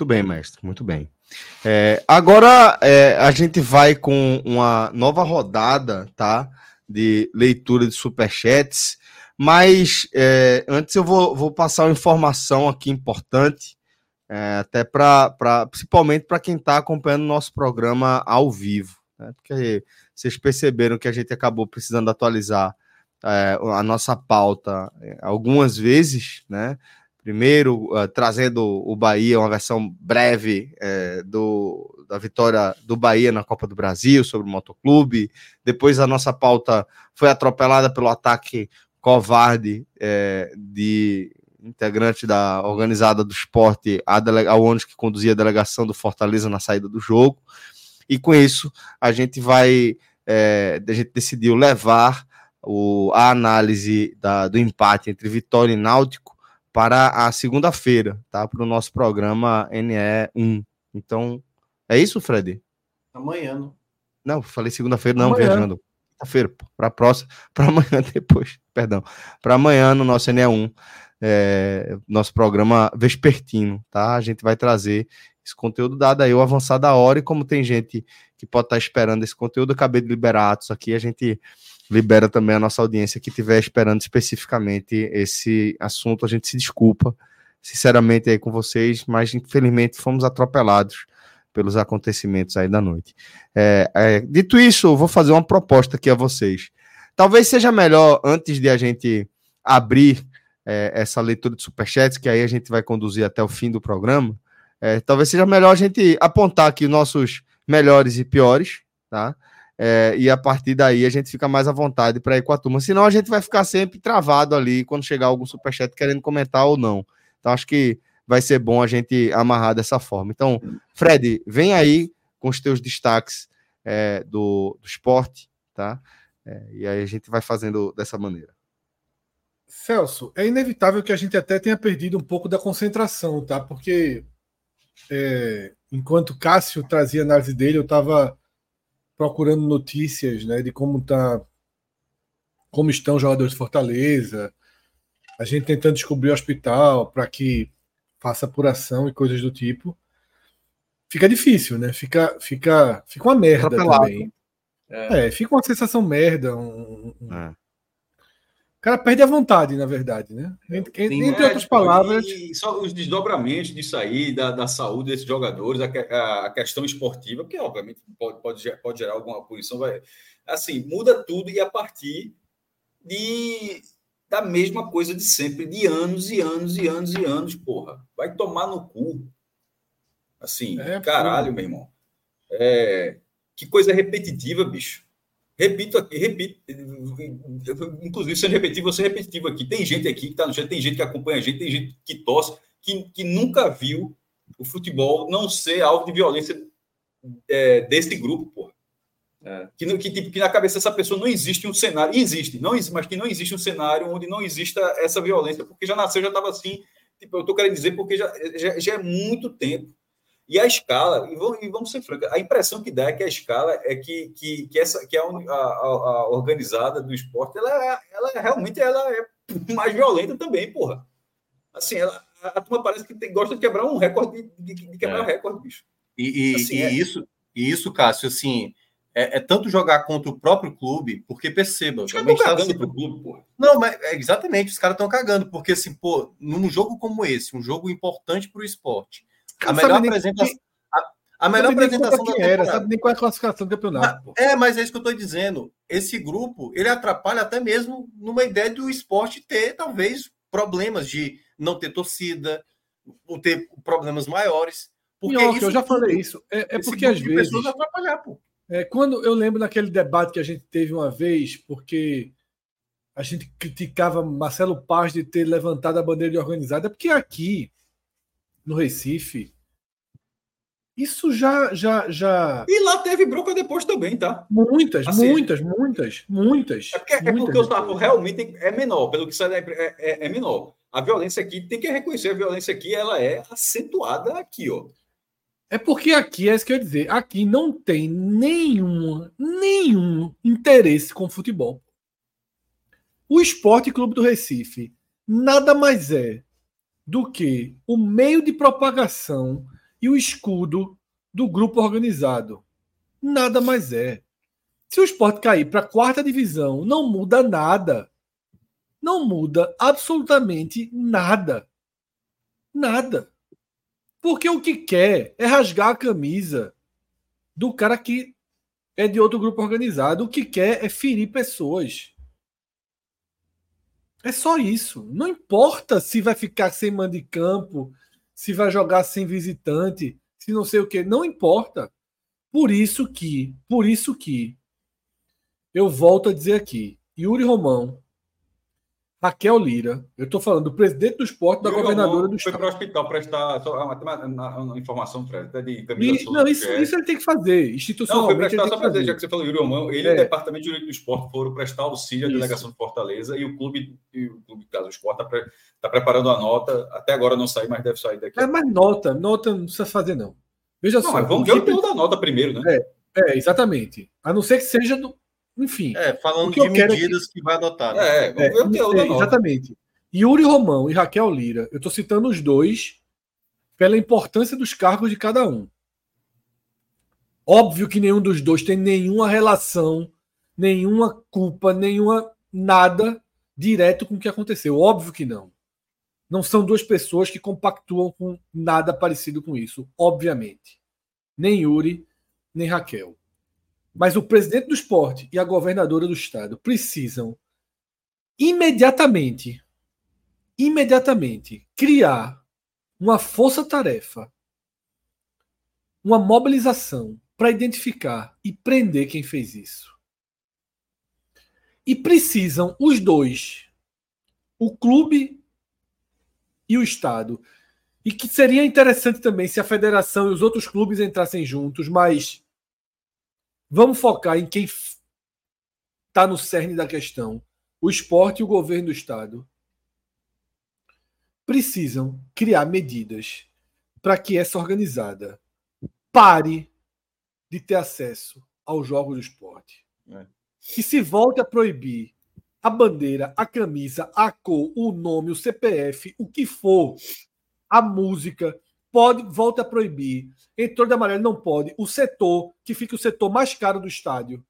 Muito bem, mestre, muito bem. É, agora é, a gente vai com uma nova rodada, tá? De leitura de superchats. Mas é, antes eu vou, vou, passar uma informação aqui importante, é, até para principalmente para quem está acompanhando o nosso programa ao vivo. Né? Porque vocês perceberam que a gente acabou precisando atualizar é, a nossa pauta é, algumas vezes, né? Primeiro, uh, trazendo o Bahia, uma versão breve é, do, da vitória do Bahia na Copa do Brasil sobre o Motoclube. Depois, a nossa pauta foi atropelada pelo ataque covarde é, de integrante da organizada do esporte ao ônibus que conduzia a delegação do Fortaleza na saída do jogo. E com isso, a gente vai. É, a gente decidiu levar o, a análise da, do empate entre Vitória e Náutico para a segunda-feira, tá? Para o nosso programa NE1. Então, é isso, Fred? Amanhã. Não, não falei segunda-feira, não, amanhã. viajando. Quinta-feira, para a próxima, para amanhã depois, perdão. Para amanhã no nosso NE1, é, nosso programa vespertino, tá? A gente vai trazer esse conteúdo dado aí o avançar da hora e como tem gente que pode estar esperando esse conteúdo, acabei de liberar atos aqui, a gente libera também a nossa audiência que estiver esperando especificamente esse assunto. A gente se desculpa, sinceramente, aí com vocês, mas infelizmente fomos atropelados pelos acontecimentos aí da noite. É, é, dito isso, vou fazer uma proposta aqui a vocês. Talvez seja melhor, antes de a gente abrir é, essa leitura de superchats, que aí a gente vai conduzir até o fim do programa, é, talvez seja melhor a gente apontar aqui nossos melhores e piores, tá? É, e a partir daí a gente fica mais à vontade para ir com a turma. Senão a gente vai ficar sempre travado ali quando chegar algum superchat querendo comentar ou não. Então acho que vai ser bom a gente amarrar dessa forma. Então, Fred, vem aí com os teus destaques é, do, do esporte, tá? É, e aí a gente vai fazendo dessa maneira. Celso, é inevitável que a gente até tenha perdido um pouco da concentração, tá? Porque é, enquanto Cássio trazia a análise dele, eu estava procurando notícias né, de como tá, como estão os jogadores de Fortaleza, a gente tentando descobrir o hospital para que faça apuração e coisas do tipo. Fica difícil, né? Fica, fica, fica uma merda também. É. é. fica uma sensação merda. Um, um... É. O cara perde a vontade, na verdade, né? Entre, Sim, entre é, outras palavras. E só os desdobramentos disso aí, da, da saúde desses jogadores, a, a questão esportiva, que obviamente pode, pode, pode gerar alguma punição, vai. Assim, muda tudo e a partir de, da mesma coisa de sempre, de anos e anos e anos e anos, porra. Vai tomar no cu. Assim, é, caralho, porra. meu irmão. É, que coisa repetitiva, bicho. Repito aqui, repito. Inclusive, sendo repetitivo, você repetitivo aqui. Tem gente aqui que está no chat, tem gente que acompanha a gente, tem gente que torce, que, que nunca viu o futebol não ser alvo de violência é, desse grupo, porra. É. Que, que, tipo, que na cabeça dessa pessoa não existe um cenário, existe, não mas que não existe um cenário onde não exista essa violência, porque já nasceu, já estava assim. Tipo, eu estou querendo dizer porque já, já, já é muito tempo e a escala, e vamos, e vamos ser francos, a impressão que dá é que a escala é que, que, que, essa, que a, a, a organizada do esporte, ela, é, ela é, realmente ela é mais violenta também, porra. Assim, ela, a turma parece que tem, gosta de quebrar um recorde, de, de quebrar é. recorde, bicho. E, e, assim, e é... isso, e isso, Cássio, assim, é, é, tanto jogar contra o próprio clube, porque perceba. Os caras estão cagando pro clube, pô. Não, mas é, exatamente, os caras estão cagando, porque assim, pô, num jogo como esse, um jogo importante para o esporte, a melhor apresentação. A, a melhor apresentação da era, sabe nem qual é a classificação do campeonato. Mas, é, mas é isso que eu estou dizendo. Esse grupo ele atrapalha até mesmo numa ideia do esporte ter talvez problemas de não ter torcida, ou ter problemas maiores. Porque isso, eu já falei isso. É, é porque às vezes pessoas atrapalhar, pô. É, quando eu lembro daquele debate que a gente teve uma vez, porque a gente criticava Marcelo Paz de ter levantado a bandeira de organizada, porque aqui no Recife. Isso já, já, já. E lá teve bronca depois também, tá? Muitas, assim, muitas, muitas, muitas. É porque, muitas, é porque o Sarto realmente é menor, pelo que sai é, é, é, menor. A violência aqui tem que reconhecer, a violência aqui ela é acentuada aqui, ó. É porque aqui, é isso que eu ia dizer, aqui não tem nenhum, nenhum interesse com futebol. O Esporte Clube do Recife nada mais é do que o meio de propagação e o escudo do grupo organizado. Nada mais é. Se o esporte cair para a quarta divisão, não muda nada. Não muda absolutamente nada. Nada. Porque o que quer é rasgar a camisa do cara que é de outro grupo organizado. O que quer é ferir pessoas. É só isso. Não importa se vai ficar sem mando de campo, se vai jogar sem visitante, se não sei o que. Não importa. Por isso que, por isso que, eu volto a dizer aqui, Yuri Romão Raquel Lira, eu estou falando do presidente do esporte, da governadora do Estado. Foi para o hospital prestar só uma, uma, uma informação, Fred, de e, Não, isso, é. isso ele tem que fazer, institucionalmente. Não, foi prestar só para dizer, já que você falou Yuri Romão, ele é. e o Departamento de Direito do Esporte foram prestar auxílio à delegação de Fortaleza e o clube, e o clube caso, o Esporte, está tá preparando a nota, até agora não saiu, mas deve sair daqui. É, mas nota, nota não precisa fazer, não. Veja não, só. vamos ver o teor da nota primeiro, né? É, é, exatamente. A não ser que seja do, enfim. É, falando de medidas que... que vai adotar. Né? É, é, é exatamente. Yuri Romão e Raquel Lira, eu estou citando os dois pela importância dos cargos de cada um. Óbvio que nenhum dos dois tem nenhuma relação, nenhuma culpa, nenhuma nada direto com o que aconteceu. Óbvio que não. Não são duas pessoas que compactuam com nada parecido com isso, obviamente. Nem Yuri, nem Raquel. Mas o presidente do esporte e a governadora do estado precisam imediatamente, imediatamente, criar uma força-tarefa, uma mobilização para identificar e prender quem fez isso. E precisam os dois, o clube e o Estado. E que seria interessante também se a federação e os outros clubes entrassem juntos, mas vamos focar em quem está no cerne da questão. O esporte e o governo do Estado precisam criar medidas para que essa organizada pare de ter acesso aos jogos do esporte. É. Que se volte a proibir a bandeira, a camisa, a cor, o nome, o CPF, o que for, a música, pode, volta a proibir. Entrou de amarelo, não pode. O setor, que fica o setor mais caro do estádio,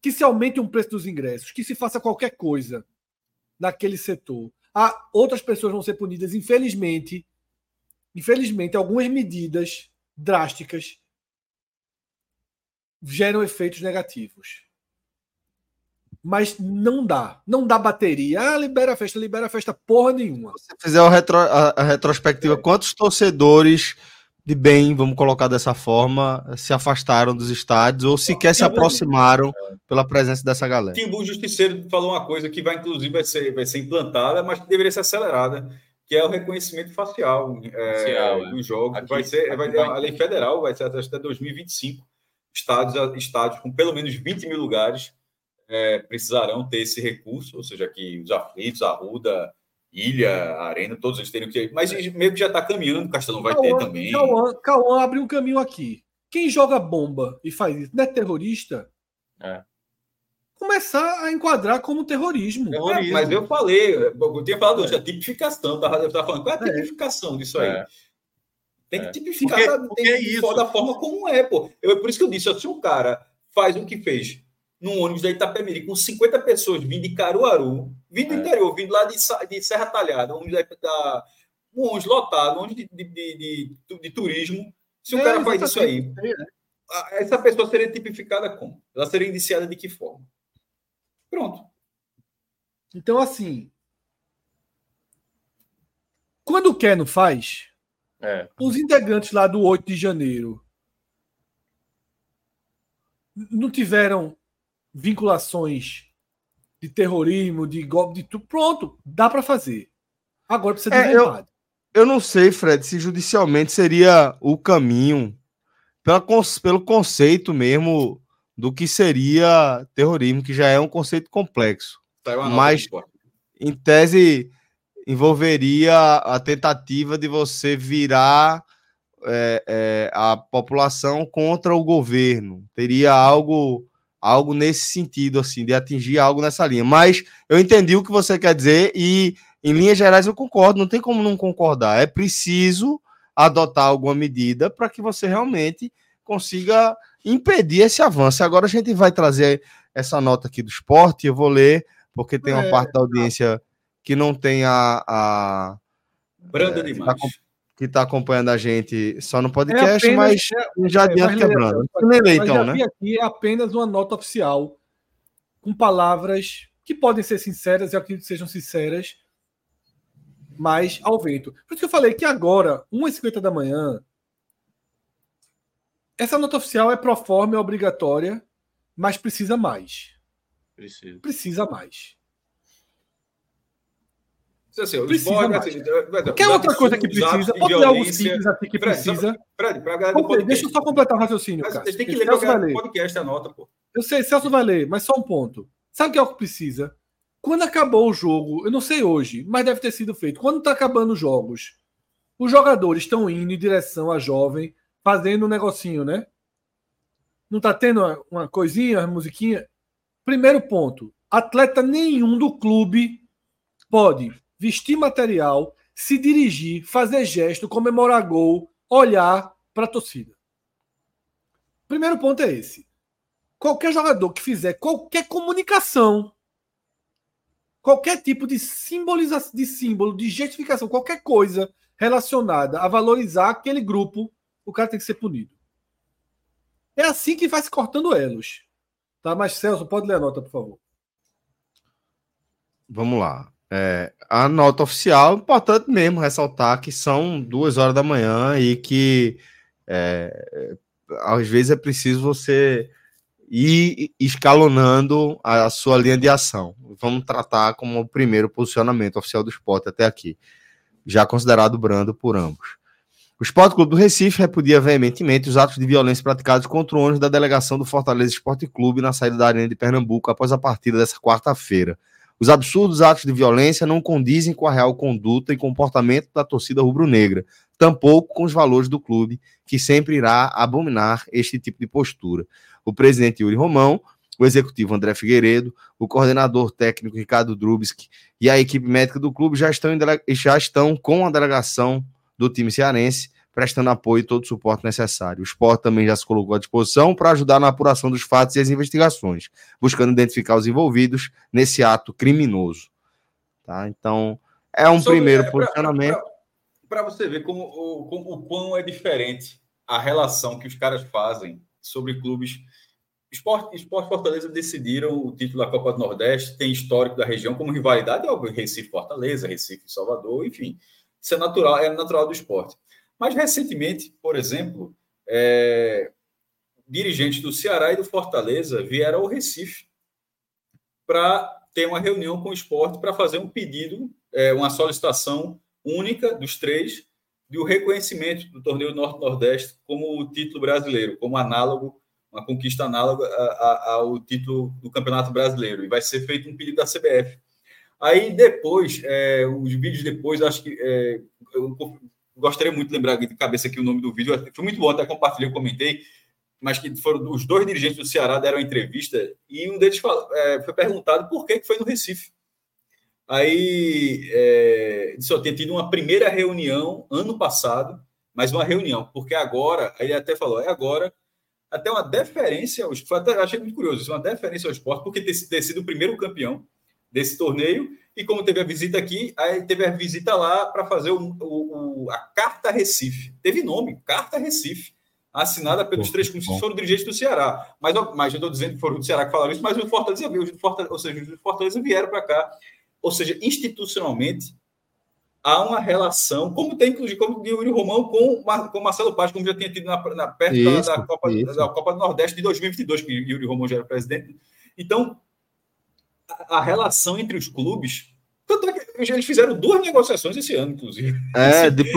que se aumente o preço dos ingressos, que se faça qualquer coisa naquele setor. Ah, outras pessoas vão ser punidas, infelizmente. Infelizmente, algumas medidas drásticas geram efeitos negativos mas não dá. Não dá bateria. Ah, libera a festa, libera a festa, porra nenhuma. Se fizer a, retro, a, a retrospectiva, é. quantos torcedores de bem, vamos colocar dessa forma, se afastaram dos estádios ou sequer se aproximaram pela presença dessa galera? Timbu Justiceiro falou uma coisa que vai, inclusive, vai ser, vai ser implantada, mas que deveria ser acelerada, que é o reconhecimento facial, é, facial é. dos jogos. Aqui, vai ser, vai, a lei federal vai ser até 2025. Estádios, estádios com pelo menos 20 mil lugares é, precisarão ter esse recurso, ou seja, que os aflitos, a Ruda, Ilha, Arena, todos eles teriam que. Mas meio que já está caminhando, o Castelão vai ter também. Cauã, Cauã abre um caminho aqui. Quem joga bomba e faz isso não é terrorista? É. Começar a enquadrar como terrorismo. terrorismo. É, mas eu falei, eu tinha falado hoje, é. a tipificação, tá? eu estava falando, qual é a é. tipificação disso aí? É. Tem que tipificar porque, porque tem, é isso. da forma como é, pô. Eu, por isso que eu disse, se um cara faz o que fez num ônibus da Itapemirim com 50 pessoas vindo de Caruaru, vindo do é. interior, vindo lá de, de Serra Talhada, um ônibus, da, um ônibus lotado, um ônibus de, de, de, de, de turismo. Se é, o cara faz isso aí, é. essa pessoa seria tipificada como? Ela seria indiciada de que forma? Pronto. Então, assim. Quando quer, não faz. É. Os integrantes lá do 8 de janeiro não tiveram vinculações de terrorismo, de golpe, de tudo. Pronto, dá para fazer. Agora precisa de é, vontade. Eu, eu não sei, Fred, se judicialmente seria o caminho pela, pelo conceito mesmo do que seria terrorismo, que já é um conceito complexo. Tá Mas, em tese, envolveria a tentativa de você virar é, é, a população contra o governo. Teria algo algo nesse sentido, assim, de atingir algo nessa linha. Mas eu entendi o que você quer dizer e, em linhas gerais, eu concordo. Não tem como não concordar. É preciso adotar alguma medida para que você realmente consiga impedir esse avanço. Agora a gente vai trazer essa nota aqui do esporte. Eu vou ler, porque tem uma é, parte da audiência que não tem a. a Branda é, demais que está acompanhando a gente só no podcast, é apenas, mas é, já adianta é, quebrando. Nem então, né? aqui é apenas uma nota oficial com palavras que podem ser sinceras, eu acredito que sejam sinceras, mas ao vento. Por isso que eu falei que agora, 1h50 da manhã, essa nota oficial é pro forma, é obrigatória, mas precisa mais. Precisa. Precisa mais. Assim, precisa mais. Assim, Quer outra coisa que precisa? Pode ter algo simples aqui que precisa. Fred, pra galera Deixa eu só completar o raciocínio, cara. Tem que ler o podcast, anota, pô. Eu sei, Celso vai ler, mas só um ponto. Sabe o que é o que precisa? Quando acabou o jogo, eu não sei hoje, mas deve ter sido feito. Quando está acabando os jogos, os jogadores estão indo em direção à jovem, fazendo um negocinho, né? Não está tendo uma, uma coisinha, uma musiquinha? Primeiro ponto: atleta nenhum do clube pode vestir material, se dirigir, fazer gesto, comemorar gol, olhar para a torcida. Primeiro ponto é esse. qualquer jogador que fizer qualquer comunicação, qualquer tipo de simbolização, de símbolo, de gestificação, qualquer coisa relacionada a valorizar aquele grupo, o cara tem que ser punido. É assim que vai se cortando elos. Tá, mas Celso, pode ler a nota, por favor. Vamos lá. É, a nota oficial, importante mesmo ressaltar que são duas horas da manhã e que é, às vezes é preciso você ir escalonando a sua linha de ação. Vamos tratar como o primeiro posicionamento oficial do esporte até aqui, já considerado brando por ambos. O Esporte Clube do Recife repudia veementemente os atos de violência praticados contra o ônibus da delegação do Fortaleza Esporte Clube na saída da Arena de Pernambuco após a partida dessa quarta-feira. Os absurdos atos de violência não condizem com a real conduta e comportamento da torcida rubro-negra, tampouco com os valores do clube, que sempre irá abominar este tipo de postura. O presidente Yuri Romão, o executivo André Figueiredo, o coordenador técnico Ricardo Drubski e a equipe médica do clube já estão, já estão com a delegação do time cearense, prestando apoio e todo o suporte necessário. O esporte também já se colocou à disposição para ajudar na apuração dos fatos e as investigações, buscando identificar os envolvidos nesse ato criminoso. Tá? Então, é um Sobre, primeiro é, posicionamento. Para você ver como, como, o quão é diferente a relação que os caras fazem sobre clubes. Esporte, Esporte Fortaleza decidiram o título da Copa do Nordeste, tem histórico da região como rivalidade, é Recife Fortaleza, Recife Salvador, enfim. Isso é natural, é natural do esporte. Mas recentemente, por exemplo, é, dirigentes do Ceará e do Fortaleza vieram ao Recife para ter uma reunião com o esporte para fazer um pedido, é, uma solicitação única dos três de o reconhecimento do torneio Norte-Nordeste como o título brasileiro, como análogo, uma conquista análoga ao título do Campeonato Brasileiro. E vai ser feito um pedido da CBF. Aí depois, é, os vídeos depois, acho que é, gostaria muito de lembrar de cabeça aqui o nome do vídeo. Foi muito bom, até compartilhei, comentei. Mas que foram os dois dirigentes do Ceará deram entrevista e um deles falou, é, foi perguntado por que, que foi no Recife. Aí é, só tinha tido uma primeira reunião ano passado, mas uma reunião, porque agora, aí ele até falou, é agora, até uma deferência ao esporte, achei muito curioso, uma deferência ao esporte, porque ter, ter sido o primeiro campeão, desse torneio. E como teve a visita aqui, aí teve a visita lá para fazer o, o, a Carta Recife. Teve nome, Carta Recife, assinada pelos três clubes que foram dirigentes do Ceará. Mas, mas eu estou dizendo que foram do Ceará que falaram isso, mas o Fortaleza veio, Fortaleza, ou seja, os Fortaleza vieram para cá. Ou seja, institucionalmente, há uma relação, como tem, inclusive, como o Yuri Romão com, com Marcelo Paz, como já tinha tido na, na perto isso, da, da, Copa, da Copa do Nordeste de 2022, que o Yuri Romão já era presidente. Então, a relação entre os clubes. Tanto é que eles fizeram duas negociações esse ano, inclusive. É, de, de,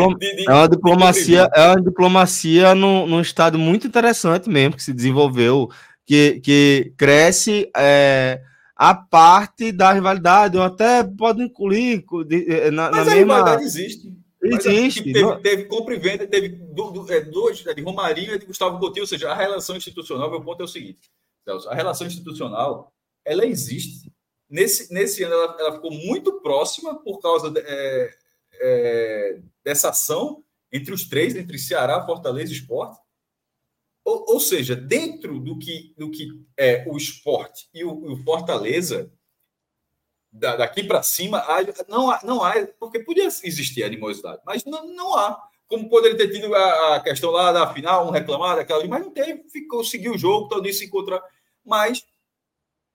é uma diplomacia, é uma diplomacia num, num estado muito interessante mesmo que se desenvolveu, que, que cresce é, a parte da rivalidade, ou até pode incluir de, na, Mas na a mesma... rivalidade existe. Existe. Teve, não... teve compra e venda, teve é, dois, é, de Romarinho e de Gustavo Coutinho, ou seja, a relação institucional, meu ponto é o seguinte, Celso, a relação institucional, ela existe Nesse, nesse ano, ela, ela ficou muito próxima por causa de, é, é, dessa ação entre os três, entre Ceará, Fortaleza e Esporte. Ou, ou seja, dentro do que, do que é o esporte e o, o Fortaleza, da, daqui para cima, há, não, há, não há, porque podia existir animosidade, mas não, não há. Como poderia ter tido a, questão lá da final, um reclamar daquela, mas não teve, ficou, seguiu o jogo, todo isso se encontrar. Mas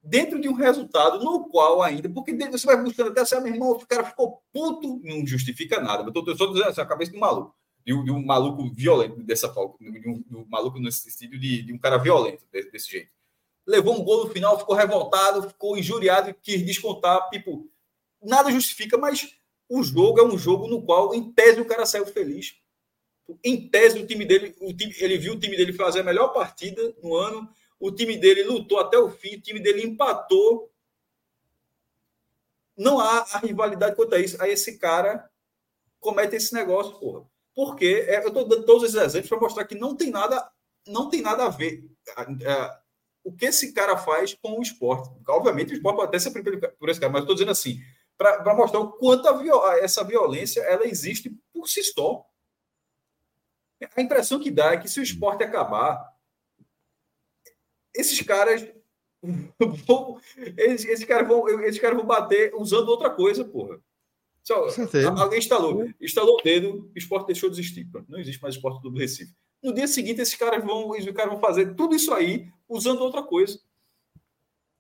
dentro de um resultado no qual ainda, porque você vai buscando até ser, meu irmão, o cara ficou puto, não justifica nada. Eu estou só dizendo assim, a cabeça de um maluco, de um, de um maluco violento dessa forma, de um, de um maluco nesse sentido de, de um cara violento desse, desse, jeito. Levou um gol no final, ficou revoltado, ficou injuriado, quis descontar, tipo, nada justifica, mas o jogo é um jogo no qual, em tese, o cara saiu feliz. Em tese, o time dele, o time, ele viu o time dele fazer a melhor partida no ano, o time dele lutou até o fim, o time dele empatou. Não há a rivalidade quanto a isso. Aí esse cara comete esse negócio, porra. Porque é, eu estou dando todos esses exemplos para mostrar que não tem nada, não tem nada a ver. É, o que esse cara faz com o esporte. Obviamente, o esporte pode até ser por esse cara, mas estou dizendo assim, para mostrar o quanto essa violência ela existe por si só. A impressão que dá é que se o esporte acabar, esses caras vão, esses, esses, caras vão, esses caras vão bater usando outra coisa, porra. Só, alguém instalou, instalou o dedo, o esporte deixou de existir. Não existe mais esporte do Recife. No dia seguinte, esses caras vão, esses caras vão fazer tudo isso aí usando outra coisa.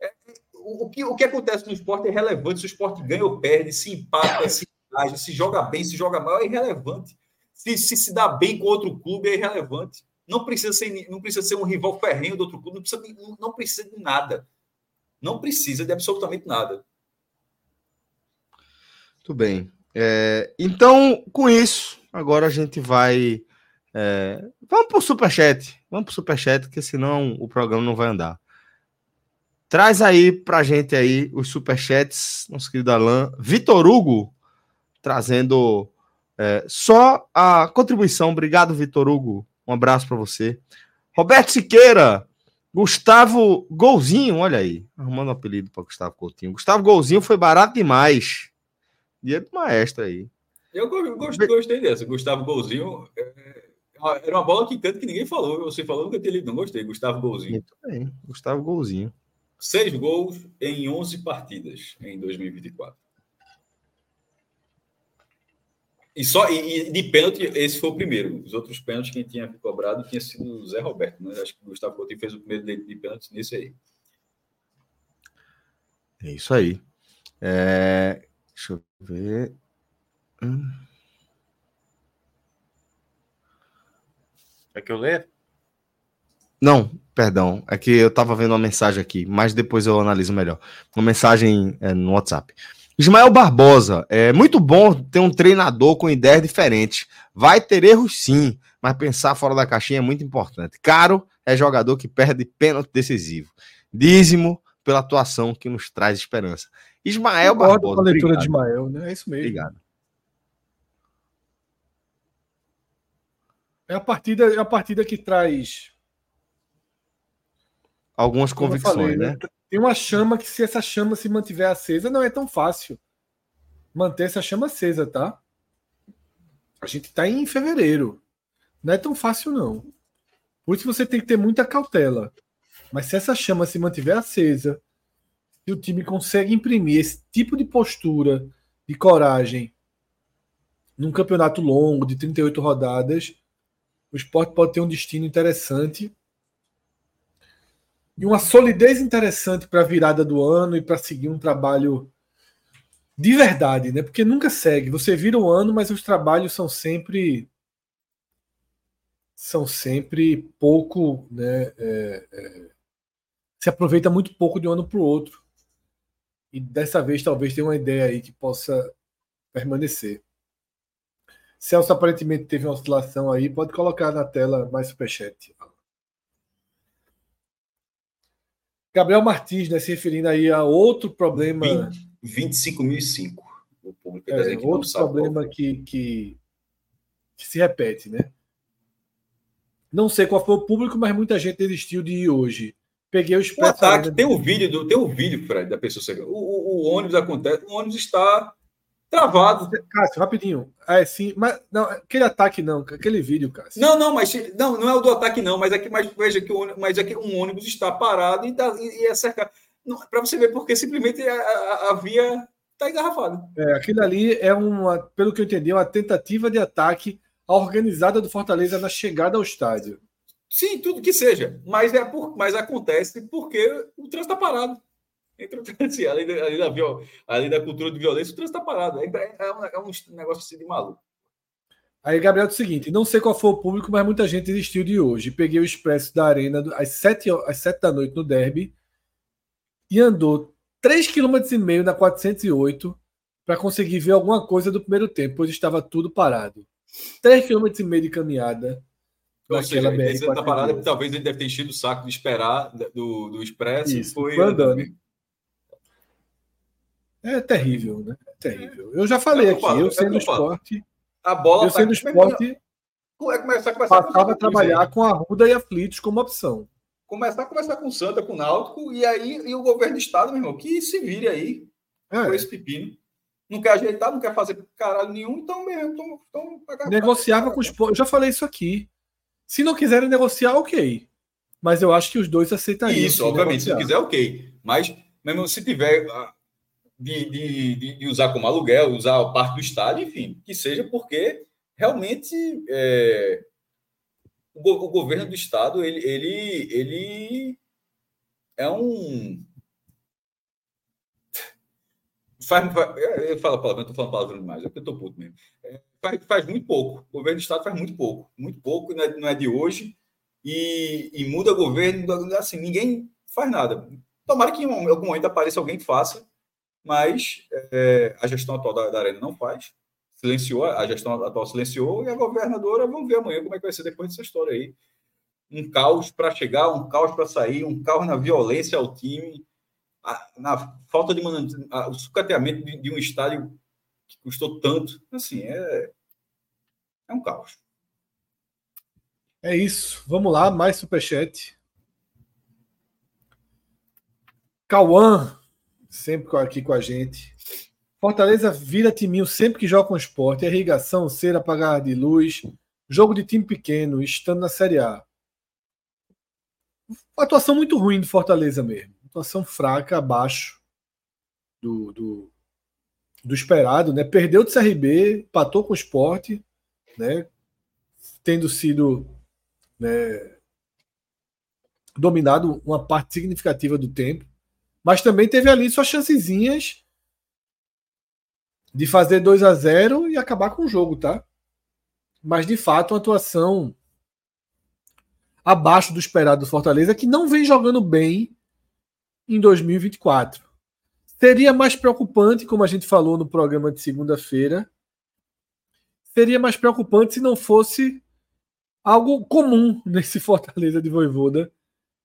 É, o, o, que, o que acontece no esporte é relevante. Se o esporte ganha ou perde, se empata, se age, se joga bem, se joga mal, é irrelevante. Se, se se dá bem com outro clube, é irrelevante. Não precisa ser, não precisa ser um rival ferrenho do outro clube, não precisa, não, não precisa de nada. Não precisa de absolutamente nada. Muito bem. É, então, com isso, agora a gente vai. É, vamos para o superchat. Vamos para o superchat, porque senão o programa não vai andar. Traz aí para a gente aí os superchats, nosso querido Alain. Vitor Hugo, trazendo é, só a contribuição. Obrigado, Vitor Hugo. Um abraço para você. Roberto Siqueira, Gustavo Golzinho, olha aí, arrumando um apelido para Gustavo Coutinho. Gustavo Golzinho foi barato demais. Dia do maestro aí. Eu gostei, gostei dessa. Gustavo Golzinho. É, era uma bola que tanto que ninguém falou. Você falou, nunca tinha lido, não gostei. Gustavo Golzinho. Muito bem, Gustavo Golzinho. Seis gols em 11 partidas em 2024. E só e, e, de pênalti, esse foi o primeiro. Os outros pênaltis quem tinha cobrado tinha sido o Zé Roberto. Né? Acho que o Gustavo Coutinho fez o primeiro de, de pênalti nesse aí. É isso aí. É... Deixa eu ver. Hum. É que eu ler? Não, perdão. É que eu estava vendo uma mensagem aqui, mas depois eu analiso melhor. Uma mensagem é, no WhatsApp. Ismael Barbosa, é muito bom ter um treinador com ideias diferentes. Vai ter erros sim, mas pensar fora da caixinha é muito importante. Caro é jogador que perde pênalti decisivo. Dízimo pela atuação que nos traz esperança. Ismael Barbosa. Com a leitura obrigado. de Ismael, né? É isso mesmo. Obrigado. É a partida, é a partida que traz algumas convicções, falei, né? Tem uma chama que, se essa chama se mantiver acesa, não é tão fácil manter essa chama acesa, tá? A gente está em fevereiro. Não é tão fácil, não. Por isso você tem que ter muita cautela. Mas se essa chama se mantiver acesa, se o time consegue imprimir esse tipo de postura, de coragem, num campeonato longo, de 38 rodadas, o esporte pode ter um destino interessante e uma solidez interessante para a virada do ano e para seguir um trabalho de verdade, né? Porque nunca segue. Você vira o ano, mas os trabalhos são sempre são sempre pouco, né? É, é, se aproveita muito pouco de um ano para o outro. E dessa vez talvez tenha uma ideia aí que possa permanecer. Celso aparentemente teve uma oscilação aí, pode colocar na tela mais superchat. Gabriel Martins, né, se referindo aí a outro problema. 25.005. O público é, outro problema que, que, que, se repete, né? Não sei qual foi o público, mas muita gente desistiu de ir hoje. Peguei o. O ataque, tem um vídeo, do, tem um vídeo, Fred, da pessoa. O, o, o ônibus acontece, o ônibus está Travado. Cássio, rapidinho. É sim, mas não, aquele ataque não, aquele vídeo, Cássio. Não, não, mas não, não é o do ataque, não, mas é que mas, veja que o, mas é que um ônibus está parado e, tá, e, e é cercado. Para você ver, porque simplesmente a, a, a via está engarrafada. É, aquilo ali é uma, pelo que eu entendi, uma tentativa de ataque organizada do Fortaleza na chegada ao estádio. Sim, tudo que seja. Mas, é por, mas acontece porque o trânsito está parado. Entre o além, da, além, da, além da cultura de violência, o trânsito está parado. É, é, um, é um negócio assim de maluco. Aí, Gabriel, é o seguinte: não sei qual foi o público, mas muita gente desistiu de hoje. Peguei o expresso da Arena às 7, às 7 da noite no Derby e andou 3,5 km na 408 para conseguir ver alguma coisa do primeiro tempo, pois estava tudo parado. 3,5 km de caminhada. Ou seja, BR, tá parado, talvez ele deve ter enchido o saco de esperar do, do expresso. Isso, foi andando. É terrível, né? É terrível. Eu já falei aqui, eu sendo esporte. A bola eu tá sendo esporte. É começar a conversar passava a trabalhar com a Ruda e Aflitos como opção. Começar a conversar com o Santa, com o Náutico, e aí e o governo do Estado, meu irmão, que se vire aí é. com esse pepino. Não quer ajeitar, não quer fazer caralho nenhum, então mesmo. Então, então, Negociava com os. Eu já falei isso aqui. Se não quiserem negociar, ok. mas eu acho que os dois aceitariam. Isso, obviamente, se quiser, ok. Mas mesmo se tiver ah, de, de, de, usar como aluguel, usar parte do estádio, enfim, que seja porque realmente é, o, o, governo do estado ele, ele, ele é um faz, faz eu falo palavra, estou falando palavra demais, é eu estou puto mesmo. É, faz, faz muito pouco. O governo do estado faz muito pouco, muito pouco, não é, não é de hoje e, e muda governo, assim, ninguém faz nada. Tomara que em algum momento apareça alguém que faça, mas é, a gestão atual da, da, Arena não faz. Silenciou, a gestão atual silenciou, e a governadora, vamos ver amanhã como é que vai ser depois dessa história aí. Um caos para chegar, um caos para sair, um caos na violência ao time, a, na falta de a, o sucateamento de, de um estádio que custou tanto. Assim, é, é um caos. É isso. Vamos lá, mais superchat. Cauã, sempre aqui com a gente. Fortaleza vira timinho sempre que joga com esporte. Irrigação, cera, apagar de luz. Jogo de time pequeno, estando na Série A. Atuação muito ruim do Fortaleza mesmo. Atuação fraca, abaixo do, do, do esperado. Né? Perdeu do CRB, empatou com o esporte, né? tendo sido né, dominado uma parte significativa do tempo, mas também teve ali suas chancezinhas de fazer 2 a 0 e acabar com o jogo, tá? Mas de fato, uma atuação abaixo do esperado do Fortaleza, que não vem jogando bem em 2024. Seria mais preocupante, como a gente falou no programa de segunda-feira, seria mais preocupante se não fosse algo comum nesse Fortaleza de Voivoda,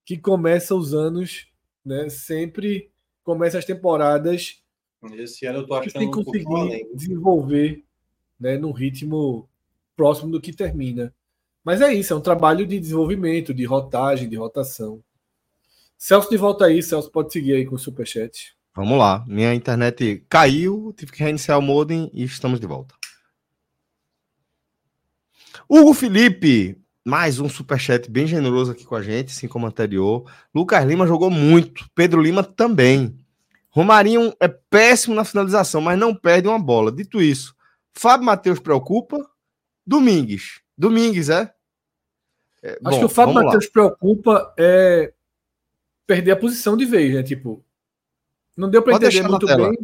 que começa os anos, né, sempre começa as temporadas esse ano eu tô achando sem conseguir um desenvolver né, num ritmo próximo do que termina. Mas é isso, é um trabalho de desenvolvimento, de rotagem, de rotação. Celso de volta aí, Celso pode seguir aí com o superchat. Vamos lá, minha internet caiu, tive que reiniciar o modem e estamos de volta. Hugo Felipe, mais um superchat bem generoso aqui com a gente, assim como anterior. Lucas Lima jogou muito, Pedro Lima também. Romarinho é péssimo na finalização, mas não perde uma bola. Dito isso, Fábio Matheus preocupa. Domingues. Domingues, é? é Acho bom, que o Fábio Matheus preocupa é perder a posição de vez, né? Tipo, não deu para entender muito bem.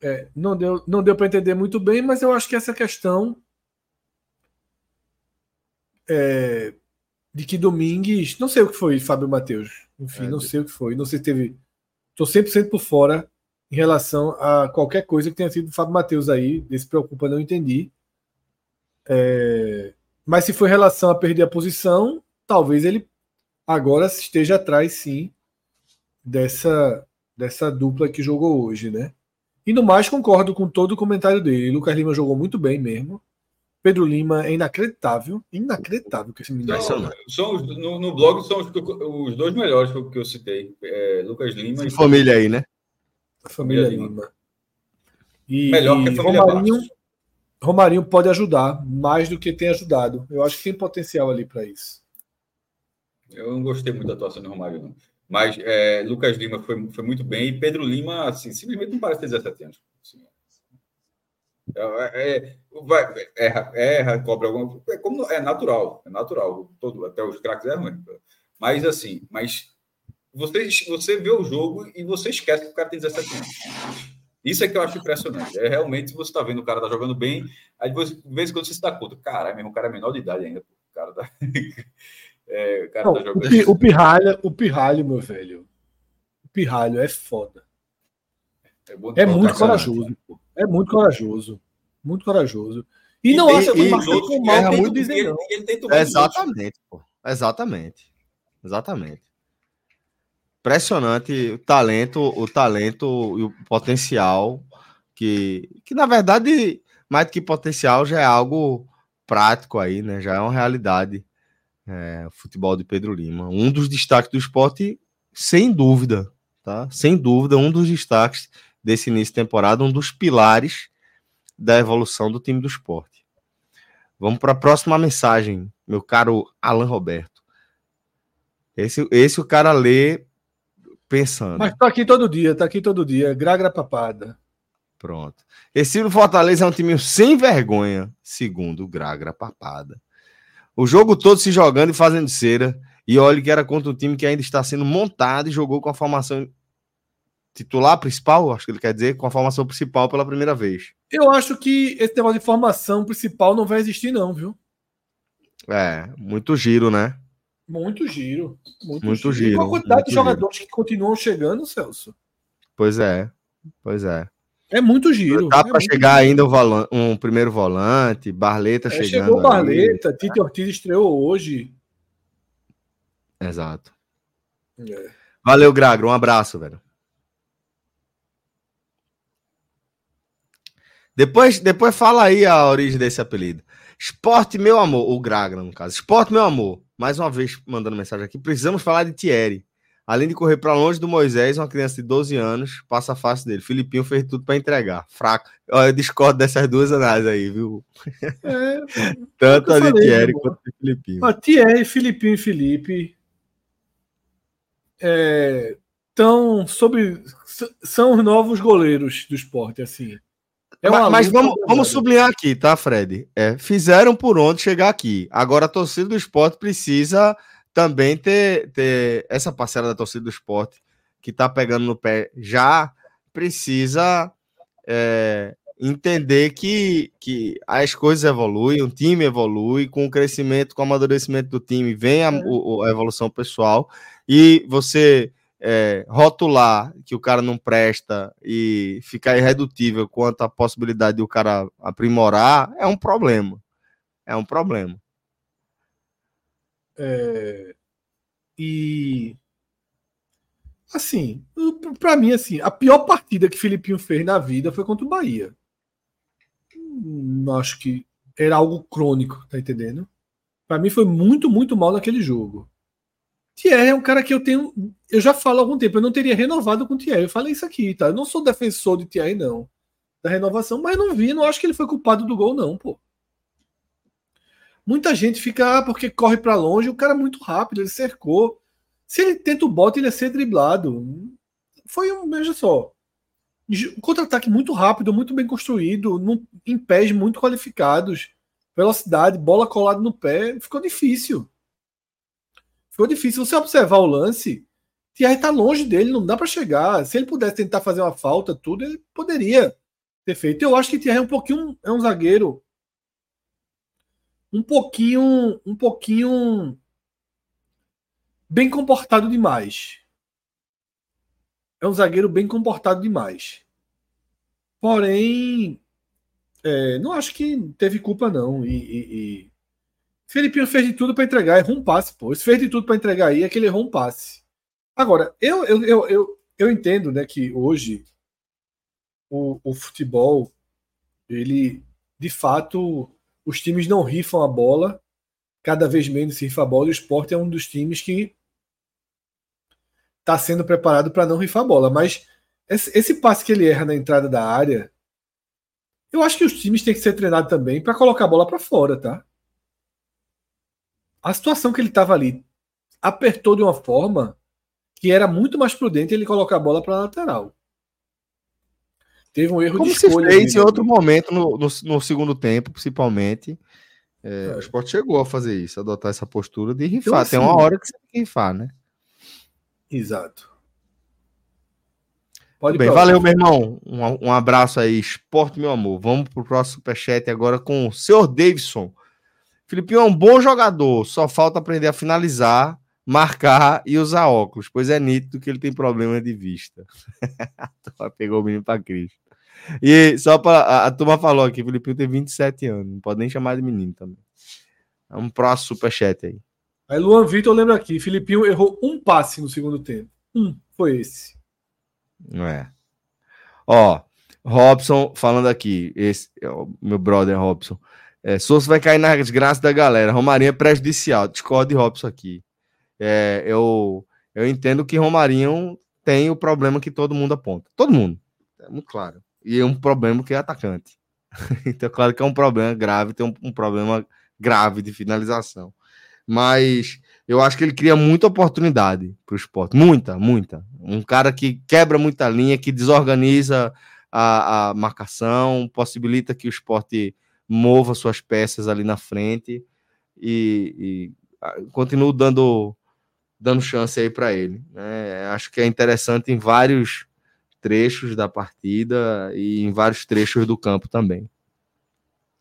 É, não deu, não deu para entender muito bem, mas eu acho que essa questão é, de que Domingues. Não sei o que foi, Fábio Matheus. Enfim, é, não sei o que foi. Não sei se teve. Estou 100% por fora em relação a qualquer coisa que tenha sido do Fábio Matheus aí. Desse preocupa, não entendi. É, mas se foi em relação a perder a posição, talvez ele agora esteja atrás, sim, dessa, dessa dupla que jogou hoje, né? E no mais, concordo com todo o comentário dele. Lucas Lima jogou muito bem mesmo. Pedro Lima é inacreditável. Inacreditável que esse menino são, são os, no, no, blog são os, os, dois melhores que eu, que eu citei. É, Lucas Lima e. Família aí, né? Família, família Lima. Lima. E, Melhor que a família Romarinho, Romarinho pode ajudar mais do que tem ajudado. Eu acho que tem potencial ali para isso. Eu não gostei muito da atuação do Romário, não. Mas é, Lucas Lima foi, foi muito bem e Pedro Lima, assim, simplesmente não parece ter 17 anos. Assim, é, é, vai, erra, erra, cobra alguma é como é natural, é natural. Todo, até os craques erram. Né? Mas assim, mas você, você vê o jogo e você esquece que o cara tem 17 anos. Isso é que eu acho impressionante. É realmente você está vendo o cara tá jogando bem, aí de vez em quando você se dá conta, cara, mesmo o cara é menor de idade ainda. O cara tá, é, o cara Não, tá jogando. O, o pirralho, o pirralho, meu velho. O pirralho é foda. É, é muito corajoso, pô. É muito corajoso. Muito corajoso. E, e não acha que o outros mal muito dizer ele, ele Exatamente, pô. Exatamente. Exatamente. Impressionante o talento, o talento e o potencial que, que na verdade, mais do que potencial, já é algo prático aí, né? Já é uma realidade. É, o futebol de Pedro Lima. Um dos destaques do esporte, sem dúvida, tá? Sem dúvida, um dos destaques desse início de temporada, um dos pilares da evolução do time do esporte. Vamos para a próxima mensagem, meu caro Alan Roberto. Esse, esse o cara lê pensando. Mas tá aqui todo dia, tá aqui todo dia. Gragra papada. Pronto. Esse Fortaleza é um time sem vergonha, segundo o Gragra Papada. O jogo todo se jogando e fazendo cera. E olha que era contra um time que ainda está sendo montado e jogou com a formação titular principal, acho que ele quer dizer, com a formação principal pela primeira vez. Eu acho que esse negócio de formação principal não vai existir, não, viu? É, muito giro, né? Muito giro. Muito, muito giro. giro. a quantidade de jogadores giro. que continuam chegando, Celso. Pois é, pois é. É muito giro. Dá é para chegar giro. ainda um, volante, um, primeiro volante, Barleta é, chegando. Chegou Barleta, Tite Ortiz estreou hoje. Exato. É. Valeu, Gragro. Um abraço, velho. Depois, depois fala aí a origem desse apelido. Esporte, meu amor. O Gragra, no caso. Esporte, meu amor. Mais uma vez mandando mensagem aqui. Precisamos falar de Thierry. Além de correr para longe do Moisés, uma criança de 12 anos, passa a face dele. Filipinho fez tudo para entregar. Fraco. Eu discordo dessas duas análises aí, viu? É, Tanto a de falei, Thierry quanto a de Filipinho. Ah, Thierry, Filipinho e Felipe é, tão sobre são os novos goleiros do esporte, assim. É mas, mas vamos, vamos sublinhar aqui, tá, Fred? É, fizeram por onde chegar aqui. Agora a torcida do esporte precisa também ter, ter essa parcela da torcida do esporte que tá pegando no pé já precisa é, entender que, que as coisas evoluem, o time evolui, com o crescimento, com o amadurecimento do time, vem a, é. a evolução pessoal, e você é, rotular que o cara não presta e ficar irredutível quanto à possibilidade de o cara aprimorar é um problema. É um problema. É, e assim, para mim assim, a pior partida que Filipinho fez na vida foi contra o Bahia. Não acho que era algo crônico, tá entendendo? Para mim foi muito, muito mal naquele jogo. Thierry é um cara que eu tenho, eu já falo há algum tempo, eu não teria renovado com o Thierry. Eu falei isso aqui, tá? Eu não sou defensor de Thierry não, da renovação, mas não vi, não acho que ele foi culpado do gol não, pô. Muita gente fica, ah, porque corre para longe, o cara é muito rápido, ele cercou. Se ele tenta o bote, ele ia ser driblado. Foi um, veja só, um contra-ataque muito rápido, muito bem construído, num, em pés muito qualificados, velocidade, bola colada no pé, ficou difícil. Ficou difícil. Você observar o lance, Thierry tá longe dele, não dá para chegar. Se ele pudesse tentar fazer uma falta, tudo, ele poderia ter feito. Eu acho que Thierry é um pouquinho, é um zagueiro um pouquinho, um pouquinho bem comportado demais. É um zagueiro bem comportado demais. Porém, é, não acho que teve culpa não. E, e, e... Felipinho fez de tudo para entregar, errou um passe, pô. Ele fez de tudo para entregar aí, é que ele errou um passe. Agora, eu, eu, eu, eu, eu entendo né, que hoje o, o futebol, ele de fato os times não rifam a bola, cada vez menos se rifa a bola, e o esporte é um dos times que está sendo preparado para não rifar a bola. Mas esse, esse, passe que ele erra na entrada da área, eu acho que os times têm que ser treinados também para colocar a bola para fora, tá? A situação que ele estava ali apertou de uma forma que era muito mais prudente ele colocar a bola para a lateral. Teve um erro Como de escolha. Se fez em outro momento, no, no, no, segundo tempo, principalmente. É, é. O esporte chegou a fazer isso, adotar essa postura de rifar. Então, assim, tem uma hora que você tem que rifar, né? Exato. Pode Bem, valeu, meu irmão. Um, um, abraço aí, esporte, meu amor. Vamos pro próximo superchat agora com o senhor Davidson. Filipinho é um bom jogador, só falta aprender a finalizar, marcar e usar óculos, pois é nítido que ele tem problema de vista. Pegou o menino para Cristo. E só para a, a, turma falou aqui, Filipinho tem 27 anos, não pode nem chamar de menino também. É um próximo superchat aí. Aí Luan Vitor lembra aqui, Filipinho errou um passe no segundo tempo. Um, foi esse. Não é. Ó, Robson falando aqui, esse é meu brother Robson. É, Souza vai cair nas graças da galera. Romarinho é prejudicial. Discordo de Robson aqui. É, eu, eu entendo que Romarinho tem o problema que todo mundo aponta. Todo mundo. É muito claro e é um problema que é atacante. então, claro que é um problema grave, tem um, um, problema grave de finalização. Mas Eu acho que ele cria muita oportunidade para o esporte. Muita, muita. Um cara que quebra muita linha, que desorganiza a, a marcação, possibilita que o esporte mova suas peças ali na frente e, e continuo dando, dando chance aí para ele. Né? Acho que é interessante em vários trechos da partida e em vários trechos do campo também.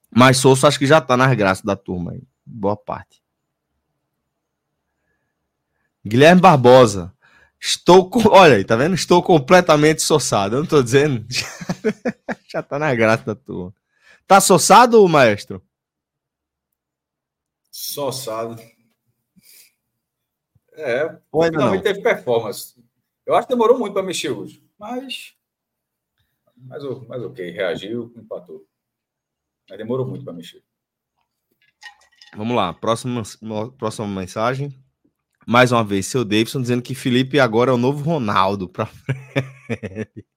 Mas Souza acho que já está nas graças da turma aí. Boa parte. Guilherme Barbosa. Estou com. Olha aí, tá vendo? Estou completamente soçado. Eu não tô dizendo. Já tá na graça da turma. Tá soçado, maestro? Soçado. É, Ou não. teve performance. Eu acho que demorou muito para mexer hoje, mas. Mas, mas ok, reagiu, empatou. Mas demorou muito para mexer. Vamos lá, próxima, próxima mensagem. Mais uma vez, seu Davidson dizendo que Felipe agora é o novo Ronaldo para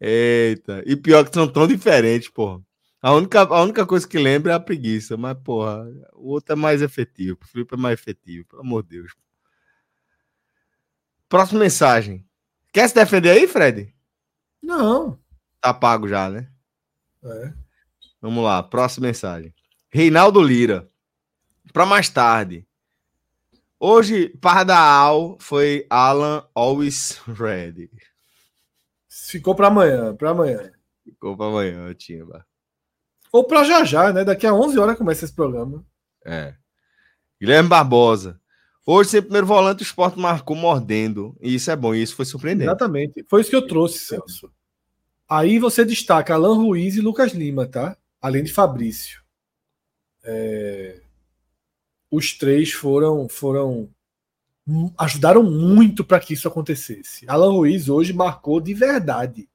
Eita, e pior que são tão diferentes, porra. A única, a única coisa que lembra é a preguiça, mas, porra, o outro é mais efetivo. O Felipe é mais efetivo, pelo amor de Deus. Próxima mensagem. Quer se defender aí, Fred? Não. Tá pago já, né? É. Vamos lá, próxima mensagem. Reinaldo Lira. Para mais tarde. Hoje, Pardal foi Alan Always Ready. Ficou para amanhã, para amanhã. Ficou para amanhã, Timba. Ou para já já, né? Daqui a 11 horas começa esse programa. É. Guilherme Barbosa. Hoje, sem primeiro volante, o esporte marcou mordendo. E isso é bom, e isso foi surpreendente. Exatamente. Foi isso que eu trouxe, Celso. Aí você destaca Alan Ruiz e Lucas Lima, tá? Além de Fabrício. É os três foram foram ajudaram muito para que isso acontecesse. Alan Ruiz hoje marcou de verdade.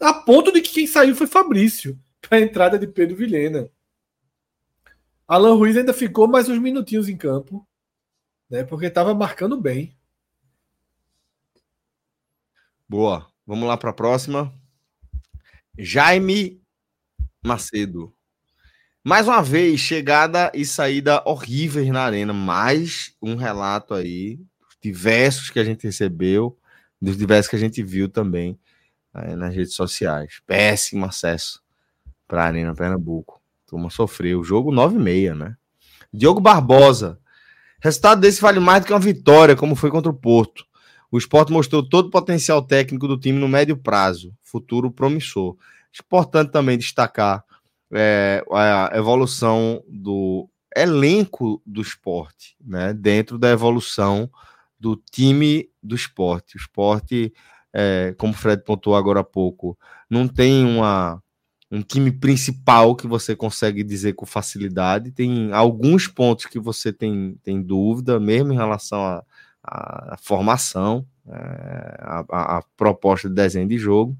A ponto de que quem saiu foi Fabrício para a entrada de Pedro Vilhena. Alan Ruiz ainda ficou mais uns minutinhos em campo, né? Porque estava marcando bem. Boa. Vamos lá para a próxima. Jaime Macedo. Mais uma vez, chegada e saída horríveis na arena. Mais um relato aí, diversos que a gente recebeu, dos diversos que a gente viu também aí, nas redes sociais. Péssimo acesso para a Arena Pernambuco. Turma sofreu. Jogo 9,6, né? Diogo Barbosa. Resultado desse vale mais do que uma vitória, como foi contra o Porto. O esporte mostrou todo o potencial técnico do time no médio prazo, futuro promissor. Importante também destacar é, a evolução do elenco do esporte, né? Dentro da evolução do time do esporte. O esporte, é, como o Fred pontuou agora há pouco, não tem uma, um time principal que você consegue dizer com facilidade. Tem alguns pontos que você tem, tem dúvida, mesmo em relação à formação, é, a, a, proposta de desenho de jogo.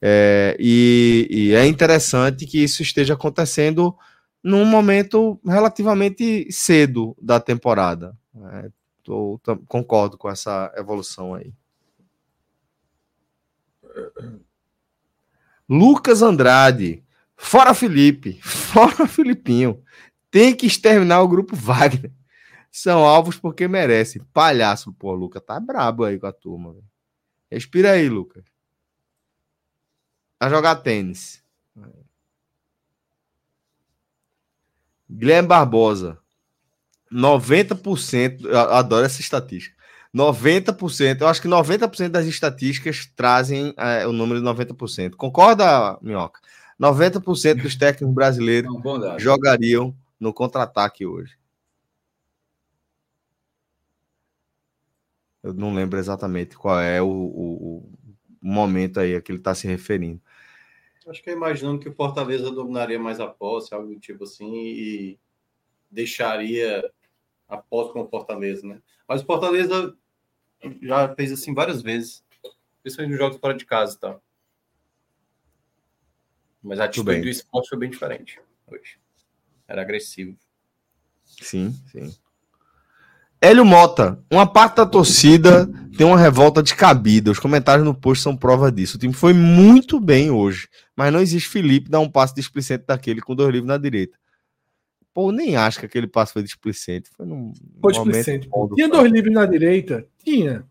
É, e, e, é interessante que isso esteja acontecendo num momento relativamente cedo da temporada. É, tô, tô, concordo com essa evolução aí. Lucas Andrade, fora Felipe, fora Filipinho, tem que exterminar o grupo Wagner. São alvos porque merecem. Palhaço, pô, Lucas, tá brabo aí com a turma. Véio. Respira aí, Lucas a jogar tênis. Guilherme Barbosa. 90%, eu adoro essa estatística. 90%, eu acho que 90% das estatísticas trazem é, o número de 90%. Concorda, Minhoca? 90% dos técnicos brasileiros Não, jogariam no contra-ataque hoje. Eu não lembro exatamente qual é o, o momento aí a que ele está se referindo. Acho que é imaginando que o Fortaleza dominaria mais a posse, algo do tipo assim, e deixaria a posse com o Fortaleza, né? Mas o Fortaleza já fez assim várias vezes, principalmente nos jogos fora de casa e tal. Mas a atitude do esporte foi bem diferente hoje. Era agressivo. Sim, sim. Hélio Mota, uma parte da torcida tem uma revolta de cabida. Os comentários no post são prova disso. O time foi muito bem hoje, mas não existe Felipe dar um passe displicente daquele com dois livros na direita. Pô, nem acho que aquele passo foi displicente. Foi num foi displicente. Tinha dois livros na direita? Tinha.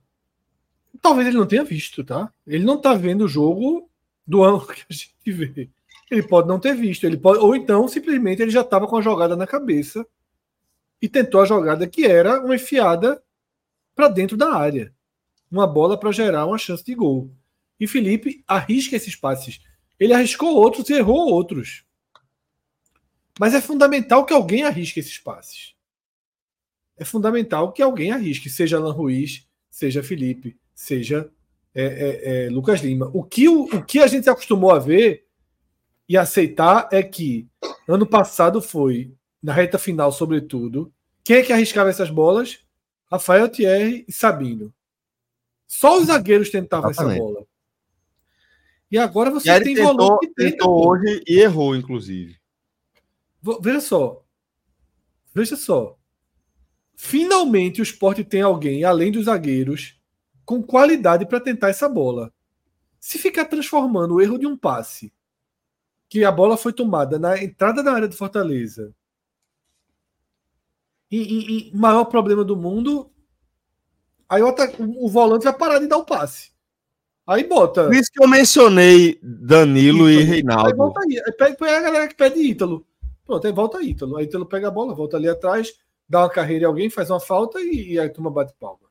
Talvez ele não tenha visto, tá? Ele não tá vendo o jogo do ângulo que a gente vê. Ele pode não ter visto, ele pode, ou então simplesmente ele já estava com a jogada na cabeça e tentou a jogada que era uma enfiada para dentro da área, uma bola para gerar uma chance de gol. E Felipe arrisca esses passes. Ele arriscou outros e errou outros. Mas é fundamental que alguém arrisque esses passes. É fundamental que alguém arrisque, seja Alan Ruiz, seja Felipe, seja é, é, é, Lucas Lima. O que, o, o que a gente se acostumou a ver e aceitar é que ano passado foi, na reta final, sobretudo, quem é que arriscava essas bolas? Rafael Thierry e Sabino. Só os zagueiros tentavam Exatamente. essa bola. E agora você e tem tentou, volume. Tentou hoje e errou, inclusive. Veja só. Veja só. Finalmente o esporte tem alguém, além dos zagueiros, com qualidade para tentar essa bola. Se ficar transformando o erro de um passe, que a bola foi tomada na entrada da área de Fortaleza, em, em, maior problema do mundo, aí o, o, volante vai parar de dar o passe. Aí bota. Por isso que eu mencionei Danilo Ítalo. e Reinaldo. Aí volta aí. aí pega, pega a galera que pede Ítalo. Pronto, aí volta Ítalo. Aí Ítalo pega a bola, volta ali atrás, dá uma carreira em alguém, faz uma falta e, e aí a turma bate palma.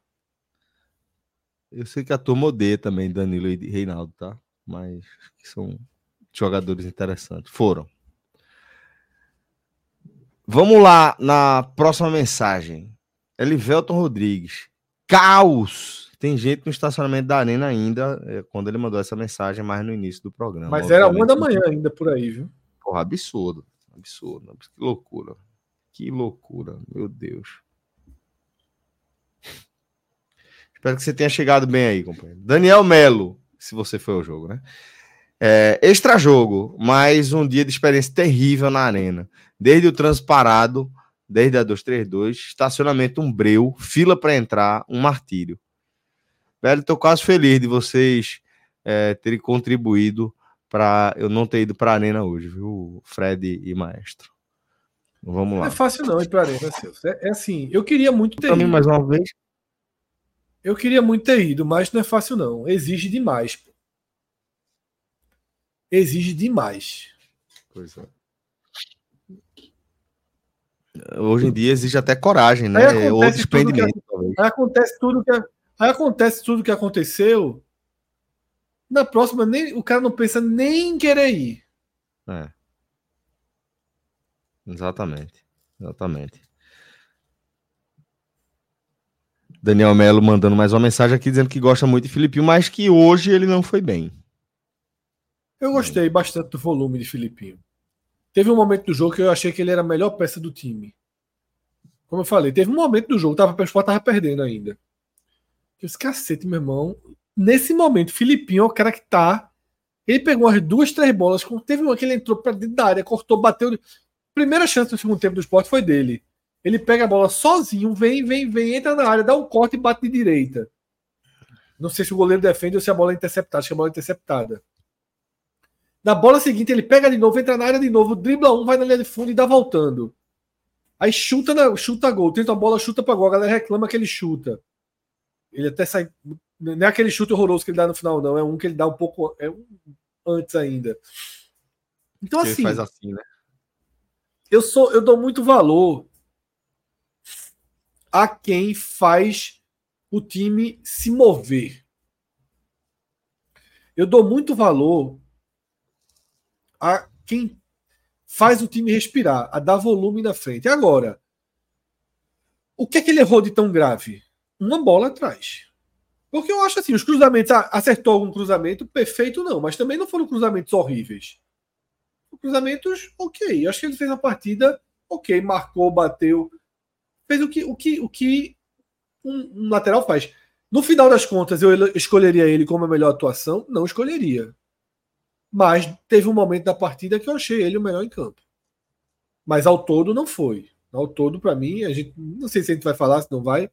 Eu sei que a turma odeia também Danilo e Reinaldo, tá? Mas são jogadores interessantes. Foram. Vamos lá na próxima mensagem. Elivelton Rodrigues. Caos. Tem gente no estacionamento da Arena ainda, é, quando ele mandou essa mensagem, mais no início do programa. Mas era uma da manhã ainda por aí, viu? Porra, absurdo. Absurdo. Que loucura. Que loucura. Meu Deus. Espero que você tenha chegado bem aí, companheiro. Daniel Melo, se você foi ao jogo, né? É, extra jogo, mais um dia de experiência terrível na arena. Desde o trânsito parado, desde a 232, estacionamento um breu, fila para entrar, um martírio. Velho, estou quase feliz de vocês é, terem contribuído para eu não ter ido para a arena hoje, viu, Fred e Maestro. Vamos lá. Não é fácil não ir para a arena, Celso. É, é, assim, eu queria muito ter ido. mais uma vez. Eu queria muito ter ido, mas não é fácil não. Exige demais. Exige demais. Pois é. Hoje em dia exige até coragem, né? Ou desprendimento. Que, aí acontece tudo que aí acontece tudo que aconteceu na próxima, nem, o cara não pensa nem em querer ir. É. Exatamente. Exatamente. Daniel Melo mandando mais uma mensagem aqui dizendo que gosta muito de Filipinho, mas que hoje ele não foi bem. Eu gostei bastante do volume de Filipinho. Teve um momento do jogo que eu achei que ele era a melhor peça do time. Como eu falei, teve um momento do jogo, tava, o Sport tava perdendo ainda. Eu disse, cacete, meu irmão, nesse momento, Filipinho é o cara que tá. Ele pegou as duas, três bolas. Teve uma que ele entrou para dentro da área, cortou, bateu. Primeira chance no segundo tempo do esporte foi dele. Ele pega a bola sozinho, vem, vem, vem, entra na área, dá um corte e bate de direita. Não sei se o goleiro defende ou se a bola é interceptada. Acho que a bola é interceptada. Na bola seguinte, ele pega de novo, entra na área de novo, dribla um, vai na linha de fundo e dá voltando. Aí chuta, na, chuta gol, tenta a bola, chuta para gol. A galera reclama que ele chuta. Ele até sai não é aquele chute horroroso que ele dá no final, não. É um que ele dá um pouco é um, antes ainda. Então, assim. faz assim, né? Eu, sou, eu dou muito valor a quem faz o time se mover. Eu dou muito valor a quem faz o time respirar, a dar volume na frente. Agora, o que é que ele errou de tão grave? Uma bola atrás. Porque eu acho assim, os cruzamentos, acertou algum cruzamento, perfeito não, mas também não foram cruzamentos horríveis. Cruzamentos, ok. Eu acho que ele fez a partida, ok, marcou, bateu, fez o que, o que, o que um, um lateral faz. No final das contas, eu escolheria ele como a melhor atuação? Não escolheria. Mas teve um momento da partida que eu achei ele o melhor em campo. Mas ao todo não foi. Ao todo, para mim, a gente não sei se a gente vai falar, se não vai,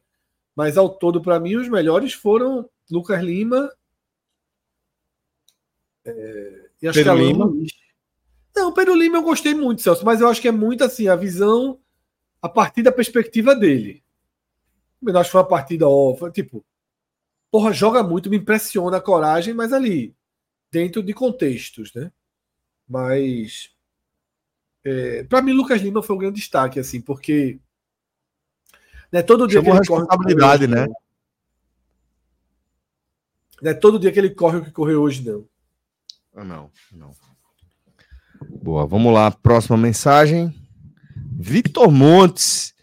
mas ao todo, para mim, os melhores foram Lucas Lima. É, e acho Pedro que Lima. Luiz. Não, Pedro Lima eu gostei muito, Celso, mas eu acho que é muito assim, a visão a partir da perspectiva dele. Eu acho que foi uma partida ó, tipo, porra, joga muito, me impressiona a coragem, mas ali, dentro de contextos, né? Mas é, para mim, Lucas Lima foi um grande destaque, assim, porque né, todo dia Chamou que ele responsabilidade, corre, né? Não é todo dia que ele corre o que correu hoje, não. Ah, não, não. Boa, vamos lá. Próxima mensagem. Vitor Montes.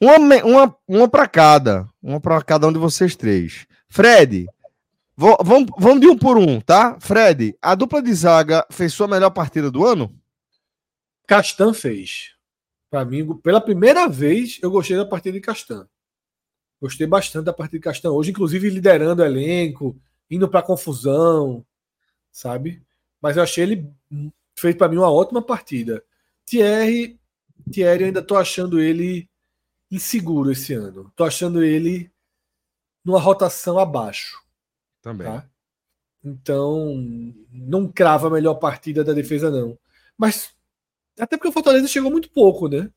Uma, uma, uma para cada. Uma para cada um de vocês três. Fred, vamos, vamos de um por um, tá? Fred, a dupla de zaga fez sua melhor partida do ano? Castan fez. Para mim, pela primeira vez, eu gostei da partida de Castan. Gostei bastante da partida de Castan hoje, inclusive liderando o elenco, indo para confusão, sabe? Mas eu achei ele fez para mim uma ótima partida. Thierry, Thierry ainda tô achando ele inseguro esse ano. Tô achando ele numa rotação abaixo. Também. Tá? Então, não crava a melhor partida da defesa, não. Mas, até porque o Fortaleza chegou muito pouco, né?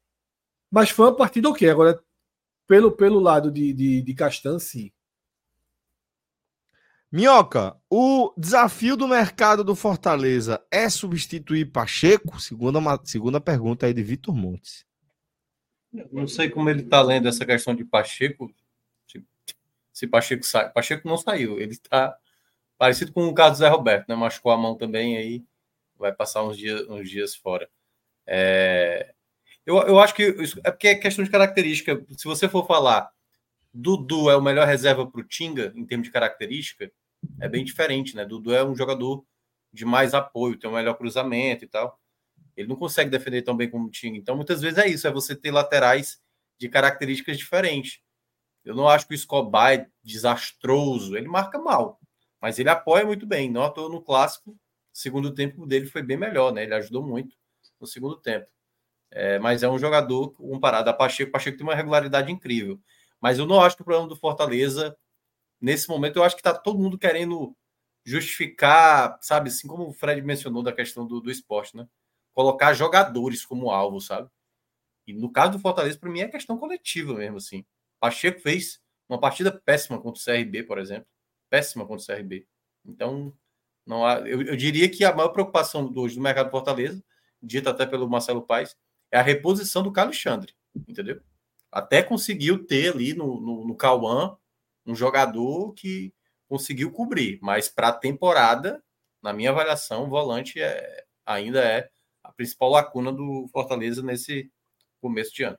Mas foi uma partida ok. Agora, pelo, pelo lado de, de, de Castan, sim. Minhoca, o desafio do mercado do Fortaleza é substituir Pacheco? Segunda, segunda pergunta aí de Vitor Montes. Não sei como ele está lendo essa questão de Pacheco. Se Pacheco sai. Pacheco não saiu. Ele está parecido com o caso do Zé Roberto, né? Machucou a mão também aí. Vai passar uns dias, uns dias fora. É... Eu, eu acho que isso é porque é questão de característica. Se você for falar Dudu é o melhor reserva para o Tinga, em termos de característica, é bem diferente, né? Dudu é um jogador de mais apoio, tem um melhor cruzamento e tal. Ele não consegue defender tão bem como o Tinga. Então, muitas vezes é isso, é você ter laterais de características diferentes. Eu não acho que o Escobar é desastroso, ele marca mal, mas ele apoia muito bem. Não à toa no clássico, segundo tempo dele foi bem melhor, né? Ele ajudou muito no segundo tempo. É, mas é um jogador comparado a Pacheco. Pacheco tem uma regularidade incrível. Mas eu não acho que o problema do Fortaleza, nesse momento, eu acho que está todo mundo querendo justificar, sabe, assim como o Fred mencionou da questão do, do esporte, né? Colocar jogadores como alvo, sabe? E no caso do Fortaleza, para mim, é questão coletiva mesmo, assim. Pacheco fez uma partida péssima contra o CRB, por exemplo. Péssima contra o CRB. Então, não há, eu, eu diria que a maior preocupação hoje do mercado do Fortaleza, dita até pelo Marcelo Paes, é a reposição do Alexandre, entendeu? até conseguiu ter ali no, no, no Cauã um jogador que conseguiu cobrir, mas para a temporada, na minha avaliação, o volante é, ainda é a principal lacuna do Fortaleza nesse começo de ano.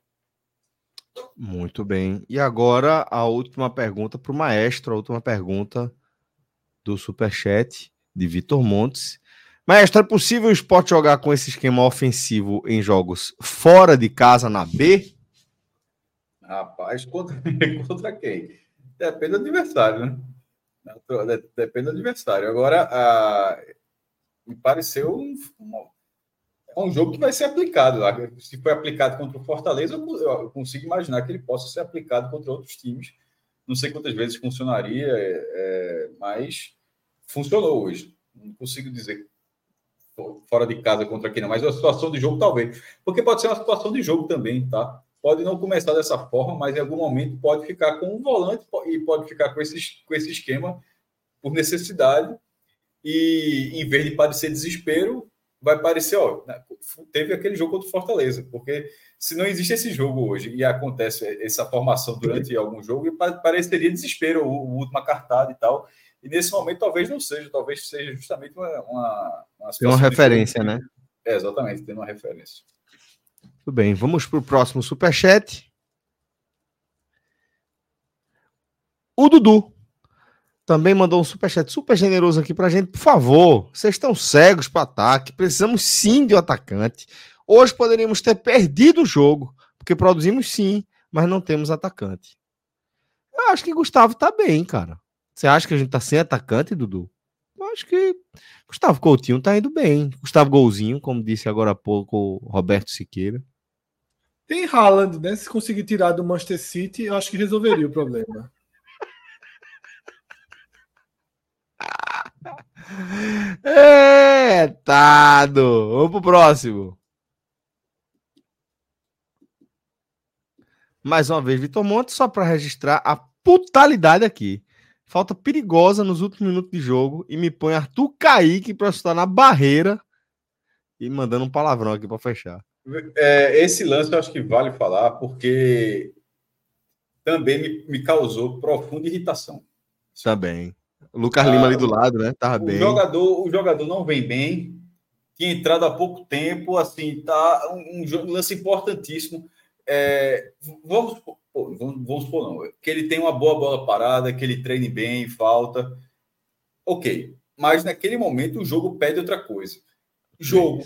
Muito bem. E agora a última pergunta para o maestro, a última pergunta do Superchat de Vitor Montes. Maestro, é possível o esporte jogar com esse esquema ofensivo em jogos fora de casa na B? Rapaz, contra, contra quem? Depende do adversário, né? Depende do adversário. Agora, a, me pareceu um, é um jogo que vai ser aplicado. Se foi aplicado contra o Fortaleza, eu consigo imaginar que ele possa ser aplicado contra outros times. Não sei quantas vezes funcionaria, é, é mas funcionou hoje. Não consigo dizer fora de casa contra quem não, mas a situação de jogo talvez. Porque pode ser uma situação de jogo também, tá? pode não começar dessa forma, mas em algum momento pode ficar com um volante e pode ficar com esse, com esse esquema por necessidade. E em vez de parecer desespero, vai parecer, ó, teve aquele jogo contra o Fortaleza, porque se não existe esse jogo hoje e acontece essa formação durante algum jogo, pareceria desespero, o, o última cartada e tal. E nesse momento talvez não seja, talvez seja justamente uma, uma, uma, uma referência, né? É, exatamente, tem uma referência. Tudo bem, vamos para o próximo superchat. O Dudu também mandou um superchat super generoso aqui para a gente. Por favor, vocês estão cegos para ataque. Precisamos sim de um atacante. Hoje poderíamos ter perdido o jogo, porque produzimos sim, mas não temos atacante. Eu acho que Gustavo tá bem, cara. Você acha que a gente tá sem atacante, Dudu? Eu acho que Gustavo Coutinho tá indo bem. Gustavo Golzinho, como disse agora há pouco o Roberto Siqueira. Tem Haaland, né? Se conseguir tirar do Manchester City, eu acho que resolveria o problema. É, Retado. Vamos pro próximo. Mais uma vez, Vitor Monte, só para registrar a putalidade aqui. Falta perigosa nos últimos minutos de jogo e me põe Arthur Kaique para estar na barreira e mandando um palavrão aqui para fechar. É, esse lance eu acho que vale falar porque também me, me causou profunda irritação. Também. O Lucas ah, Lima ali do lado, né? Tava o bem. Jogador, o jogador não vem bem. Tinha entrado há pouco tempo, assim, tá um, um lance importantíssimo. É, vamos, vamos, vamos supor, não, que ele tem uma boa bola parada, que ele treine bem, falta. Ok. Mas naquele momento o jogo pede outra coisa. Jogo,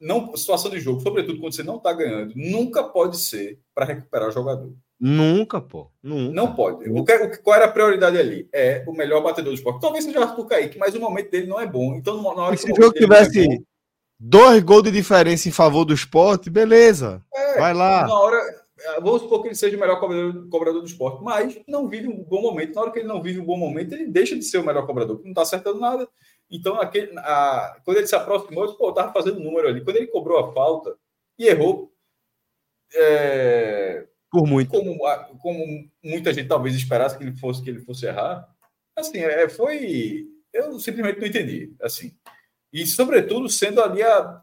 não, situação de jogo, sobretudo quando você não está ganhando, nunca pode ser para recuperar o jogador. Nunca, pô. Nunca. Não pode. O que, o, qual era a prioridade ali? É o melhor batedor do esporte. Talvez seja o Arthur Kaique, mas o momento dele não é bom. Então, na hora e se o jogo tivesse é bom, dois gols de diferença em favor do esporte, beleza. É, Vai lá. Na hora, é, vamos supor que ele seja o melhor cobrador, cobrador, do esporte, mas não vive um bom momento. Na hora que ele não vive um bom momento, ele deixa de ser o melhor cobrador, porque não está acertando nada. Então, aquele, a, quando ele se aproximou, ele pô, estava fazendo número ali. Quando ele cobrou a falta e errou, é, por muito. Como, como muita gente talvez esperasse que ele fosse que ele fosse errar, assim, é, foi. Eu simplesmente não entendi. Assim. E, sobretudo, sendo ali a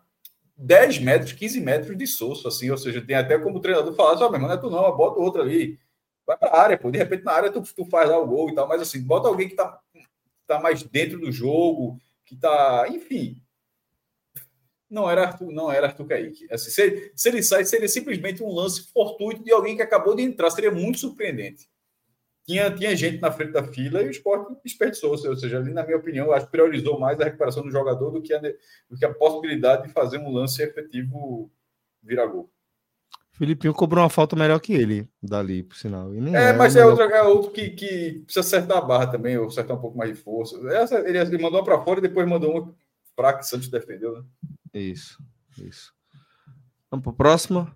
10 metros, 15 metros de soço, assim, ou seja, tem até como o treinador falar, só, meu irmão, não é tu não, bota outro ali. Vai para a área, pô. De repente, na área, tu, tu faz lá o gol e tal, mas assim, bota alguém que tá, tá mais dentro do jogo, que tá. Enfim, não era Arthur, não era Arthur Kaique. Assim, se, se, ele sai, seria simplesmente um lance fortuito de alguém que acabou de entrar, seria muito surpreendente. Tinha, tinha gente na frente da fila e o esporte desperdiçou, ou seja, ali, na minha opinião, acho que priorizou mais a recuperação do jogador do que a, do que a possibilidade de fazer um lance efetivo virar gol. Filipinho cobrou uma falta melhor que ele, dali, por sinal. é, mas é, outra, é outro que, que precisa acertar a barra também, ou acertar um pouco mais de força. Essa, ele, ele mandou uma para fora e depois mandou uma fraca que Santos defendeu, né? Isso, isso. Vamos para o próximo.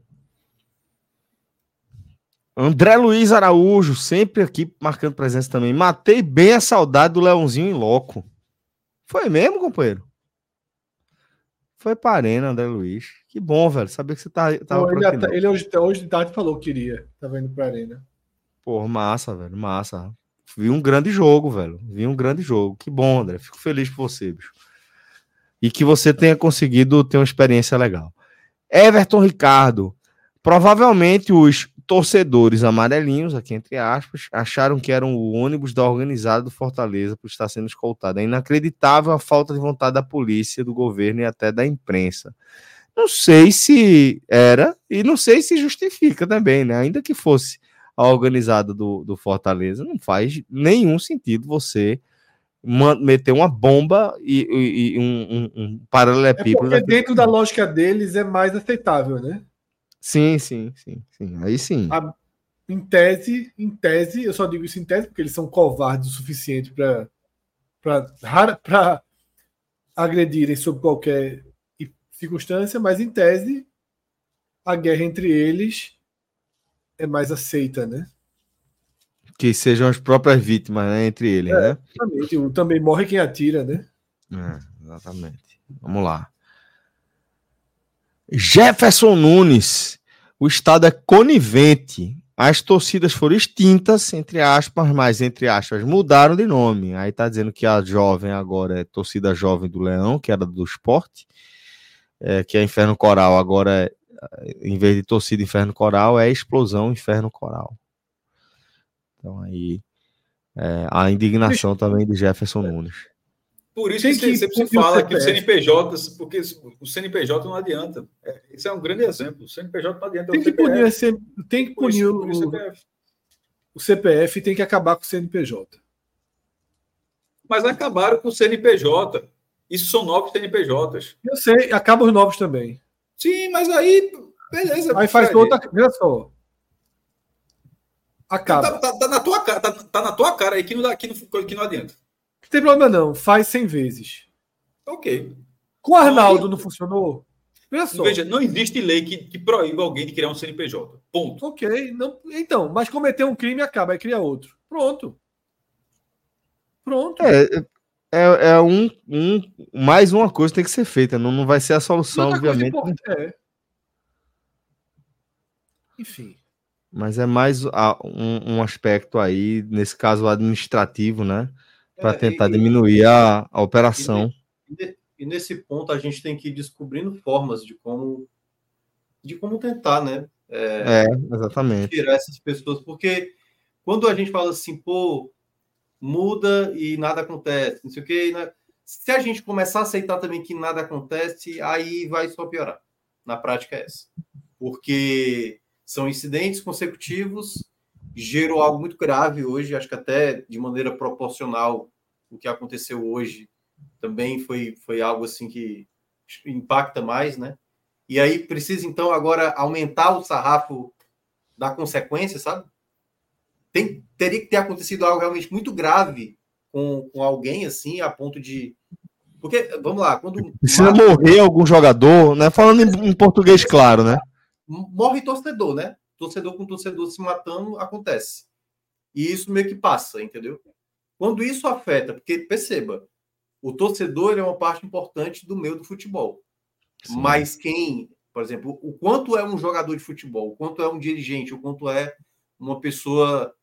André Luiz Araújo, sempre aqui marcando presença também. Matei bem a saudade do Leãozinho em loco. Foi mesmo, companheiro? Foi para arena, André Luiz. Que bom, velho. Saber que você tá, tava Pô, ele, ele, hoje, hoje de tarde falou que queria. Tava indo para arena. Pô, massa, velho. Massa. Vi um grande jogo, velho. Vi um grande jogo. Que bom, André. Fico feliz por você, bicho e que você tenha conseguido ter uma experiência legal. Everton Ricardo, provavelmente os torcedores amarelinhos, aqui entre aspas, acharam que eram o ônibus da organizada do Fortaleza por estar sendo escoltado. É inacreditável a falta de vontade da polícia, do governo e até da imprensa. Não sei se era e não sei se justifica também, né? Ainda que fosse a organizada do, do Fortaleza, não faz nenhum sentido você meter uma bomba e, e, e um, um, um paralelepípedo. É dentro da lógica deles é mais aceitável, né? Sim, sim, sim, sim. Aí sim. A, em tese, em tese, eu só digo isso em tese porque eles são covardes o suficiente para para agredirem sob qualquer circunstância, mas em tese a guerra entre eles é mais aceita, né? Que sejam as próprias vítimas né, entre eles, é, né? Exatamente. Também morre quem atira, né? É, exatamente. Vamos lá. Jefferson Nunes. O Estado é conivente. As torcidas foram extintas, entre aspas, mas entre aspas, mudaram de nome. Aí tá dizendo que a jovem agora é torcida jovem do Leão, que era do esporte, é, que é Inferno Coral, agora é, em vez de torcida Inferno Coral, é Explosão Inferno Coral. Então aí é, a indignação também de Jefferson Nunes. Por isso que, que sempre se fala que o CNPJ, porque o CNPJ não adianta. É, esse é um grande exemplo. O CNPJ não adianta. Tem que punir, tem que punir o, o, CPF. o CPF tem que acabar com o CNPJ. Mas acabaram com o CNPJ. Isso são novos CNPJs. Eu sei, acabam os novos também. Sim, mas aí, beleza. Aí faz outra. Olha só. Acaba. Tá, tá, tá, na tua cara, tá, tá, na tua cara aí que não, dá, que não, que não adianta. Não tem problema não, faz 100 vezes. Ok. Com o Arnaldo não, não funcionou? Veja só. Veja, não existe lei que, que proíba alguém de criar um CNPJ. Ponto. Ok. Não, então, mas cometer um crime acaba, e cria outro. Pronto. Pronto. É, é, é um, um, mais uma coisa tem que ser feita, não, não vai ser a solução, obviamente. É. Enfim. Mas é mais um, um, aspecto aí, nesse caso administrativo, né? Para é, tentar e, diminuir a, a operação. E, e, nesse ponto a gente tem que ir descobrindo formas de como de como tentar, né? É, é exatamente. Tirar essas pessoas, porque quando a gente fala assim, pô, muda e nada acontece, não sei o quê. Né? Se a gente começar a aceitar também que nada acontece, aí vai só piorar. Na prática é essa. Porque são incidentes consecutivos, gerou algo muito grave hoje, acho que até de maneira proporcional o que aconteceu hoje também foi, foi algo assim que impacta mais, né? E aí precisa então agora aumentar o sarrafo da consequência, sabe? tem, teria que ter acontecido algo realmente muito grave com, com alguém assim, a ponto de. Porque, vamos lá, quando. Precisa morrer algum jogador, né? Falando em, em, português, claro, né? Morre torcedor, né? Torcedor com torcedor se matando acontece. E isso meio que passa, entendeu? Quando isso afeta, porque perceba, o torcedor é uma parte importante do meio do futebol. Sim. Mas quem, por exemplo, o quanto é um jogador de futebol, o quanto é um dirigente, o quanto é uma pessoa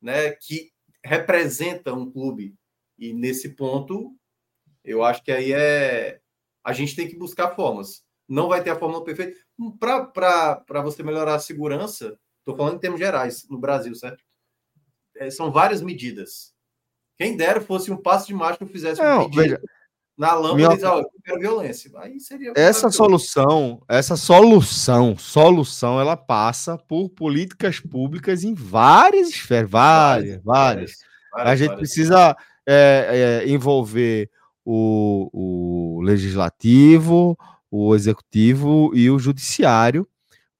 né, que representa um clube. E nesse ponto, eu acho que aí é. A gente tem que buscar formas. Não vai ter a fórmula perfeita. Para você melhorar a segurança, estou falando em termos gerais, no Brasil, certo? É, são várias medidas. Quem dera fosse um passo de mágica que fizesse Não, um veja, na lâmpada Minha... eu quero violência. Aí seria essa solução, essa solução, solução, ela passa por políticas públicas em várias esferas, várias, várias. várias. várias a gente várias. precisa é, é, envolver o, o legislativo, o executivo e o judiciário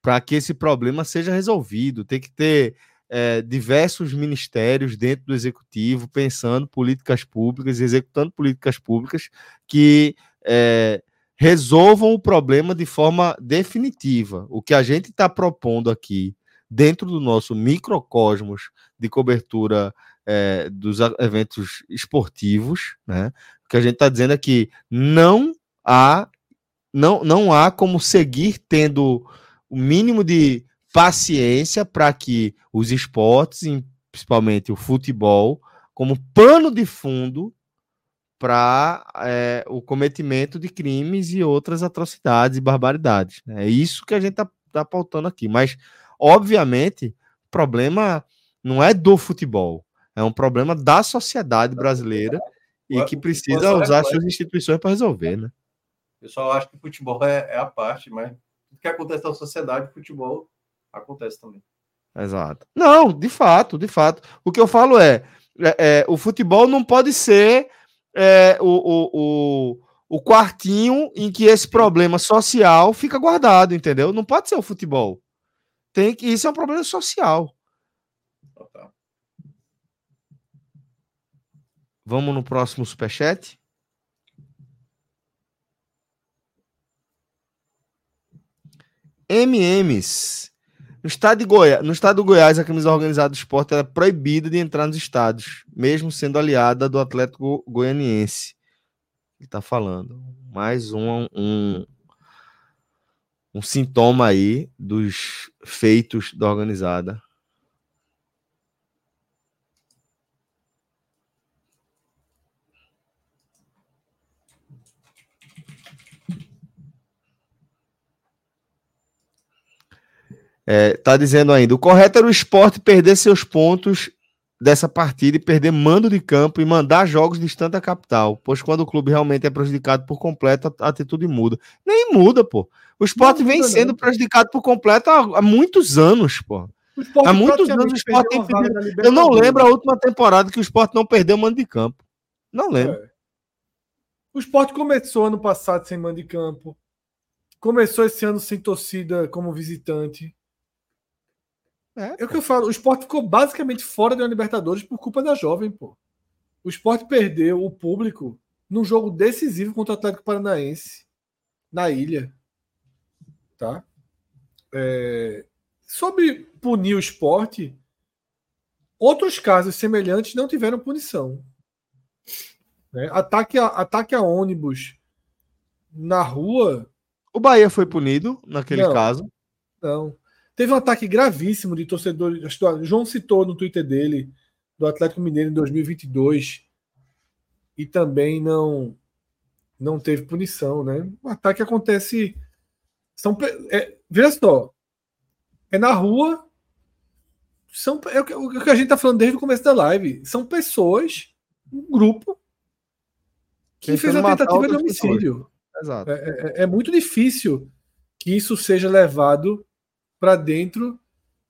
para que esse problema seja resolvido. Tem que ter é, diversos ministérios dentro do executivo pensando políticas públicas, executando políticas públicas que é, resolvam o problema de forma definitiva. O que a gente está propondo aqui, dentro do nosso microcosmos de cobertura é, dos eventos esportivos, né? O que a gente está dizendo é que não há, não, não há como seguir tendo o mínimo de paciência para que os esportes, principalmente o futebol, como pano de fundo para é, o cometimento de crimes e outras atrocidades e barbaridades. É isso que a gente está tá pautando aqui. Mas, obviamente, o problema não é do futebol, é um problema da sociedade brasileira e que precisa usar suas instituições para resolver, né? Eu só acho que o futebol é, é a parte, mas o que acontece na sociedade, o futebol acontece também. Exato. Não, de fato, de fato. O que eu falo é, é, é o futebol não pode ser é, o, o, o, o quartinho em que esse problema social fica guardado, entendeu? Não pode ser o futebol. Tem que isso é um problema social. Vamos no próximo superchat. MMs. No estado, de Goiás, no estado do Goiás, a camisa organizada do esporte é proibida de entrar nos estados, mesmo sendo aliada do Atlético Goianiense. Ele está falando. Mais um, um, um sintoma aí dos feitos da organizada. É, tá dizendo ainda: o correto era o esporte perder seus pontos dessa partida e perder mando de campo e mandar jogos distantes da capital, pois quando o clube realmente é prejudicado por completo, a atitude muda. Nem muda, pô. O esporte vem sendo não. prejudicado por completo há, há muitos anos, pô. Há muitos anos o esporte tem perdido. Eu não lembro a última temporada que o esporte não perdeu mando de campo. Não lembro. É. O esporte começou ano passado sem mando de campo. Começou esse ano sem torcida como visitante. É, é o que eu falo. O esporte ficou basicamente fora da Libertadores por culpa da jovem, pô. O esporte perdeu o público num jogo decisivo contra o Atlético Paranaense, na ilha. Tá? É... Sobre punir o esporte, outros casos semelhantes não tiveram punição. Né? Ataque, a, ataque a ônibus na rua. O Bahia foi punido naquele Não. caso. Não. Teve um ataque gravíssimo de torcedores. João citou no Twitter dele, do Atlético Mineiro em 2022. E também não não teve punição, né? O ataque acontece. São, é, veja só. É na rua. São, é o que- a gente tá falando desde o começo da live. São pessoas, um grupo, que Tentando fez a tentativa de pessoas. homicídio. Exato. É, é- é muito difícil que isso seja levado para dentro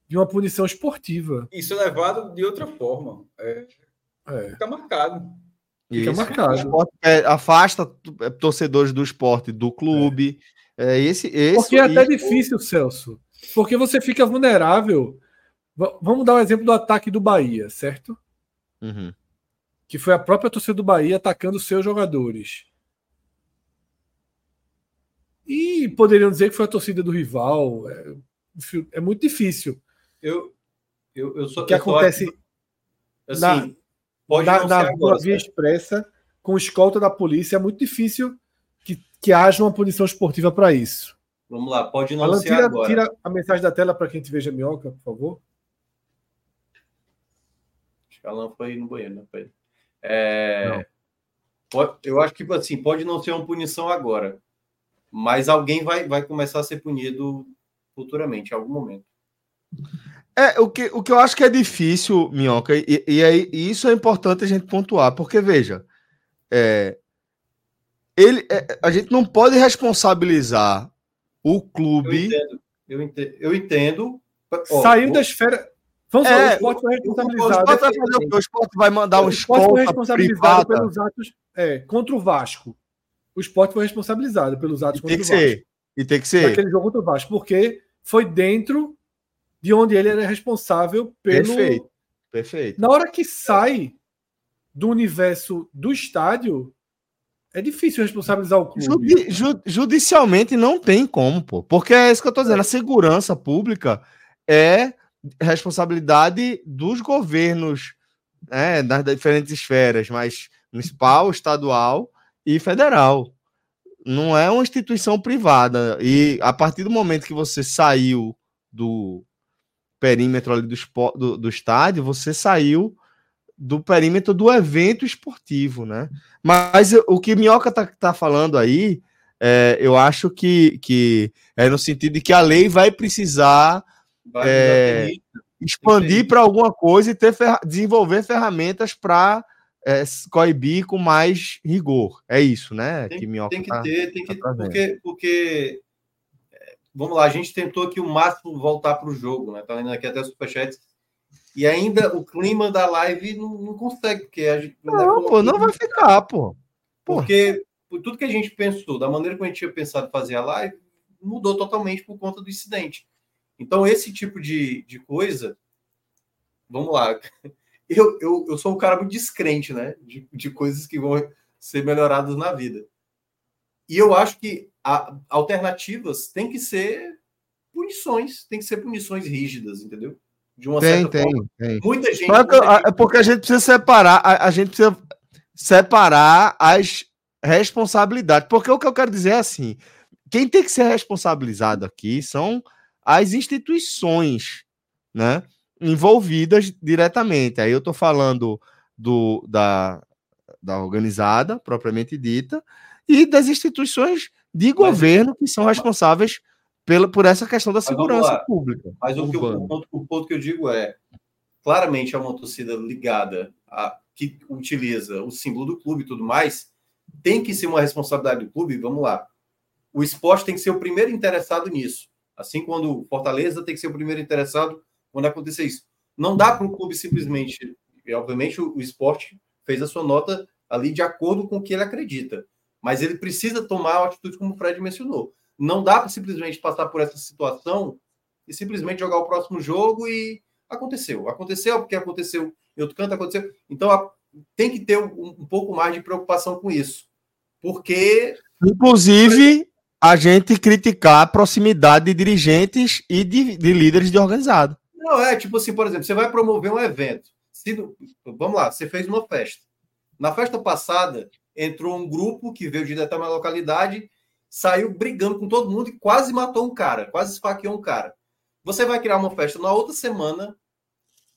de uma punição esportiva. Isso é levado de outra forma. É, É. fica marcado. Fica Isso. marcado. É, afasta é, torcedores do esporte do clube. É, esse, esse, Porque é até difícil, Celso. Porque você fica vulnerável. Va- Vamos dar o exemplo do ataque do Bahia, certo? Uhum. Que foi a própria torcida do Bahia atacando seus jogadores. E poderiam dizer que foi a torcida do rival. É, muito difícil. Eu, eu, eu sou. O que eu acontece assim, na- na, agora, via certo? expressa, com escolta da polícia, é muito difícil que, que haja uma punição esportiva para isso. Vamos lá, pode não Alan, ser tira, agora. tira a mensagem da tela para quem te veja minhoca, por favor. Acho que Alan foi no banheiro, né, Pedro? É, pode- eu acho que assim, pode não ser uma punição agora, mas alguém vai, vai começar a ser punido futuramente, em algum momento. É, o que, o que eu acho que é difícil, Minhoca, e, e, aí, e isso é importante a gente pontuar, porque, veja, é, ele, é, a gente não pode responsabilizar o Eu clube. entendo, eu entendo. Eu entendo Ó, Saiu vou- da esfera. Vamos É, lá, o esporte foi O responsabilizado. esporte vai fazer o quê? O esporte vai mandar um O esporte foi responsabilizado privada. pelos atos é, contra o Vasco. O esporte foi responsabilizado pelos atos E contra tem o que Vasco. ser. E tem que ser. Naquele jogo contra o Vasco, porque foi dentro de onde ele era responsável pelo. Perfeito. Perfeito. Na hora que sai do universo do estádio, é difícil responsabilizar o clube. Judi- ju- judicialmente não tem como, pô. Porque é isso que eu tô dizendo. A segurança pública é responsabilidade dos governos, né, das diferentes esferas, mas municipal, estadual e federal. Não é uma instituição privada. E a partir do momento que você saiu do perímetro ali do, do, do estádio, você saiu do perímetro do evento esportivo, né? Mas o que Minhoca tá, tá falando aí, é, eu acho que, que é no sentido de que a lei vai precisar vai é, expandir para alguma coisa e ter desenvolver ferramentas para coibir com mais rigor. É isso, né? Tem, que Minhoca tem que tá- ter, tem que tá porque, porque é, vamos lá, a gente tentou aqui o máximo voltar para o jogo, né? Tá lendo aqui até superchat. E ainda o clima da live não, não consegue, porque a gente né, Não, pô, não vai ficar, pô. Pô. Porque por tudo que a gente pensou, da maneira como a gente tinha pensado fazer a live, mudou totalmente por conta do incidente. Então, esse tipo de, de coisa, vamos lá. Eu, eu, eu sou um cara muito descrente, né? De, de coisas que vão ser melhoradas na vida. E eu acho que a, alternativas têm que ser punições, tem que ser punições rígidas, entendeu? De uma Tem, certa tem, forma. tem. Muita gente. Muita gente- É porque a gente precisa separar, a, a gente precisa separar as responsabilidades. Porque o que eu quero dizer é assim: quem tem que ser responsabilizado aqui são as instituições, né? Envolvidas diretamente. Aí eu estou falando do, da, da organizada, propriamente dita, e das instituições de governo que são responsáveis pela, por essa questão da segurança pública. Mas o, que eu- o ponto, o ponto que eu digo é: claramente é uma torcida ligada, a, que utiliza o símbolo do clube e tudo mais, tem que ser uma responsabilidade do clube. Vamos lá. O esporte tem que ser o primeiro interessado nisso. Assim, quando o Fortaleza tem que ser o primeiro interessado quando acontecer isso. Não dá para o clube simplesmente. E, obviamente, o, o esporte fez a sua nota ali de acordo com o que ele acredita. Mas ele precisa tomar a atitude como o Fred mencionou. Não dá para simplesmente passar por essa situação e simplesmente jogar o próximo jogo e aconteceu. Aconteceu porque aconteceu em outro canto, aconteceu. Então a- tem que ter um, um pouco mais de preocupação com isso. Porque Inclusive, a gente criticar a proximidade de dirigentes e de, de líderes de organizado. Não é tipo assim, por exemplo, você vai promover um evento. Se, vamos lá, você fez uma festa. Na festa passada, entrou um grupo que veio de determinada localidade, saiu brigando com todo mundo e quase matou um cara, quase esfaqueou um cara. Você vai criar uma festa na outra semana,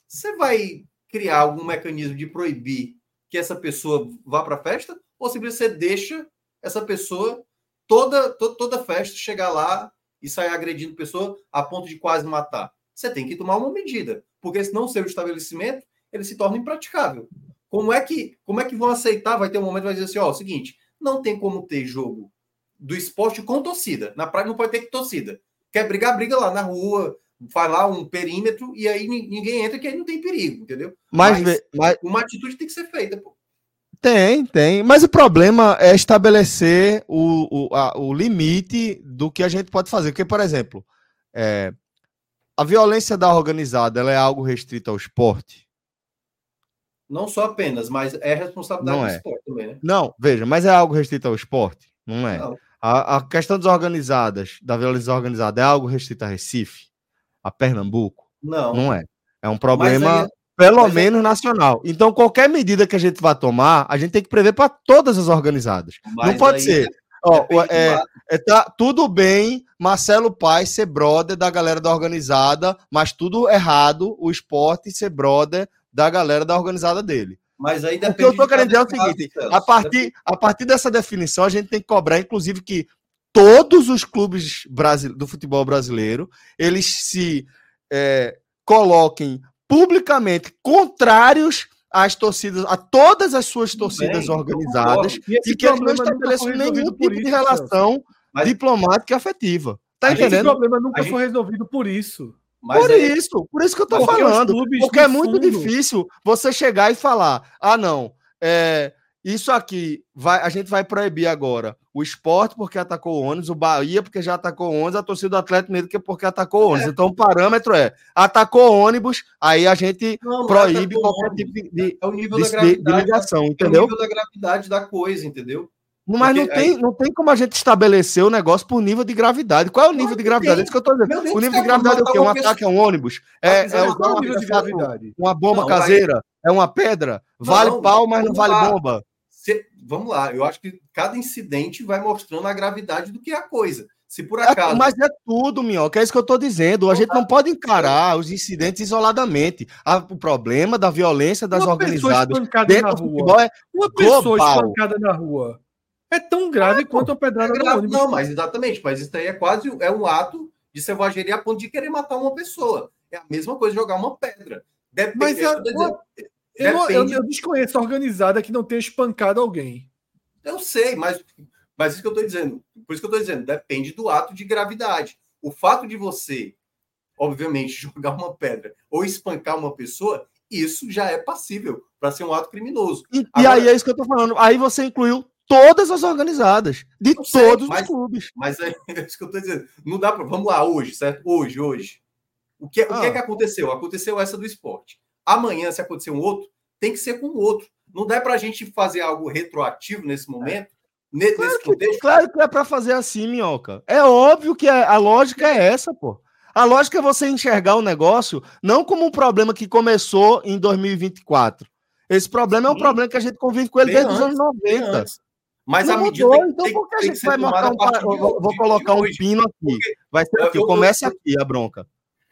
você vai criar algum mecanismo de proibir que essa pessoa vá para a festa? Ou simplesmente você deixa essa pessoa toda, toda, toda festa chegar lá e sair agredindo pessoa a ponto de quase matar? Você tem que tomar uma medida, porque senão o seu estabelecimento ele se torna impraticável. Como é que como é que vão aceitar? Vai ter um momento que vai dizer assim, ó, é o seguinte, não tem como ter jogo do esporte com torcida. Na praia não pode ter torcida. Quer brigar, briga lá na rua, faz lá um perímetro e aí ninguém entra que aí não tem perigo, entendeu? Mas, mas, mas... uma atitude tem que ser feita, pô. Tem, tem. Mas o problema é estabelecer o, o, a, o limite do que a gente pode fazer. Porque, por exemplo, é, a violência da organizada ela é algo restrito ao esporte? Não só apenas, mas é responsabilidade Não do é. esporte também, né? Não, veja, mas é algo restrito ao esporte? Não é. Não. A, a questão das organizadas, da violência organizada, é algo restrito a Recife? A Pernambuco? Não. Não é. É um problema, aí- pelo mas aí- menos, nacional. Então, qualquer medida que a gente vai tomar, a gente tem que prever para todas as organizadas. não Mas pode aí ser. Ó, depende é, é, tá tudo bem Marcelo Paes ser brother da galera da organizada, mas tudo errado o esporte ser brother da galera da organizada dele. Mas aí O que depende eu tô querendo dizer é o seguinte: a partir, a partir dessa definição, a gente tem que cobrar, inclusive, que todos os clubes do futebol brasileiro eles se é, coloquem publicamente contrários às torcidas, a todas as suas torcidas bem, organizadas. E e que eles não estabeleçam nenhum tipo de isso, Celso. relação Mas- diplomática e afetiva. Tá gente- Esse entendendo? problema nunca A foi resolvido por isso. Mas por aí- isso, por isso que eu tô Porque falando. Porque é muito fundo- difícil você chegar e falar: ah, não, é, isso aqui vai, a gente vai proibir agora o esporte porque atacou o ônibus, o Bahia porque já atacou o ônibus, a torcida do Atlético mesmo que porque atacou o ônibus. Então o parâmetro é: atacou o ônibus, aí a gente Não, não é proíbe qualquer tipo de, É o nível de- da de- ligação, É o entendeu? nível da gravidade da coisa, entendeu? Mas não Porque tem, não tem como a gente estabelecer o negócio por nível de gravidade. Qual é o nível de gravidade? É isso que eu tô dizendo. O nível céu, de gravidade é o quê? Um ataque a um ônibus? É, Mas é é é o nível de gravidade? uma bomba Não, caseira? É uma pedra? Vale Não, pau, mas não vale bomba. Se- vamos lá, eu acho que cada incidente vai mostrando a gravidade do que é a coisa. Se por É, acaso. mas é tudo, Minhoca. É isso que eu tô dizendo. A gente não pode encarar os incidentes isoladamente. A- o problema da violência das Uma pessoa organizadas espancada dentro na rua. é Uma pessoa global. espancada na rua é tão grave quanto a É pedrada no grave. ônibus. Não, mas exatamente, mas isso aí é quase é um ato de selvageria a ponto de querer matar uma pessoa. É a mesma coisa jogar uma pedra. Depende, Mas eu a- dizendo, Eu, não- eu, eu desconheço a organizada que não tenha espancado alguém. eu sei, mas, mas isso que eu estou dizendo. Por isso que eu estou dizendo, depende do ato de gravidade. O fato de você, obviamente, jogar uma pedra ou espancar uma pessoa, isso já é passível para ser um ato criminoso. E, e Agora- aí é isso que eu tô falando. Aí você incluiu todas as organizadas, de sei, todos mas- os clubes. Mas é isso que eu estou dizendo. Não dá para. Vamos lá, hoje, certo? Hoje, hoje. O que, o que é Ah. que aconteceu? Aconteceu essa do esporte. Amanhã, se acontecer um outro, tem que ser com o outro. Não dá para a gente fazer algo retroativo nesse momento, Claro nesse que, contexto. claro que é pra fazer assim, minhoca. É óbvio que é- a lógica é essa, pô. A lógica é você enxergar o negócio não como um problema que começou em 2024. Esse problema é um Sim. problema que a gente convive com ele Bem desde os anos Bem 90. antes. Mas Não a medida mudou, tem, então tem- por que a gente ser vai marcar um. a vou, hoje, vou colocar um pino aqui. Vai ser aqui. Comece aqui a bronca.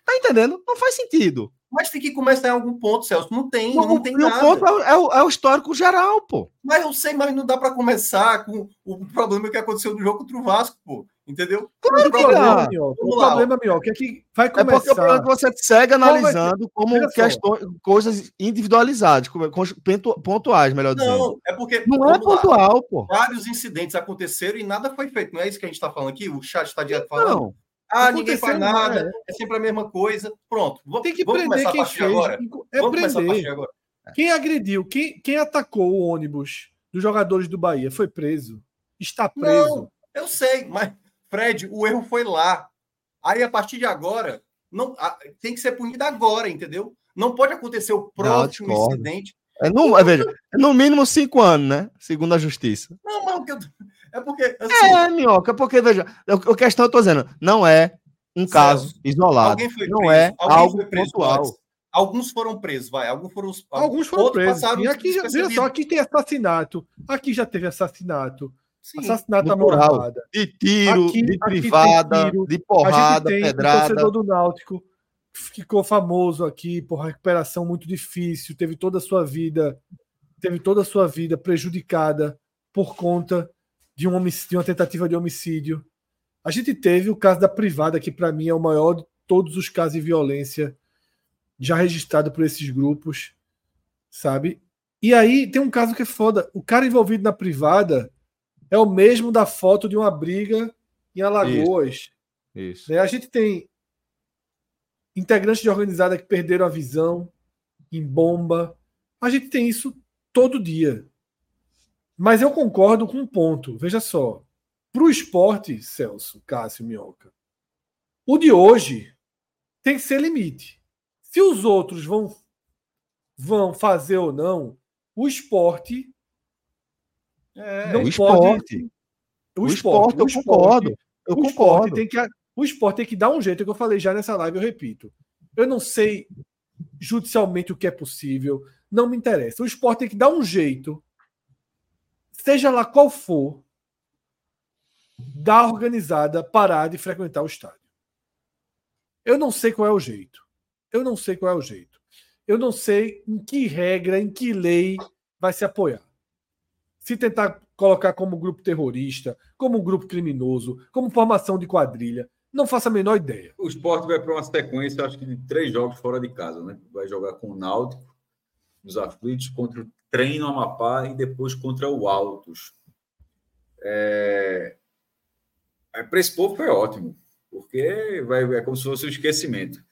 Tá entendendo? Não faz sentido. Mas tem que começar em algum ponto, Celso. Não tem, O- não tem nada. o ponto é, o- é o, é o histórico geral, pô. Mas eu sei, mas não dá para começar com o problema que aconteceu no jogo contra o Vasco, pô. Entendeu? Claro o que problema, dá. Minhoca, o problema, Minhoca, é que vai É porque o começar. problema é que você segue ser- analisando como Olha só. questões, coisas individualizadas, como- pontu- pontuais, melhor dizendo. Não, é porque. Não é vamos lá, pontual, pô. Vários incidentes aconteceram e nada foi feito. Não é isso que a gente está falando aqui? O chat está direto falando. Não. Ah, ninguém faz nada, é. sempre a mesma coisa. Pronto. Vamos, Tem que vamos prender quem fez. agora. É vamos prender. agora. Quem agrediu, quem, quem atacou o ônibus dos jogadores do Bahia foi preso. Está preso. Não, eu sei, mas, Fred, o erro foi lá. Aí, a partir de agora, não, tem que ser punido agora, entendeu? Não pode acontecer o próximo discordo. incidente. É no, é, veja, é no mínimo cinco anos, né? Segundo a justiça. Não, mas o que eu- é porque, assim, É, minhoca, porque, veja, a questão eu tô dizendo, não é um caso isolado. alguém foi não preso, é alguém algo pontual. antes. Alguns foram presos, vai. Alguns foram, alguns foram presos. E aqui já, veja só, aqui tem assassinato. Aqui já teve assassinato. Sim, assassinato à De tiro, aqui, de privada, tiro, de porrada, pedrada. O torcedor do Náutico ficou famoso aqui por recuperação muito difícil, teve toda a sua vida, teve toda a sua vida prejudicada por conta de, um de uma tentativa de homicídio. A gente teve o caso da privada, que para mim é o maior de todos os casos de violência já registrado por esses grupos, sabe? E aí tem um caso que é foda. O cara envolvido na privada é o mesmo da foto de uma briga em Alagoas. Isso. Isso. Né? A gente tem integrantes de organizada que perderam a visão em bomba. A gente tem isso todo dia. Mas eu concordo com um ponto. Veja só. Para o esporte, Celso, Cássio, Minhoca, o de hoje tem que ser limite. Se os outros vão, vão fazer ou não, o esporte. É, não o esporte. O, o esporte, eu esporte, concordo. Eu o concordo. Esporte tem que, o esporte tem que dar um jeito, é que eu falei já nessa live, eu repito. Eu não sei judicialmente o que é possível, não me interessa. O esporte tem que dar um jeito, seja lá qual for, da organizada parar de frequentar o estádio. Eu não sei qual é o jeito. Eu não sei qual é o jeito. Eu não sei em que regra, em que lei vai se apoiar. Se tentar colocar como grupo terrorista, como grupo criminoso, como formação de quadrilha, não faço a menor ideia. O esporte vai para uma sequência, acho que de três jogos fora de casa, né? Vai jogar com o Náutico, nos aflitos, contra o Treino Amapá e depois contra o Altos. É... é para esse povo foi ótimo, porque vai, é como se fosse um esquecimento.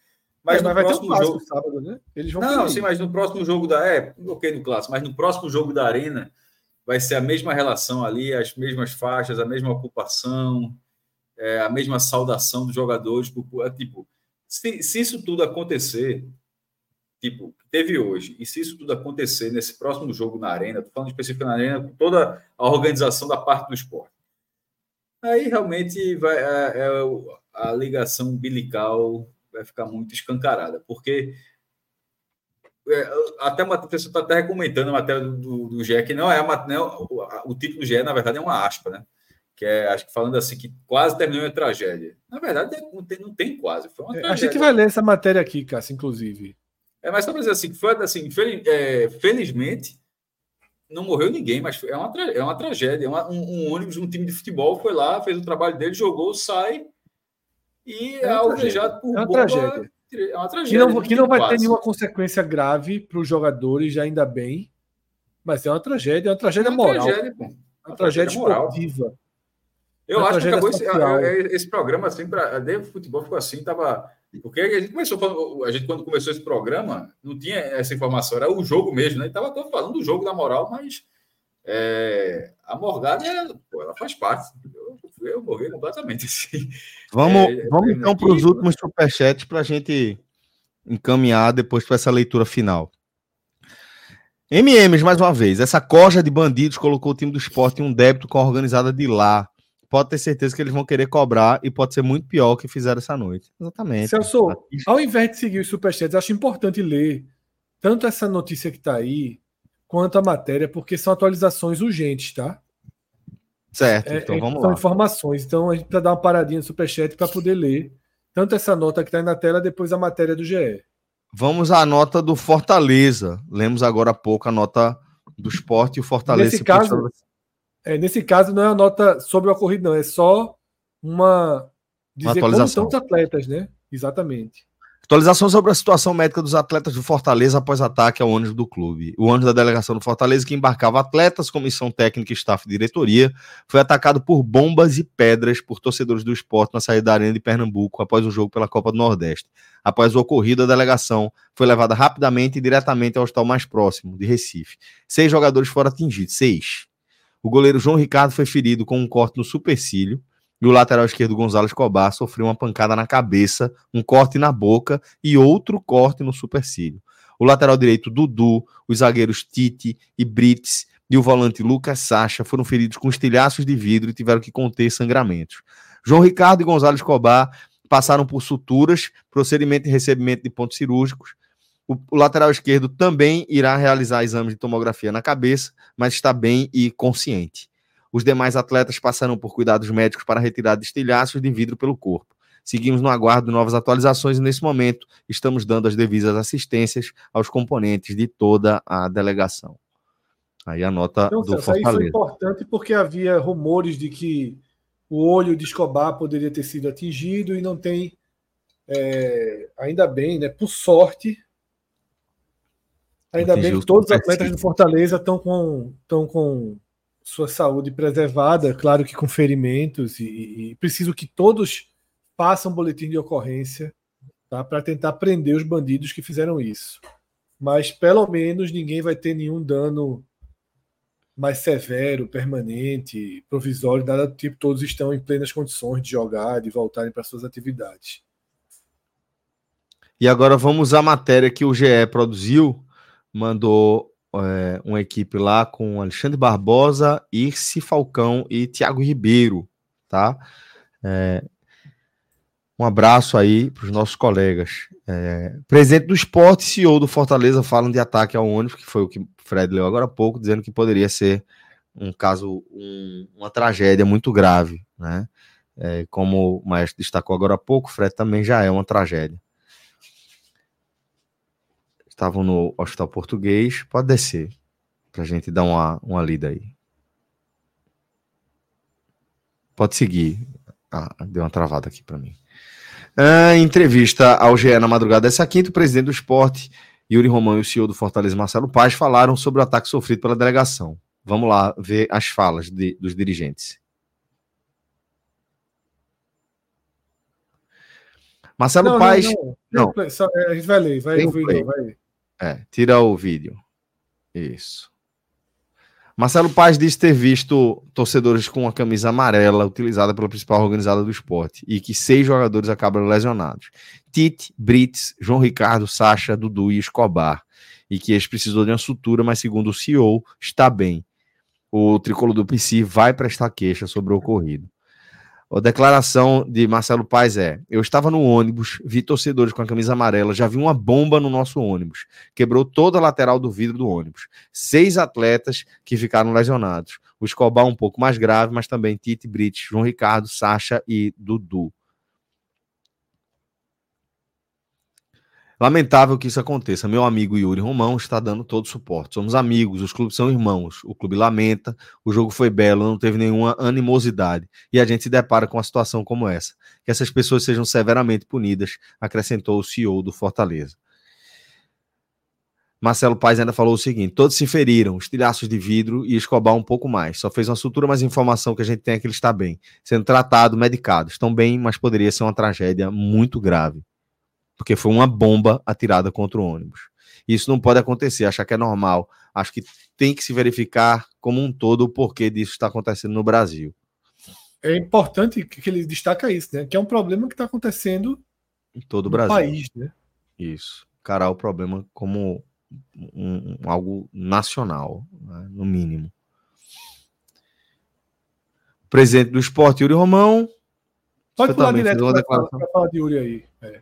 Mas, é, mas no próximo jogo. Sábado, né? Eles vão não, sim, mas no próximo jogo da. É, ok no clássico, mas no próximo jogo da Arena vai ser a mesma relação ali, as mesmas faixas, a mesma ocupação, é, a mesma saudação dos jogadores. É, tipo, se, se isso tudo acontecer, tipo, teve hoje, e se isso tudo acontecer nesse próximo jogo na Arena, tô falando específico na Arena, toda a organização da parte do esporte. Aí realmente vai, é, é a ligação umbilical vai ficar muito escancarada, porque é, até uma pessoa está até comentando a matéria do, do, do GE, que não é, uma, não, o, o título do GE, na verdade, é uma aspa, né? Que é, acho que falando assim, que quase terminou em tragédia. Na verdade, não tem, não tem quase. Foi uma tragédia. A gente vai ler essa matéria aqui, Cássio, inclusive. É, mas só para dizer assim, foi assim, fel, é, felizmente, não morreu ninguém, mas é uma, é uma tragédia. É uma, um, um, ônibus, um time de futebol foi lá, fez o trabalho dele, jogou, sai e é, alvejado por é uma bomba. Tragédia. É uma tragédia. Que não, que não vai quase. ter nenhuma consequência grave para os jogadores, já ainda bem. Mas é uma tragédia, é uma tragédia é uma moral. Tragédia, uma, uma tragédia, tragédia esportiva. Eu acho que acabou esse, esse, programa assim para futebol ficou assim, tava porque a gente começou a gente quando começou esse programa não tinha essa informação, era o jogo mesmo, né? Tava todo falando do jogo da moral, mas é, a Morgada ela faz parte. Eu, eu morri completamente assim. Vamos, é, vamos então para os últimos superchats para a gente encaminhar depois para essa leitura final. MMs, mais uma vez, essa corja de bandidos colocou o time do esporte em um débito com a organizada de lá. Pode ter certeza que eles vão querer cobrar e pode ser muito pior o que fizeram essa noite. Exatamente. Celso, ao invés de seguir os superchats, acho importante ler tanto essa notícia que está aí, quanto a matéria, porque são atualizações urgentes, tá? Certo, é, então é, vamos são lá. São informações, então a gente precisa dar uma paradinha no superchat para poder ler tanto essa nota que está aí na tela, depois a matéria do GE. Vamos à nota do Fortaleza. Lemos agora há pouco a nota do esporte e o Fortaleza. Nesse caso, é, nesse caso não é a nota sobre o ocorrido, não. É só uma dizer uma atualização. como estão os atletas, né? Exatamente. Atualização sobre a situação médica dos atletas do Fortaleza após ataque ao ônibus do clube. O ônibus da delegação do Fortaleza, que embarcava atletas, comissão técnica, staff e diretoria, foi atacado por bombas e pedras por torcedores do esporte na saída da Arena de Pernambuco após o jogo pela Copa do Nordeste. Após o ocorrido, a delegação foi levada rapidamente e diretamente ao hospital mais próximo, de Recife. Seis jogadores foram atingidos. Seis. O goleiro João Ricardo foi ferido com um corte no supercílio e o lateral esquerdo Gonzalo Escobar sofreu uma pancada na cabeça, um corte na boca e outro corte no supercílio. O lateral direito Dudu, os zagueiros Tite e Brits e o volante Lucas Sacha foram feridos com estilhaços de vidro e tiveram que conter sangramentos. João Ricardo e Gonzalo Escobar passaram por suturas, procedimento de recebimento de pontos cirúrgicos O, o, lateral esquerdo também irá realizar exames de tomografia na cabeça, mas está bem e consciente. Os demais atletas passarão por cuidados médicos para retirar de estilhaços de vidro pelo corpo. Seguimos no aguardo de novas atualizações e, nesse momento, estamos dando as devidas assistências aos componentes de toda a delegação. Aí a nota então, do Celso, Fortaleza. Isso foi importante porque havia rumores de que o olho de Escobar poderia ter sido atingido e não tem. É, ainda bem, né? Por sorte, Ainda bem que todos os atletas do Fortaleza estão com, estão com sua saúde preservada, claro que com ferimentos, e, e preciso que todos façam boletim de ocorrência tá, para tentar prender os bandidos que fizeram isso. Mas pelo menos ninguém vai ter nenhum dano mais severo, permanente, provisório, nada do tipo. Todos estão em plenas condições de jogar, de voltarem para suas atividades. E agora vamos à matéria que o GE produziu mandou é, uma equipe lá com Alexandre Barbosa, Irce Falcão e Thiago Ribeiro, tá? É, um abraço aí para os nossos colegas. É, presidente do esporte, CEO do Fortaleza, falam de ataque ao ônibus, que foi o que o Fred leu agora há pouco, dizendo que poderia ser um caso, um, uma tragédia muito grave, né? É, como o maestro destacou agora há pouco, o Fred também já é uma tragédia estavam no Hospital Português. Pode descer, para a gente dar uma, uma lida aí. Pode seguir. Ah, deu uma travada aqui para mim. Ah, entrevista ao GE na madrugada dessa quinta, o presidente do esporte, Yuri Romão, e o CEO do Fortaleza, Marcelo Paz, falaram sobre o ataque sofrido pela delegação. Vamos lá ver as falas de, dos dirigentes. Marcelo não, Paz. Não, não. não. É, a gente vai ler, vai, vai, vai. É, tira o vídeo. Isso. Marcelo Paz disse ter visto torcedores com a camisa amarela utilizada pela principal organizada do esporte e que seis jogadores acabam lesionados. Tite, Brits, João Ricardo, Sacha, Dudu e Escobar. E que eles precisou de uma sutura, mas segundo o CEO, está bem. O tricolor do PC vai prestar queixa sobre o ocorrido. A declaração de Marcelo Paes é: Eu estava no ônibus, vi torcedores com a camisa amarela, já vi uma bomba no nosso ônibus. Quebrou toda a lateral do vidro do ônibus. Seis atletas que ficaram lesionados. O Escobar um pouco mais grave, mas também Tite, Brits, João Ricardo, Sacha e Dudu. Lamentável que isso aconteça. Meu amigo Yuri Romão está dando todo o suporte. Somos amigos, os clubes são irmãos. O clube lamenta, o jogo foi belo, não teve nenhuma animosidade. E a gente se depara com uma situação como essa. Que essas pessoas sejam severamente punidas, acrescentou o CEO do Fortaleza. Marcelo Paes ainda falou o seguinte: todos se feriram, estilhaços de vidro e Escobar um pouco mais. Só fez uma sutura, mas informação que a gente tem é que ele está bem, sendo tratado, medicado. Estão bem, mas poderia ser uma tragédia muito grave porque foi uma bomba atirada contra o ônibus. Isso não pode acontecer, achar que é normal. Acho que tem que se verificar como um todo o porquê disso está acontecendo no Brasil. É importante que ele destaca isso, né? Que é um problema que está acontecendo em todo o Brasil. país, né? Isso. Encarar o problema como um, um, algo nacional, né? no mínimo. Presidente do esporte, Yuri Romão. Pode falar direto para falar de Yuri aí. É.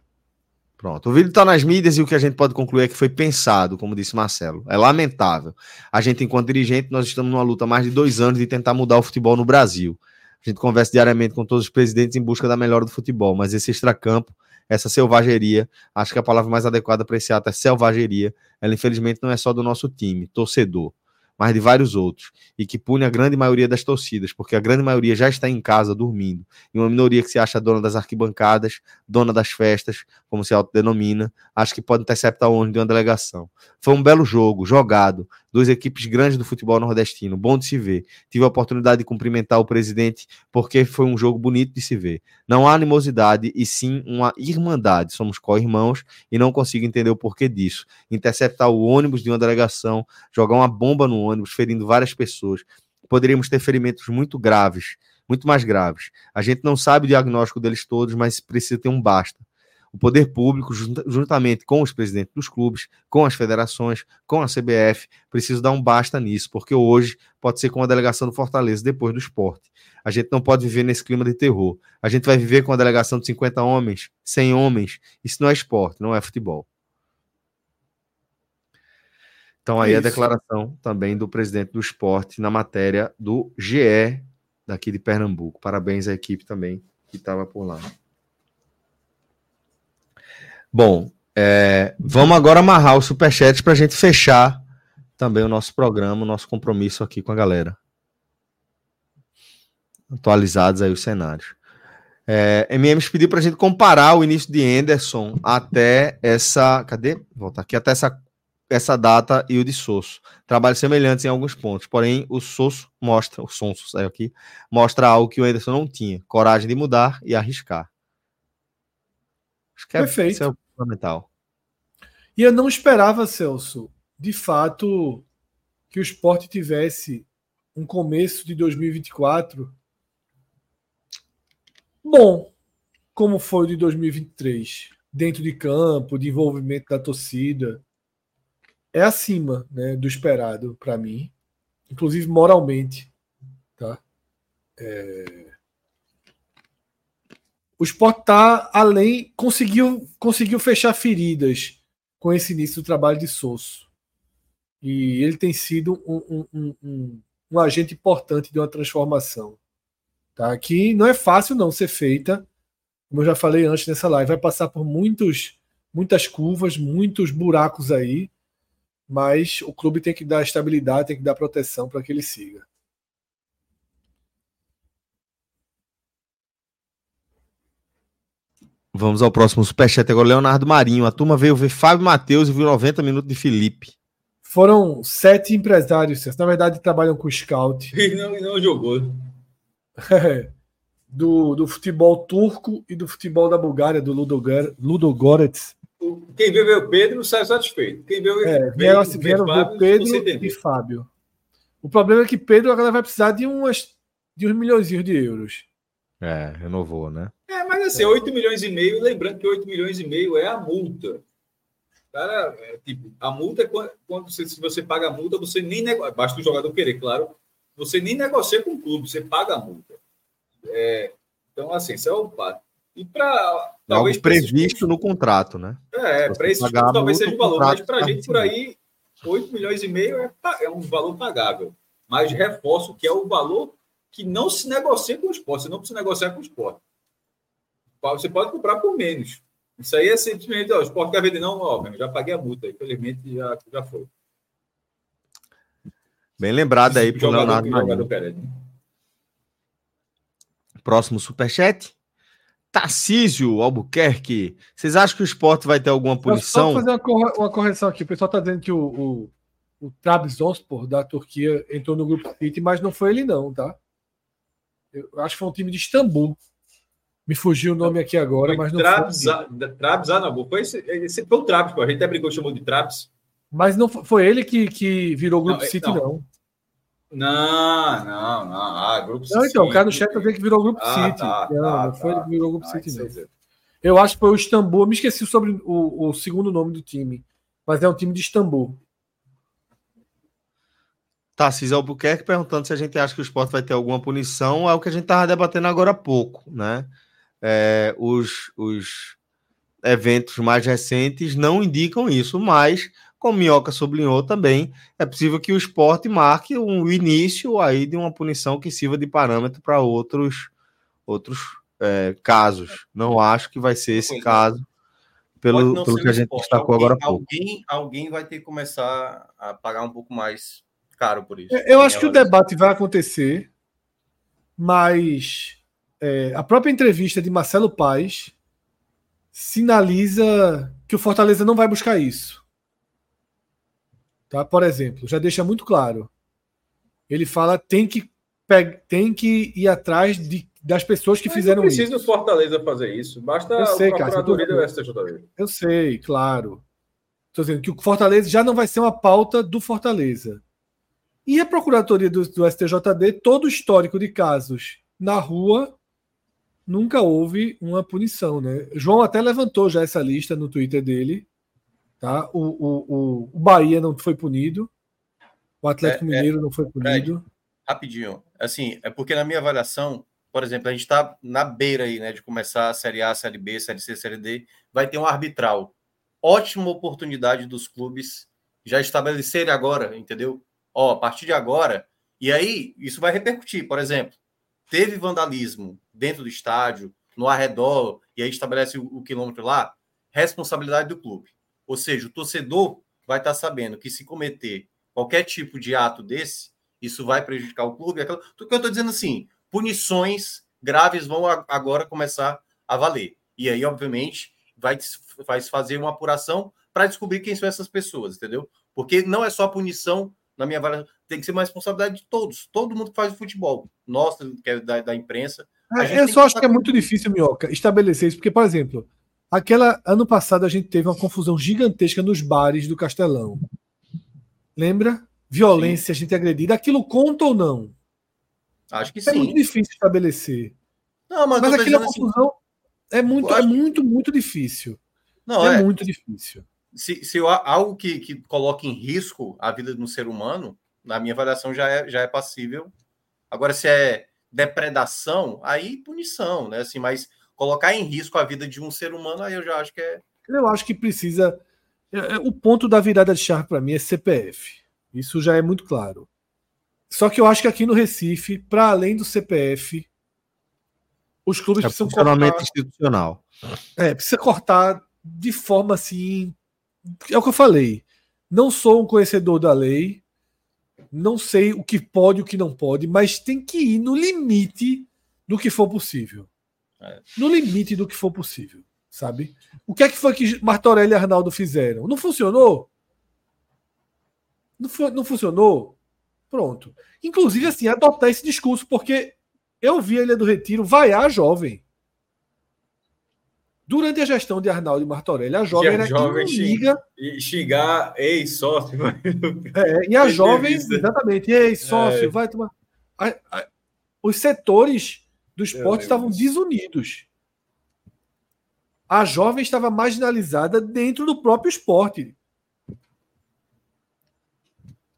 Pronto. O vídeo está nas mídias e o que a gente pode concluir é que foi pensado, como disse Marcelo. É lamentável. A gente, enquanto dirigente, nós estamos numa luta há mais de dois anos de tentar mudar o futebol no Brasil. A gente conversa diariamente com todos os presidentes em busca da melhora do futebol, mas esse extracampo, essa selvageria, acho que a palavra mais adequada para esse ato é selvageria. Ela, infelizmente, não é só do nosso time, torcedor mas de vários outros, e que pune a grande maioria das torcidas, porque a grande maioria já está em casa dormindo, e uma minoria que se acha dona das arquibancadas, dona das festas, como se autodenomina, acho que pode interceptar o ônibus de uma delegação. Foi um belo jogo, jogado, duas equipes grandes do futebol nordestino, bom de se ver. Tive a oportunidade de cumprimentar o presidente porque foi um jogo bonito de se ver. Não há animosidade e sim uma irmandade. Somos co-irmãos e não consigo entender o porquê disso. Interceptar o ônibus de uma delegação, jogar uma bomba no ônibus, ferindo várias pessoas. Poderíamos ter ferimentos muito graves, muito mais graves. A gente não sabe o diagnóstico deles todos, mas precisa ter um basta o poder público, juntamente com os presidentes dos clubes, com as federações, com a CBF, precisa dar um basta nisso, porque hoje pode ser com a delegação do Fortaleza depois do esporte. A gente não pode viver nesse clima de terror. A gente vai viver com a delegação de 50 homens, 100 homens. Isso não é esporte, não é futebol. Então aí Isso. a declaração também do presidente do esporte na matéria do GE daqui de Pernambuco. Parabéns à equipe também que estava por lá. Bom, é, vamos agora amarrar o superchat para a gente fechar também o nosso programa, o nosso compromisso aqui com a galera. Atualizados aí os cenários. É, MMs pediu para a gente comparar o início de Anderson até essa. Cadê? Voltar aqui, até essa, essa data e o de Sosso. Trabalhos semelhantes em alguns pontos, porém o Sosso mostra, o Sonso saiu aqui, mostra algo que o Anderson não tinha: coragem de mudar e arriscar. Acho que é, Perfeito. Fundamental. E eu não esperava, Celso, de fato, que o esporte tivesse um começo de 2024 bom, como foi o de 2023, dentro de campo, de envolvimento da torcida. É acima né, do esperado para mim, inclusive moralmente. Tá? É... O Sport está além, conseguiu, conseguiu fechar feridas com esse início do trabalho de Sosso. E ele tem sido um, um, um, um agente importante de uma transformação. Tá? Que não é fácil não ser feita, como eu já falei antes nessa live, vai passar por muitos, muitas curvas, muitos buracos aí, mas o clube tem que dar estabilidade, tem que dar proteção para que ele siga. Vamos ao próximo superchat agora, Leonardo Marinho. A turma veio ver Fábio Matheus e viu 90 minutos de Felipe. Foram sete empresários, na verdade trabalham com scout. E não, não jogou. É, do, do futebol turco e do futebol da Bulgária, do Ludogorets. Quem viu o Pedro sai satisfeito. Quem viu é, vieram, Pedro, vieram ver Pedro e Fábio. O problema é que Pedro agora vai precisar de, umas, de uns milhões de euros. É, renovou, né? É, mas assim, 8 milhões e meio, lembrando que 8 milhões e meio é a multa. Cara, é, tipo, a multa é quando, quando você, se você paga a multa, você nem negocia. Basta o jogador querer, claro, você nem negocia com o clube, você paga a multa. É, então, assim, isso é o pato. E para. Talvez previsto no contrato, né? É, para esse tipo, talvez seja o valor, mas para a gente por aí, 8 milhões e meio é, é um valor pagável. Mas reforço que é o valor que não se negocia com o esporte. Você não precisa negociar com o esporte. Você pode comprar por menos. Isso aí é simplesmente, ó, o esporte quer vender, não, ó, já paguei a multa, infelizmente já, já foi. Bem lembrado aí pro Leonardo. Próximo superchat. Tarcísio Albuquerque. Vocês acham que o esporte vai ter alguma punição? Só fazer uma correção aqui. O pessoal está dizendo que o, o, o Trabzonspor da Turquia entrou no grupo City, mas não foi ele não, tá? Eu acho que foi um time de Istambul. Me fugiu o nome aqui agora, foi mas não Trabza, foi. Trabza, não. Foi, esse, esse foi o Trabz, a gente até brigou, chamou de Trabz. Mas não foi ele que, que virou Grupo não, City, não. não. Não, não, não. Ah, Grupo City. Não, então, o cara do chat tem que virou Grupo ah, City. Tá, não, tá, não foi ele que virou Grupo ah, City, não. Eu acho que foi o Istambul. Me esqueci sobre o, o segundo nome do time. Mas é um time de Istambul. Tarcísio Albuquerque perguntando se a gente acha que o esporte vai ter alguma punição. É o que a gente estava debatendo agora há pouco, né? É, os, os eventos mais recentes não indicam isso, mas como Minhoca sublinhou também, é possível que o esporte marque um início aí de uma punição que sirva de parâmetro para outros, outros é, casos. Não acho que vai ser esse é. caso, pelo, pelo que a gente destacou alguém, agora há pouco. Alguém, alguém vai ter que começar a pagar um pouco mais caro por isso. Eu acho que o debate vai acontecer, mas é, a própria entrevista de Marcelo Paes sinaliza que o Fortaleza não vai buscar isso. Tá? Por exemplo, já deixa muito claro. Ele fala tem que tem que ir atrás de, das pessoas que Mas fizeram não precisa isso. Fortaleza fazer isso. Basta eu sei, a Procuradoria do STJD. Eu sei, claro. Estou dizendo que o Fortaleza já não vai ser uma pauta do Fortaleza. E a Procuradoria do, do STJD, todo o histórico de casos na rua, nunca houve uma punição. Né? João até levantou já essa lista no Twitter dele Tá? O, o, o, Bahia não foi punido, o Atlético é, é Mineiro é, não foi punido. Fred, rapidinho, assim, é porque na minha avaliação, por exemplo, a gente está na beira aí, né, de começar a Série A, Série B, Série C, Série D, vai ter um arbitral. Ótima oportunidade dos clubes já estabelecerem agora, entendeu? Ó, a partir de agora, e aí isso vai repercutir. Por exemplo, teve vandalismo dentro do estádio, no arredor, e aí estabelece o, o quilômetro lá, responsabilidade do clube. Ou seja, o torcedor vai estar sabendo que se cometer qualquer tipo de ato desse, isso vai prejudicar o clube. Aquilo, tudo que eu estou dizendo assim, punições graves vão agora começar a valer. E aí, obviamente, vai, vai fazer uma apuração para descobrir quem são essas pessoas, entendeu? Porque não é só punição, na minha avaliação, tem que ser uma responsabilidade de todos, todo mundo que faz o futebol, nossa, que é da, da imprensa. É, eu só acho que é muito difícil, Minhoca, estabelecer isso, porque, por exemplo, aquela ano passado a gente teve uma confusão gigantesca nos bares do Castelão. Lembra? Violência, Sim. gente agredida. Aquilo conta ou não? Acho que é sim. É muito difícil estabelecer. Não, mas, mas aquela assim, confusão assim, é muito, é muito, muito difícil. Não, é, é muito difícil. Se, se algo que, que coloca em risco a vida de um ser humano, na minha avaliação já é, já é passível. Agora, se é depredação, aí punição, né? Assim, mas colocar em risco a vida de um ser humano, aí eu já acho que é. Eu acho que precisa. É, é, o ponto da virada de chave para mim é CPF. Isso já é muito claro. Só que eu acho que aqui no Recife, para além do CPF, os clubes é precisam cortar. institucional. É, precisa cortar de forma assim. É o que eu falei. Não sou um conhecedor da lei, não sei o que pode e o que não pode, mas tem que ir no limite do que for possível. É. No limite do que for possível, sabe? O que é que foi que Martorelli e Arnaldo fizeram? Não funcionou? Não, não funcionou? Pronto. Inclusive, assim, adotar esse discurso, porque eu vi a Ilha do Retiro vaiar a jovem. Durante a gestão de Arnaldo e Martorelli, a jovem era jovem inimiga. Xingar, ei, sócio. É, e a jovem, exatamente, ei, sócio, é. vai tomar. A, a, os setores do esporte estavam desunidos. A jovem estava marginalizada dentro do próprio esporte.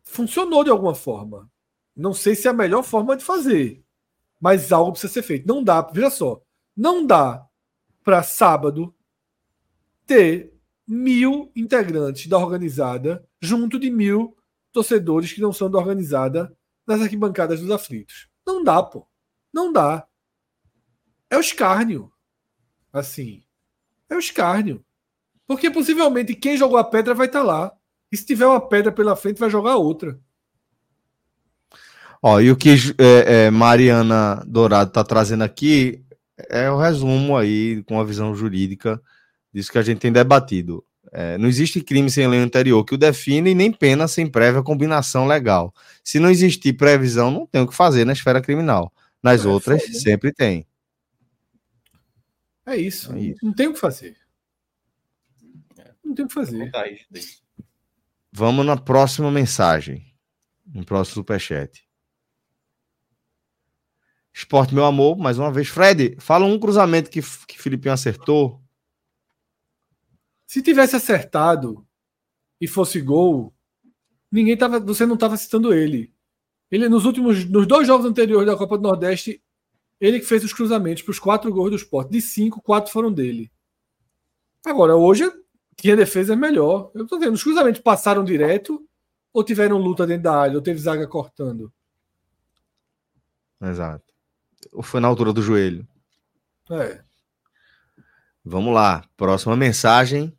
Funcionou de alguma forma. Não sei se é a melhor forma de fazer, mas algo precisa ser feito. Não dá, veja só, não dá para sábado ter mil integrantes da organizada junto de mil torcedores que não são da organizada nas arquibancadas dos aflitos. Não dá, pô. Não dá. É o escárnio. Assim. É o escárnio. Porque possivelmente quem jogou a pedra vai estar tá lá. E se tiver uma pedra pela frente, vai jogar outra. Ó, e o que é, é, Mariana Dourado está trazendo aqui é o resumo aí, com a visão jurídica disso que a gente tem debatido. É, não existe crime sem lei anterior que o define, nem pena sem prévia combinação legal. Se não existir previsão, não tem o que fazer na esfera criminal. Nas é, outras, foda. sempre tem. É isso. é isso. Não tem o que fazer. Não tem o que fazer. Vamos na próxima mensagem. No próximo superchat. Esporte, meu amor, mais uma vez. Fred, fala um cruzamento que, que Filipinho acertou. Se tivesse acertado e fosse gol, ninguém tava, você não estava citando ele. Ele nos últimos, nos dois jogos anteriores da Copa do Nordeste, ele que fez os cruzamentos para os quatro gols do esporte. De cinco, quatro foram dele. Agora, hoje, tinha defesa melhor. Eu estou vendo, os cruzamentos passaram direto ou tiveram luta dentro da área, ou teve zaga cortando? Exato. Ou foi na altura do joelho? É. Vamos lá. Próxima mensagem.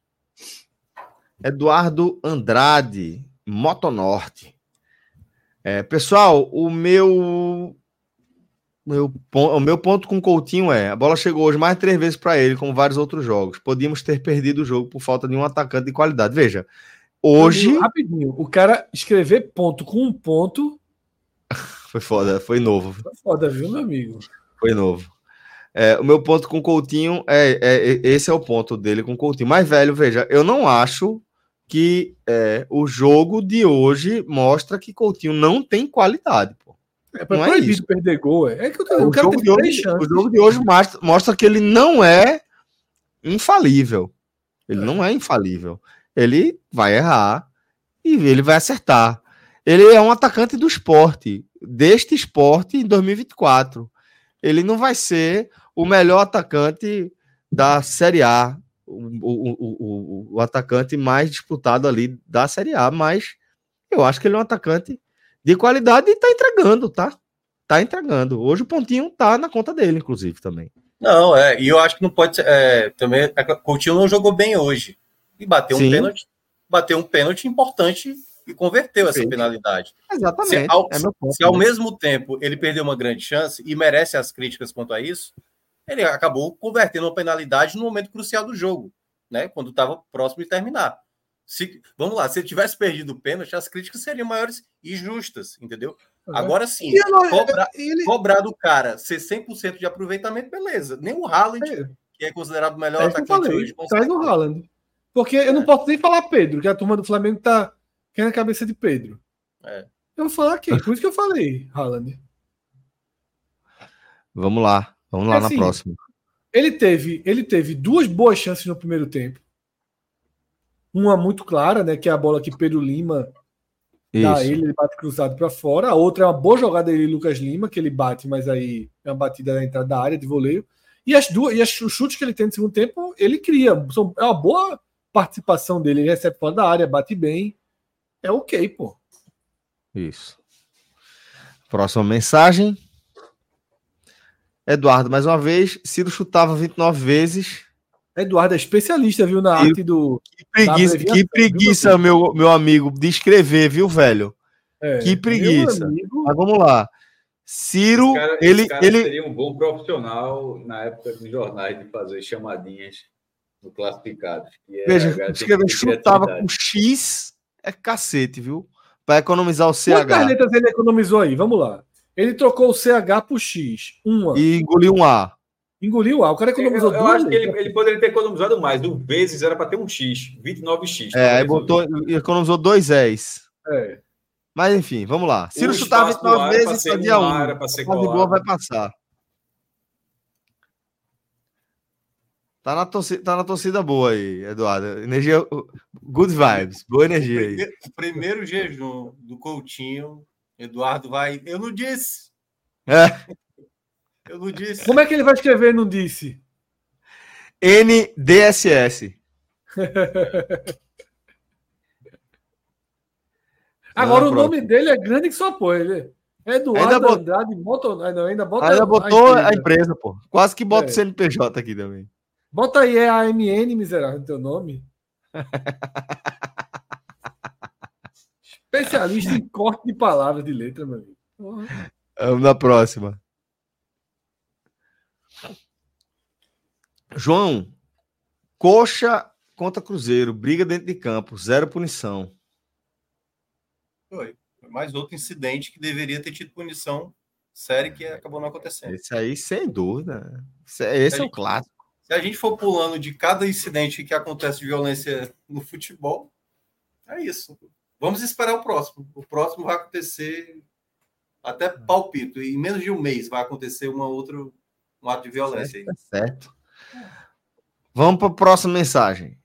Eduardo Andrade, Motonorte. É, pessoal, o meu meu, o meu ponto com o Coutinho é: a bola chegou hoje mais três vezes para ele, como vários outros jogos. Podíamos ter perdido o jogo por falta de um atacante de qualidade. Veja, hoje. Rapidinho, o cara escrever ponto com um ponto. Foi foda, foi novo. Foi foda, viu, meu amigo? Foi novo. É, o meu ponto com o Coutinho é, é, é, esse é o ponto dele com o Coutinho. Mas, velho, veja, eu não acho que é, o jogo de hoje mostra que Coutinho não tem qualidade, pô. É não é isso. perder gol. É, é que eu, eu o, jogo de hoje, o jogo de hoje mostra, mostra que ele não é infalível. Ele é. não é infalível. Ele vai errar e ele vai acertar. Ele é um atacante do esporte, deste esporte em 2024. Ele não vai ser o melhor atacante da Série A o, o, o, o, atacante mais disputado ali da Série A, mas eu acho que ele é um atacante de qualidade e tá entregando, tá? Tá entregando. Hoje o pontinho tá na conta dele, inclusive, também. Não, é, e eu acho que não pode ser. É, também, é, Coutinho não jogou bem hoje. E bateu Sim. um pênalti, bateu um pênalti importante e converteu essa penalidade. Exatamente. Se ao, é ponto, se ao né? mesmo tempo ele perdeu uma grande chance e merece as críticas quanto a isso, ele acabou convertendo uma penalidade no momento crucial do jogo, né? Quando estava próximo de terminar. Se, vamos lá, se ele tivesse perdido o pênalti, as críticas seriam maiores e justas, entendeu? Agora sim, cobrar, ele... cobrar do cara ser 100% de aproveitamento, beleza. Nem o Haaland, é. que é considerado o melhor é atacante hoje. Traz o Haaland. Porque eu não é. posso nem falar Pedro, que a turma do Flamengo tá querendo a cabeça de Pedro. É. Eu vou falar aqui, por isso que eu falei, Haaland. Vamos lá. Vamos lá assim, na próxima. Ele teve, ele teve duas boas chances no primeiro tempo. Uma muito clara, né? Que é a bola que Pedro Lima Isso. dá ele, ele bate cruzado para fora. A outra é uma boa jogada dele, Lucas Lima, que ele bate, mas aí é uma batida na entrada da área de voleio. E as duas, e as, os chutes que ele tem no segundo tempo, ele cria. São, é uma boa participação dele. Ele recebe fora da área, bate bem. É ok, pô. Isso. Próxima mensagem. Eduardo, mais uma vez, Ciro chutava 29 vezes. Eduardo é especialista, viu, na arte do. Que preguiça, que preguiça meu, meu amigo, de escrever, viu, velho? É, que preguiça. Amigo... Mas vamos lá. Ciro, esse cara, ele, esse cara ele seria um bom profissional na época dos jornais de fazer chamadinhas no classificados. Veja, escrever chutava com X é cacete, viu? Para economizar o CH. Quantas letras ele economizou aí? Vamos lá. Ele trocou o CH por X. Uma. E engoliu um A. Engoliu o A. O cara economizou eu, eu acho que ele, ele, poderia ter economizado mais. O vezes era para ter um X. 29X. É, aí botou, economizou dois S. É. Mas enfim, vamos lá. Se não chutar 29 vezes, fazia um. Era para ser boa vai passar. Tá na, torcida, tá na torcida boa aí, Eduardo. Energia. Good vibes. Boa energia aí. Primeiro, primeiro jejum do Coutinho Eduardo vai. Eu não disse. É. Eu não disse. Como é que ele vai escrever? Não disse. NDSS. Agora ah, o nome dele é grande que só põe. Ele é Eduardo ainda bot... Andrade Moto... Não, ainda bota ainda botou a empresa, a empresa pô. Quase que bota é. o CNPJ aqui também. Bota aí é AMN, miserável, teu nome. Especialista em corte de palavras de letra, meu amigo. Vamos na próxima. João, coxa contra Cruzeiro, briga dentro de campo, zero punição. Foi. Mais outro incidente que deveria ter tido punição séria que acabou não acontecendo. Esse aí, sem dúvida. Esse é, o clássico. Se a gente for pulando de cada incidente que acontece de violência no futebol, é isso. Vamos esperar o próximo. O próximo vai acontecer até palpito. Em menos de um mês vai acontecer uma outra, um ato de violência. Certo. certo. Vamos para a próxima mensagem.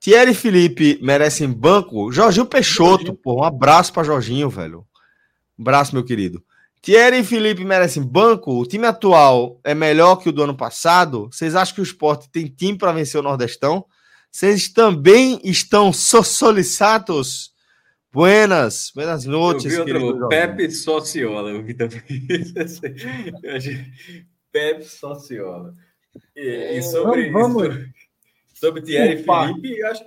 Thierry e Felipe merecem banco. Jorginho Peixoto, pô, um abraço para Jorginho, velho. Um abraço, meu querido. Thierry e Felipe merecem banco. O time atual é melhor que o do ano passado. Vocês acham que o esporte tem time para vencer o Nordestão? Vocês também estão solicitados? Buenas, buenas noites. Eu vi outro, Pepe Sociola, eu vi também. Pepe Sociola. E, e sobre, vamos, vamos. sobre Thierry Opa. Felipe, acho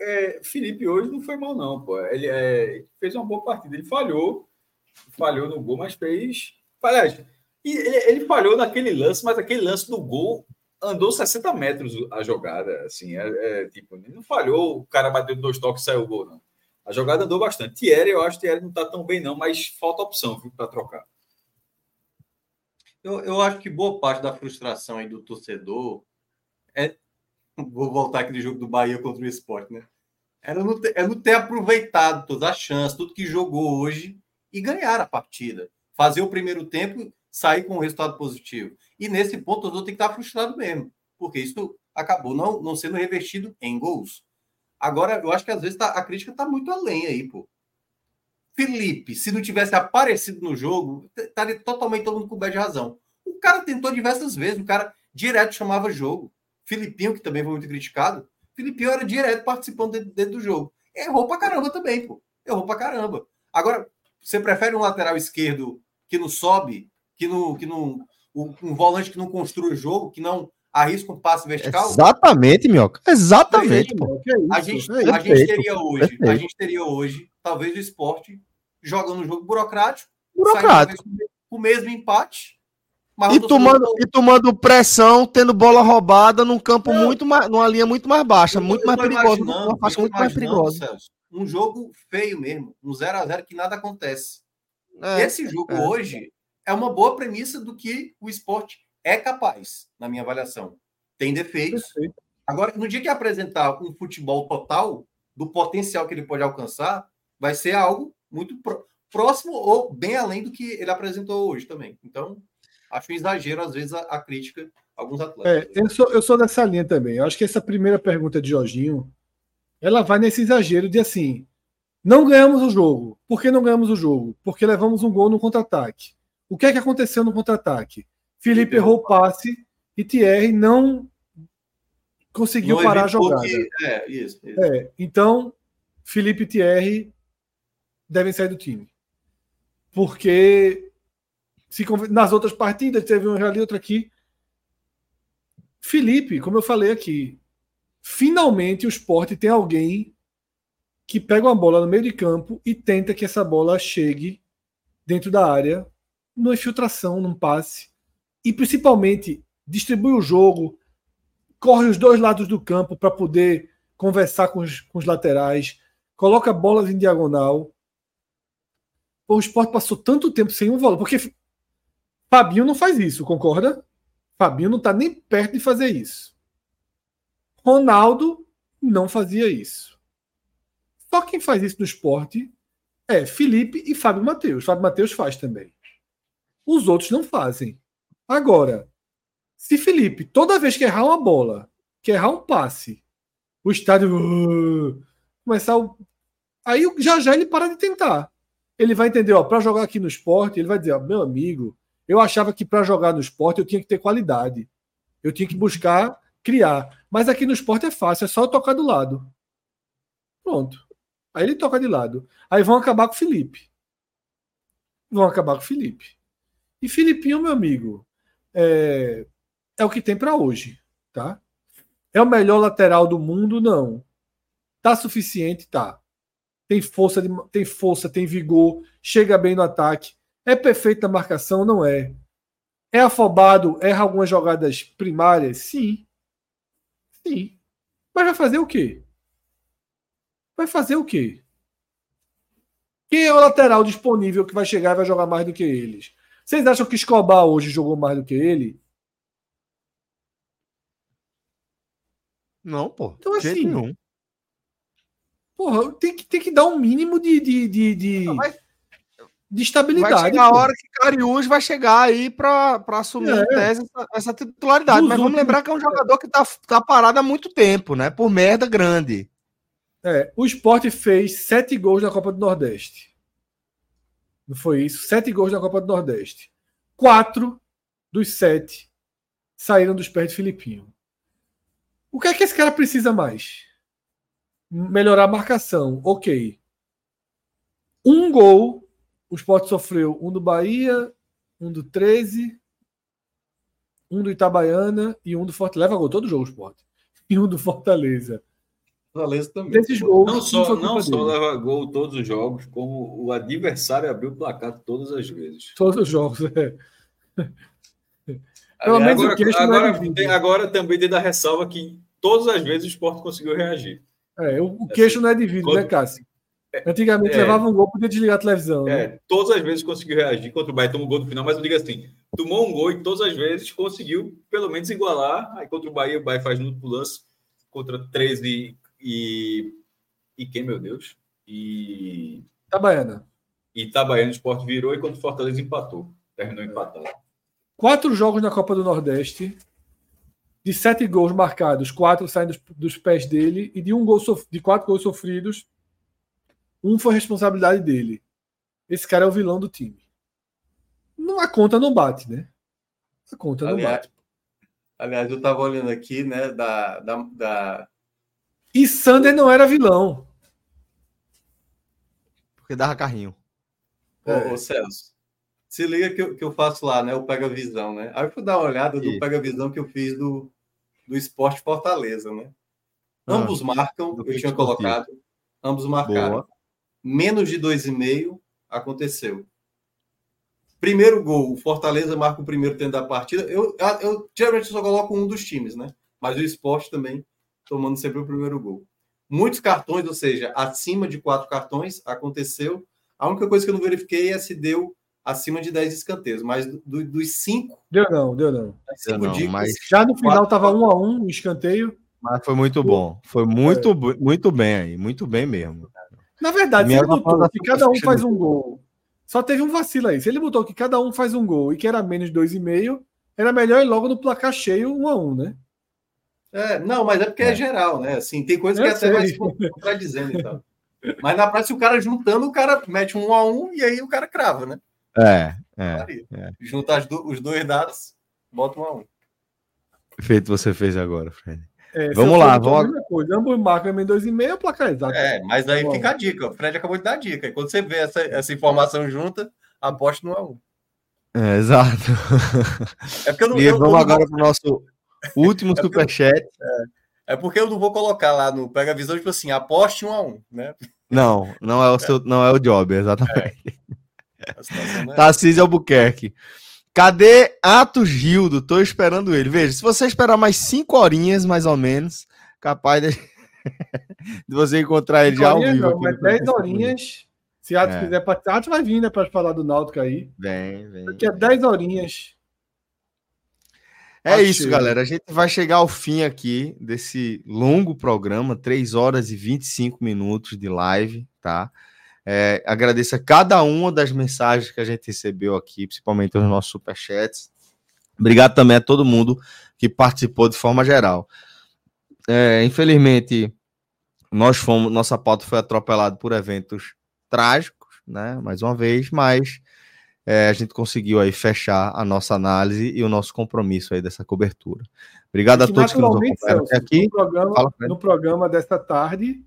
é, Felipe hoje não foi mal, não, pô. Ele é, fez uma boa partida. Ele falhou, falhou no gol, mas fez. Aliás, ele, ele falhou naquele lance, mas aquele lance do gol andou 60 metros a jogada, assim, é, é, tipo, não falhou, o cara bateu dois toques e saiu o gol, não. A jogada andou bastante. Thierry, eu acho que Thierry não está tão bem, não, mas falta opção para trocar. Eu, eu acho que boa parte da frustração aí do torcedor é. Vou voltar aqui jogo do Bahia contra o esporte, né? Era não ter, é não ter aproveitado todas as chances, tudo que jogou hoje e ganhar a partida. Fazer o primeiro tempo sair com um resultado positivo. E nesse ponto, o torcedor tem que estar frustrado mesmo, porque isso acabou não, não sendo revertido em gols. Agora, eu acho que às vezes tá, a crítica está muito além aí, pô. Felipe, se não tivesse aparecido no jogo, estaria totalmente todo mundo coberto de razão. O cara tentou diversas vezes, o cara direto chamava jogo. Filipinho, que também foi muito criticado, Filipinho era direto participando dentro, dentro do jogo. Errou pra caramba também, pô. Errou pra caramba. Agora, você prefere um lateral esquerdo que não sobe, que não, que não um volante que não construi o jogo, que não arrisca um passe vertical? Exatamente, Mioca. Exatamente, pô. A gente, a gente teria hoje, Perfeito. a gente teria hoje, talvez o esporte jogando um jogo burocrático, burocrático. com o mesmo empate. e, tomando, e tomando pressão, tendo bola roubada num campo não. muito mais, numa linha muito mais baixa, muito mais perigosa, uma faixa muito mais perigosa. Celso, um jogo feio mesmo, um 0 a 0 que nada acontece. É, Esse jogo é. hoje é uma boa premissa do que o esporte é capaz, na minha avaliação. Tem defeitos. Perfeito. Agora, no dia que apresentar um futebol total do potencial que ele pode alcançar, vai ser algo muito próximo ou bem além do que ele apresentou hoje também. Então, acho um exagero, às vezes, a, a crítica alguns atletas. É, eu, sou, eu sou dessa linha também. Eu acho que essa primeira pergunta de Jorginho, ela vai nesse exagero de assim, não ganhamos o jogo. Por que não ganhamos o jogo? Porque levamos um gol no contra-ataque. O que é que aconteceu no contra-ataque? Felipe errou o passe e Thierry não conseguiu não parar a jogada. Que... É, isso, isso. É, então, Felipe e Thierry devem sair do time. Porque se nas outras partidas, teve um ali, outro aqui. Felipe, como eu falei aqui, finalmente o esporte tem alguém que pega uma bola no meio de campo e tenta que essa bola chegue dentro da área numa infiltração, num passe. E principalmente distribui o jogo, corre os dois lados do campo para poder conversar com os, com os, laterais, coloca bolas em diagonal. O esporte passou tanto tempo sem um volante, porque Fabinho não faz isso, concorda? Fabinho não está nem perto de fazer isso. Ronaldo não fazia isso. Só quem faz isso no esporte é Felipe e Fábio Matheus. Fábio Matheus faz também. Os outros não fazem. Agora, se Felipe, toda vez que errar uma bola, que errar um passe, o estádio uh, começar o... aí já já ele para de tentar. Ele vai entender, ó, para jogar aqui no esporte, ele vai dizer, ó, meu amigo, eu achava que para jogar no esporte eu tinha que ter qualidade. Eu tinha que buscar criar. Mas aqui no esporte é fácil, é só tocar do lado. Pronto. Aí ele toca de lado. Aí vão acabar com o Felipe. Vão acabar com o Felipe. E Filipinho, meu amigo, é, é o que tem para hoje, tá? É o melhor lateral do mundo? Não. Tá suficiente? Tá. Tem força, de, tem força, tem vigor, chega bem no ataque. É perfeito na marcação? Não é. É afobado? Erra algumas jogadas primárias? Sim. Sim. Mas vai fazer o quê? Vai fazer o quê? Quem é o lateral disponível que vai chegar e vai jogar mais do que eles? Vocês acham que Escobar hoje jogou mais do que ele? Não, pô. Então, assim. Nenhum. Porra, tem que, tem que dar um mínimo de. de, de, de... Não, mas... De estabilidade. Vai chegar a hora que Cariús vai chegar aí para assumir é. tese essa, essa titularidade. Dos mas vamos lembrar que é um jogador que tá, tá parado há muito tempo, né? Por merda grande. É, o esporte fez sete gols na Copa do Nordeste. Não foi isso? Sete gols na Copa do Nordeste. Quatro dos sete saíram dos pés de Filipinho. O que é que esse cara precisa mais? Melhorar a marcação. Ok. Um gol. O Sport sofreu um do Bahia, um do 13, um do Itabaiana e um do Fortaleza. Leva gol todo jogo o Sport. E um do Fortaleza. Fortaleza também. Desses gols, não só, não só leva gol todos os jogos, como o adversário abriu o placar todas as vezes. Todos os jogos, é. Pelo menos agora, o agora, tem, agora também tem da ressalva que todas as vezes o esporte conseguiu reagir. É, o, o queixo assim, não é de vidro, né, Cássio? Antigamente é, levava um gol, podia desligar a televisão. É, né? todas as vezes conseguiu reagir contra o Bahia, tomou um gol no final, mas eu digo assim: tomou um gol e todas as vezes conseguiu pelo menos igualar. Aí contra o Bahia, o Bahia faz no lance contra 13 e. E quem, meu Deus? E. Itabaiana. E Itabaiana, o esporte virou e quando o Fortaleza empatou. Terminou empatado. Quatro jogos na Copa do Nordeste. De sete gols marcados, quatro saem dos, dos pés dele. E de um gol de quatro gols sofridos, um foi responsabilidade dele. Esse cara é o vilão do time. Não, a conta não bate, né? A conta não bate. Aliás, eu estava olhando aqui, né, da, da, da... E Sander não era vilão. Porque dava carrinho. Ô, é. ô Celso, se liga que eu, que eu faço lá, né, o Pega Visão, né? Aí eu fui dar uma olhada do Pega Visão que eu fiz do, do Esporte Fortaleza, né? Ah, ambos marcam, eu tinha colocado, ambos marcaram. Boa. Menos de dois e meio aconteceu. Primeiro gol, o Fortaleza marca o primeiro tempo da partida. Eu, eu geralmente só coloco um dos times, né? Mas o esporte também tomando sempre o primeiro gol. Muitos cartões, ou seja, acima de quatro cartões, aconteceu. A única coisa que eu não verifiquei é se deu acima de 10 escanteios, mas do, dos cinco. Deu não, deu não. Deu não dicas, mas... Já no final estava um a um o escanteio. Mas foi muito bom. Foi muito, é. muito bem aí, muito bem mesmo. Na verdade, se ele botou que cada um faz um gol, só teve um vacilo aí. Se ele botou que cada um faz um gol e que era menos de 2,5, era melhor ir logo no placar cheio um a um, né? É, não, mas é porque é, é geral, né? Assim, tem coisa que até vai contradizendo e tal. Mas na prática, o cara juntando, o cara mete um a um e aí o cara crava, né? É, é. é. Junta do, os dois dados, bota um a um. Feito você fez agora, Fred. É, vamos lá, vamos. Ambos marcam em 2,5 placar exato. É, mas aí fica a dica. O Fred acabou de dar a dica. E quando você vê essa, essa informação junta, aposte no A1. É, exato. É porque eu não, e eu, vamos eu agora para o nosso último é superchat. É, é, porque eu não vou colocar lá no Pega Visão, tipo assim, aposte um a um, né? Não, não é o, seu, não é o job, exatamente. É. é Tarcísio Albuquerque. Cadê Atos Gildo? Tô esperando ele. Veja, se você esperar mais cinco horinhas, mais ou menos, capaz de, de você encontrar ele já ao vivo. Não, mas 10 horinhas. Se Atos é. quiser participar, Atos vai vir, né, para falar do Náutico aí. Vem, vem. Daqui a 10 horinhas. É isso, galera. A gente vai chegar ao fim aqui desse longo programa, 3 horas e 25 minutos de live, tá? É, agradeço a cada uma das mensagens que a gente recebeu aqui, principalmente os nossos superchats. Obrigado também a todo mundo que participou de forma geral. É, infelizmente, nós fomos, nossa pauta foi atropelada por eventos trágicos, né? Mais uma vez, mas é, a gente conseguiu aí fechar a nossa análise e o nosso compromisso aí dessa cobertura. Obrigado a todos que nos acompanharam aqui. No programa, no programa desta tarde,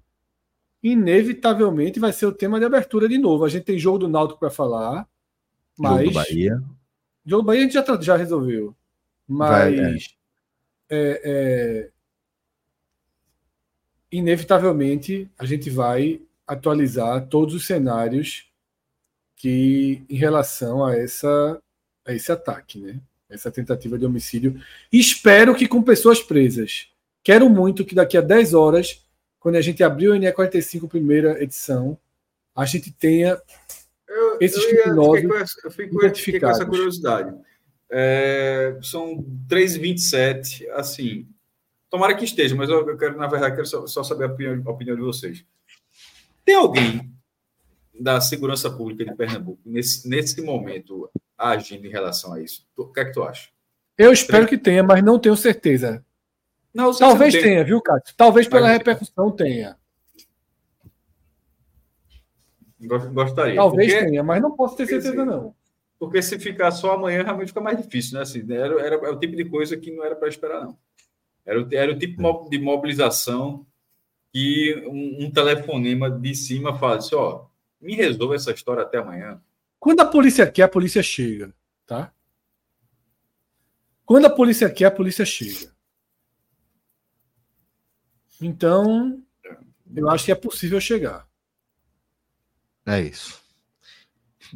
inevitavelmente vai ser o tema de abertura de novo. A gente tem jogo do Náutico para falar, mas. Jogo do Bahia. Jogo do Bahia a gente já, já resolveu. Mas. Vai, é. É, é... Inevitavelmente a gente vai atualizar todos os cenários que em relação a essa a esse ataque, né? Essa tentativa de homicídio. Espero que com pessoas presas. Quero muito que daqui a 10 horas quando a gente abriu a NE45 primeira edição, a gente tenha eu, esses eu criminosos eu fico, fiquei com essa curiosidade. É, são 3,27, assim, tomara que esteja, mas eu, eu quero, na verdade, quero só, só saber a opinião, a opinião, de vocês. Tem alguém da segurança pública de Pernambuco nesse, nesse momento agindo em relação a isso? O que é que tu acha? Eu espero que tenha, mas não tenho certeza. Não, Talvez não tenha, viu, Cássio? Talvez pela repercussão tenha. Gostaria. Talvez porque, tenha, mas não posso ter certeza, não. Porque se ficar só amanhã, realmente fica mais difícil, né? Assim, era, era, era o tipo de coisa que não era para esperar, não. Era, o, era o tipo de mobilização que um, um telefonema de cima faz assim, ó, me resolva essa história até amanhã. Quando a polícia quer, a polícia chega, tá? Quando a polícia quer, a polícia chega. Então, eu acho que é possível chegar. É isso.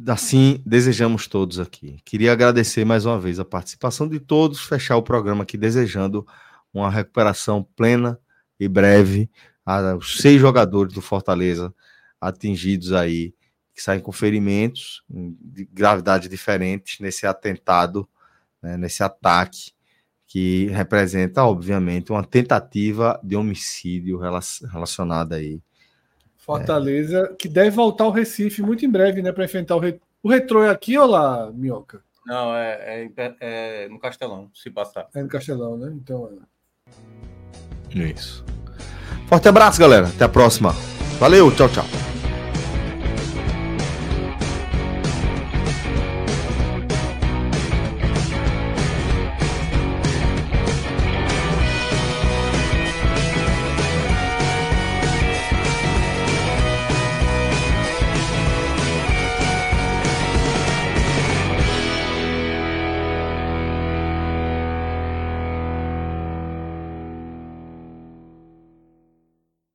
Assim, desejamos todos aqui. Queria agradecer mais uma vez a participação de todos, fechar o programa aqui desejando uma recuperação plena e breve aos seis jogadores do Fortaleza atingidos aí, que saem com ferimentos de gravidade diferentes nesse atentado, né, nesse ataque que representa, obviamente, uma tentativa de homicídio relacionada aí. Fortaleza, é. que deve voltar ao Recife muito em breve, né, para enfrentar o, re... o retrô é aqui ou lá, Minhoca? Não, é, é, é, no Castelão, se passar. É no Castelão, né? Então. É. Isso. Forte abraço, galera. Até a próxima. Valeu, tchau, tchau.